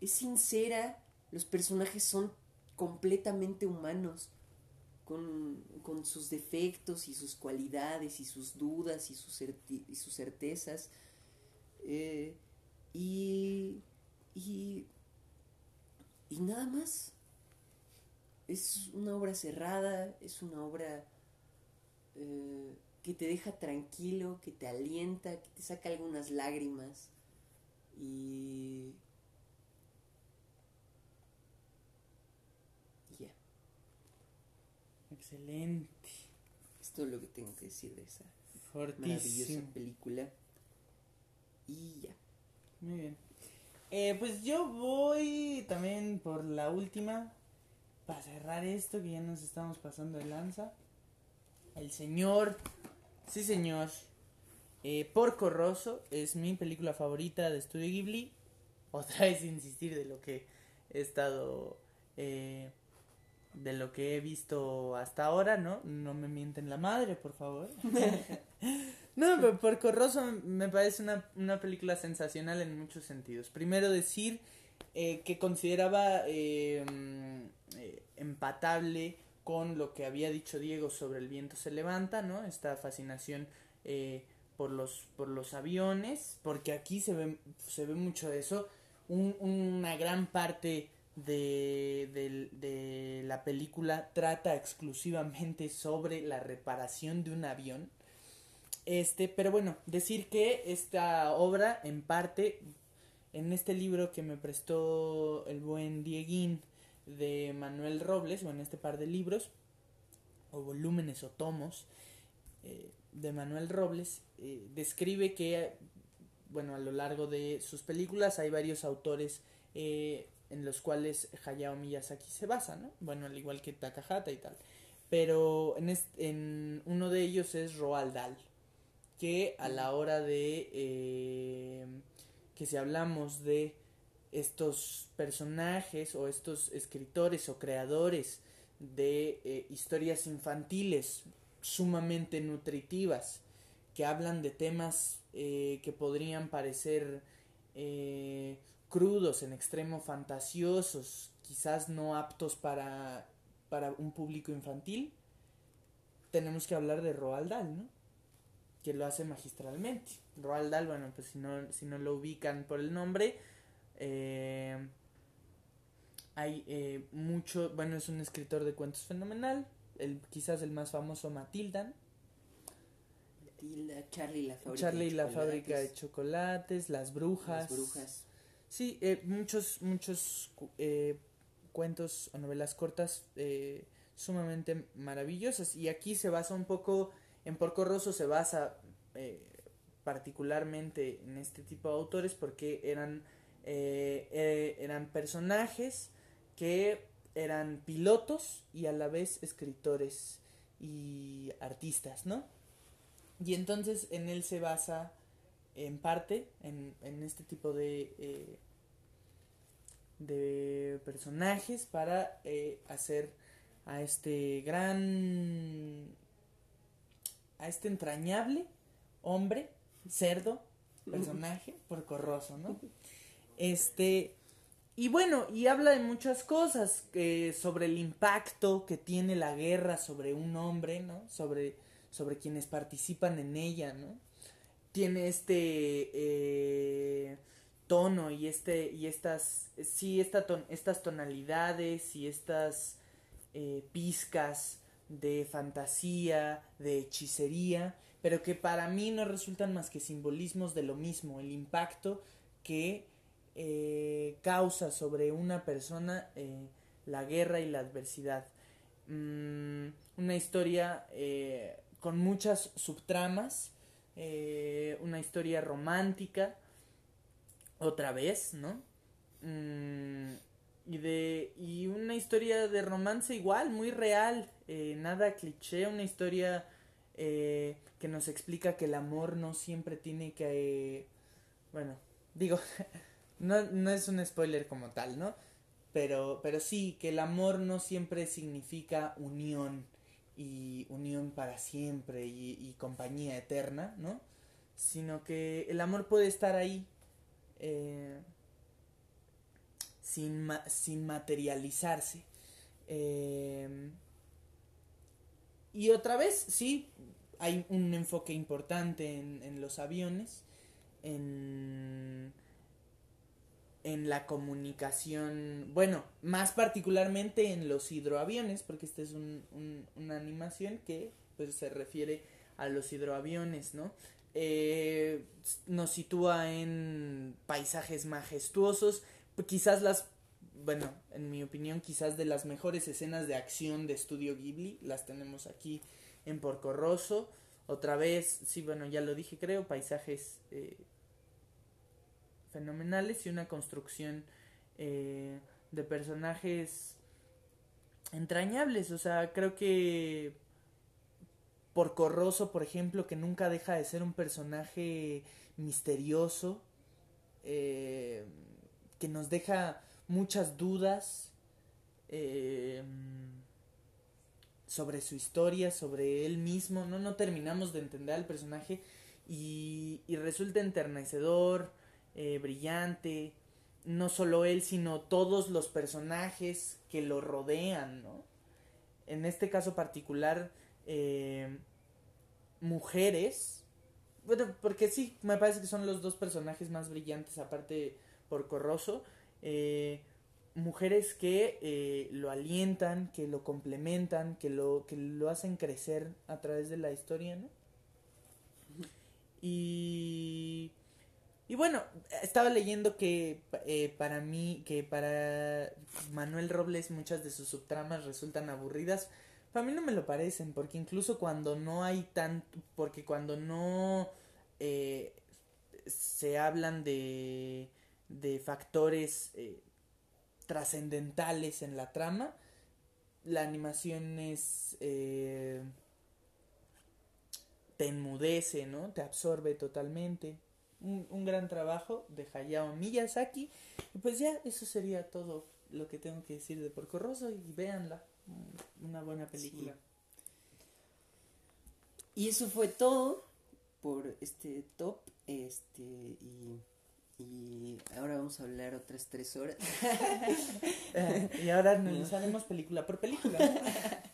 Es sincera, los personajes son completamente humanos, con, con, sus defectos y sus cualidades y sus dudas y sus, y sus certezas. Eh, y, y, y nada más. Es una obra cerrada, es una obra eh, que te deja tranquilo, que te alienta, que te saca algunas lágrimas. Y... Ya. Excelente. Es todo lo que tengo que decir de esa maravillosa película. Y ya. Muy bien. Eh, pues yo voy también por la última. Para cerrar esto, que ya nos estamos pasando de lanza. El señor. Sí, señor. Eh, Porco Rosso es mi película favorita de Studio Ghibli. Otra vez insistir de lo que he estado. Eh, de lo que he visto hasta ahora, ¿no? No me mienten la madre, por favor. no, pero Porco Rosso me parece una, una, película sensacional en muchos sentidos. Primero decir eh, que consideraba eh, eh, empatable con lo que había dicho Diego sobre el viento se levanta, ¿no? Esta fascinación por los por los aviones, porque aquí se ve se ve mucho de eso. Un, una gran parte de, de, de, la película trata exclusivamente sobre la reparación de un avión. Este, pero bueno, decir que esta obra, en parte, en este libro que me prestó el buen Dieguín de Manuel Robles, o en este par de libros, o volúmenes o tomos eh, de Manuel Robles, eh, describe que bueno, a lo largo de sus películas hay varios autores eh, en los cuales Hayao Miyazaki se basa, ¿no? Bueno, al igual que Takahata y tal. Pero en, en uno de ellos es Roald Dahl, que a la hora de que si hablamos de estos personajes o estos escritores o creadores de eh, historias infantiles sumamente nutritivas que hablan de temas eh, que podrían parecer eh, crudos, en extremo fantasiosos, quizás no aptos para, para un público infantil, tenemos que hablar de Roald Dahl, ¿no? Que lo hace magistralmente. Roald Dahl, bueno, pues si no, si no lo ubican por el nombre, eh, hay eh, mucho, bueno, es un escritor de cuentos fenomenal, el, quizás el más famoso Matilda. Matilda, Charlie la fábrica, Charlie de, la chocolates, fábrica de chocolates, Las brujas. Las brujas. Sí, eh, muchos, muchos eh, cuentos o novelas cortas eh, sumamente maravillosas. Y aquí se basa un poco, en Porco Rosso se basa eh, particularmente en este tipo de autores porque eran, eh, eh, eran personajes que eran pilotos y a la vez escritores y artistas, ¿no? Y entonces en él se basa en parte en, en este tipo de de personajes para hacer a este gran a este entrañable hombre cerdo personaje porcorroso no este y bueno y habla de muchas cosas eh, sobre el impacto que tiene la guerra sobre un hombre no sobre sobre quienes participan en ella no tiene este eh, tono y este y estas sí esta ton- estas tonalidades y estas eh, pizcas de fantasía de hechicería pero que para mí no resultan más que simbolismos de lo mismo el impacto que eh, causa sobre una persona eh, la guerra y la adversidad Mm, una historia eh, con muchas subtramas una historia romántica otra vez, ¿no? Mm, y de y una historia de romance igual, muy real, eh, nada cliché, una historia eh, que nos explica que el amor no siempre tiene que, bueno, digo, no, no es un spoiler como tal, ¿no? Pero, pero sí, que el amor no siempre significa unión y unión para siempre y, y compañía eterna, ¿no? Sino que el amor puede estar ahí eh, sin, ma- sin materializarse. Eh, y otra vez, sí, hay un enfoque importante en, los aviones, en, en la comunicación, bueno, más particularmente en los hidroaviones, porque esta es un- una animación que pues se refiere a los hidroaviones, ¿no? Eh, nos sitúa en paisajes majestuosos, quizás las, bueno, en mi opinión, quizás de las mejores escenas de acción de Estudio Ghibli, las tenemos aquí en Porco Rosso, otra vez, sí, bueno, ya lo dije, creo, paisajes eh, fenomenales y una construcción eh, de personajes entrañables, o sea, creo que Porco Rosso, por ejemplo, que nunca deja de ser un personaje misterioso, eh, que nos deja muchas dudas eh, sobre su historia, sobre él mismo, no, no terminamos de entender al personaje y, y resulta enternecedor, eh, brillante, no solo él, sino todos los personajes que lo rodean, ¿no? En este caso particular, eh, mujeres, bueno, porque sí, me parece que son los dos personajes más brillantes, aparte por Corroso, eh, mujeres que eh, lo alientan, que lo complementan, que lo, que lo hacen crecer a través de la historia, ¿no? Y, y bueno, estaba leyendo que eh, para mí, que para Manuel Robles muchas de sus subtramas resultan aburridas. Para mí no me lo parecen, porque incluso cuando no hay tanto, porque cuando no eh, se hablan de, de factores eh, trascendentales en la trama. La animación es... Eh, te enmudece, ¿no? Te absorbe totalmente. Un, un gran trabajo de Hayao Miyazaki. Y pues ya, eso sería todo lo que tengo que decir de Porco Rosso y véanla. Una buena película. Y eso fue todo por este top. Este, y ahora vamos a hablar otras tres horas. y ahora nos haremos película por película.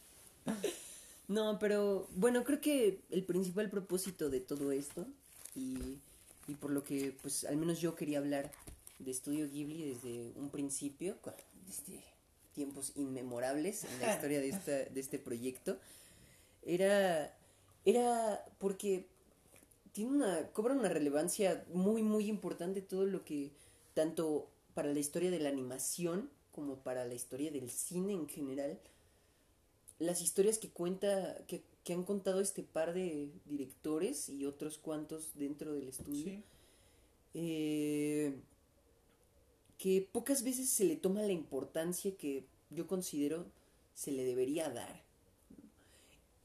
No, pero bueno, creo que el principal propósito de todo esto y, y por lo que pues al menos yo quería hablar de Estudio Ghibli desde un principio, desde tiempos inmemorables en la historia de, esta, de este proyecto, era, era porque tiene una, cobra una relevancia muy, muy importante todo lo que, tanto para la historia de la animación como para la historia del cine en general, las historias que cuenta, que, que han contado este par de directores y otros cuantos dentro del estudio, Sí. eh, que pocas veces se le toma la importancia que yo considero se le debería dar.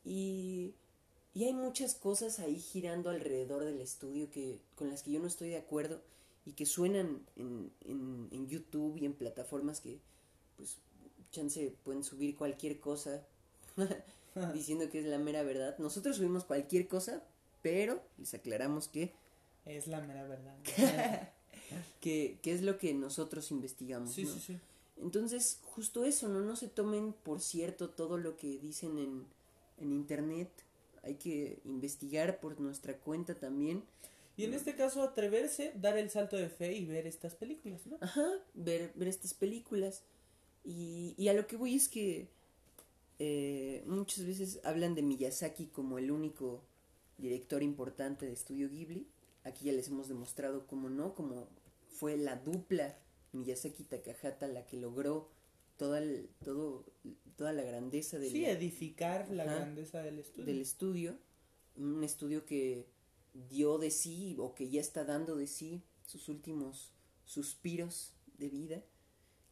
Y, y hay muchas cosas ahí girando alrededor del estudio que, con las que yo no estoy de acuerdo y que suenan en, en, en YouTube y en plataformas que pues chance pueden subir cualquier cosa diciendo que es la mera verdad. Nosotros subimos cualquier cosa, pero les aclaramos que Es la mera verdad. que, que es lo que nosotros investigamos. sí, ¿no? sí, sí. Entonces, justo eso, ¿no? No se tomen por cierto todo lo que dicen en, en internet. Hay que investigar por nuestra cuenta también. Y en este caso atreverse, dar el salto de fe y ver estas películas, ¿no? Ajá, ver, ver estas películas. Y, y a lo que voy es que eh, muchas veces hablan de Miyazaki como el único director importante de Estudio Ghibli. Aquí ya les hemos demostrado cómo no, como fue la dupla Miyazaki Takahata la que logró toda, el- todo, toda la grandeza del, Sí, edificar la Ajá. grandeza del estudio. del estudio. Un estudio que dio de sí o que ya está dando de sí sus últimos suspiros de vida.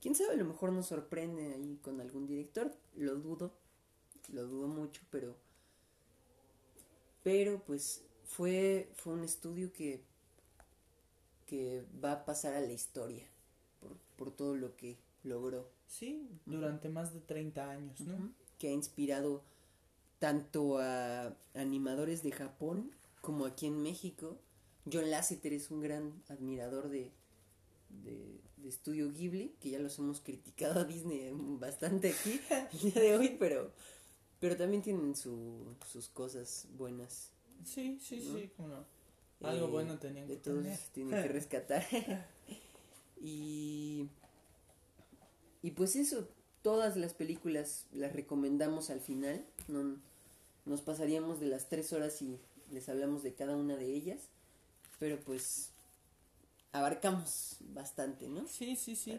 Quién sabe, a lo mejor nos sorprende ahí con algún director, lo dudo, lo dudo mucho, pero pero pues fue fue un estudio que que va a pasar a la historia por, por todo lo que logró. Sí, durante más de 30 años, ¿no? Que ha inspirado tanto a animadores de Japón como aquí en México. John Lasseter es un gran admirador de, de, de Estudio Ghibli, que ya los hemos criticado a Disney bastante aquí el día de hoy, pero, pero también tienen su, sus cosas buenas. Sí, sí, ¿No? sí, cómo no. Algo Eh, bueno tenían de que todos tener. tienen que rescatar. y, y pues eso, todas las películas las recomendamos al final. No, nos pasaríamos de las tres horas y les hablamos de cada una de ellas. Pero pues abarcamos bastante, ¿no? Sí, sí, sí.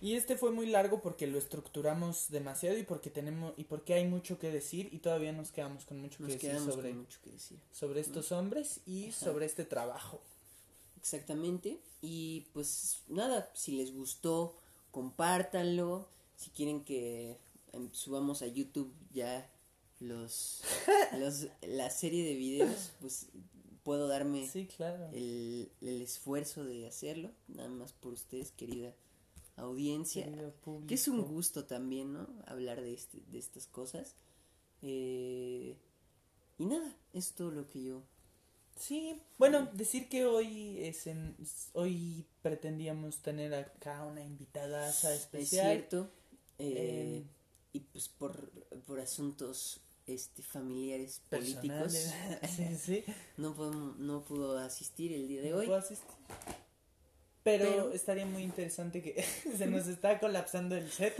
Y este fue muy largo porque lo estructuramos demasiado y porque tenemos y porque hay mucho que decir y todavía nos quedamos con mucho Nos que decir sobre con mucho que decir. sobre estos hombres y Ajá. sobre este trabajo. Exactamente. Y pues nada, si les gustó, compártanlo. Si quieren que em, subamos a YouTube ya los, los la serie de videos, pues puedo darme Sí, claro. el, el esfuerzo de hacerlo. Nada más por ustedes, querida audiencia. Que es un gusto también, ¿no? Hablar de, este, de estas cosas. Eh, y nada, es todo lo que yo Sí, bueno, decir que hoy es en, hoy pretendíamos tener acá una invitada Es especial. cierto. eh, eh, y pues por, por asuntos este familiares políticos personales. sí, sí. no podemos- no pudo asistir el día de No hoy. puedo asistir. Pero, Pero- estaría muy interesante que se nos está colapsando el set.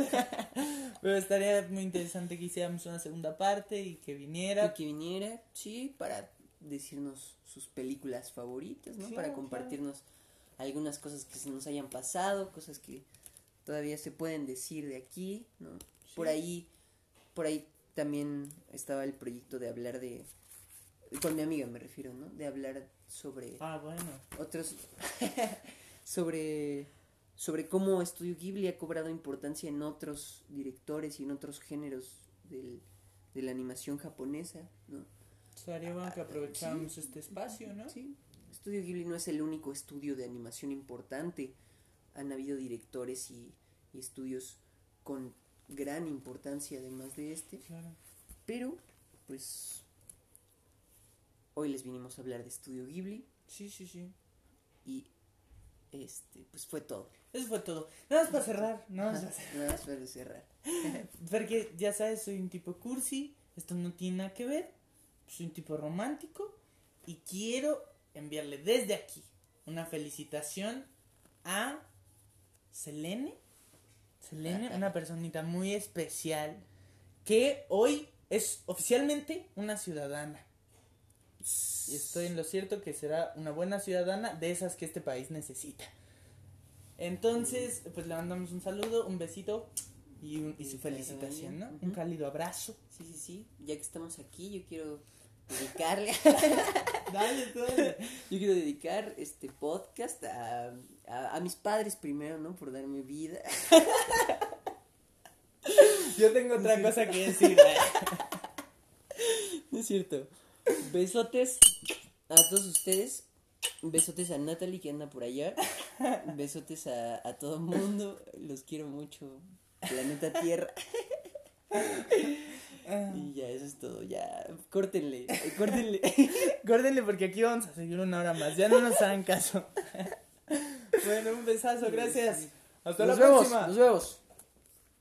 Pero estaría muy interesante que hiciéramos una segunda parte y que Y viniera. que viniera, sí, para decirnos sus películas favoritas, ¿no? Claro, para claro. compartirnos algunas cosas que se nos hayan pasado, cosas que todavía se pueden decir de aquí, ¿no? Por ahí, por ahí también estaba el proyecto de hablar de con mi amiga me refiero, ¿no? De hablar sobre Ah, bueno. otros sobre sobre cómo Estudio Ghibli ha cobrado importancia en otros directores y en otros géneros del, de la animación japonesa, ¿no? Sería bueno que aprovecháramos este espacio, ¿no? Sí. Estudio Ghibli no es el único estudio de animación importante. Han habido directores y, y estudios con gran importancia además de este. Claro. Pero, pues, hoy les vinimos a hablar de Estudio Ghibli Sí, sí, sí. y, este, pues fue todo. Eso fue todo. Nada más para cerrar, nada más para cerrar. Nada más para cerrar. Porque ya sabes, soy un tipo cursi, esto no tiene nada que ver, soy un tipo romántico y quiero enviarle desde aquí una felicitación a Selene. Selene, una personita muy especial que hoy es oficialmente una ciudadana. Y estoy en lo cierto que será una buena ciudadana de esas que este país necesita. Entonces, pues le mandamos un saludo, un besito y, un- y su felicitación, ¿no? Un cálido abrazo. Sí, sí, sí. Ya que estamos aquí, yo quiero dedicarle. Dale, dale. yo quiero dedicar este podcast a, a, a mis padres primero, ¿no? Por darme vida. Yo tengo otra cosa que decir. No es cierto. Besotes a todos ustedes. Besotes a Natalie que anda por allá. Besotes a, a todo mundo. Los quiero mucho. Planeta Tierra. Y ya, eso es todo. Ya, córtenle. eh, Córtenle. Córdenle porque aquí vamos a seguir una hora más. Ya no nos hagan caso. bueno, un besazo, gracias. Hasta Nos la vemos. próxima. Nos vemos.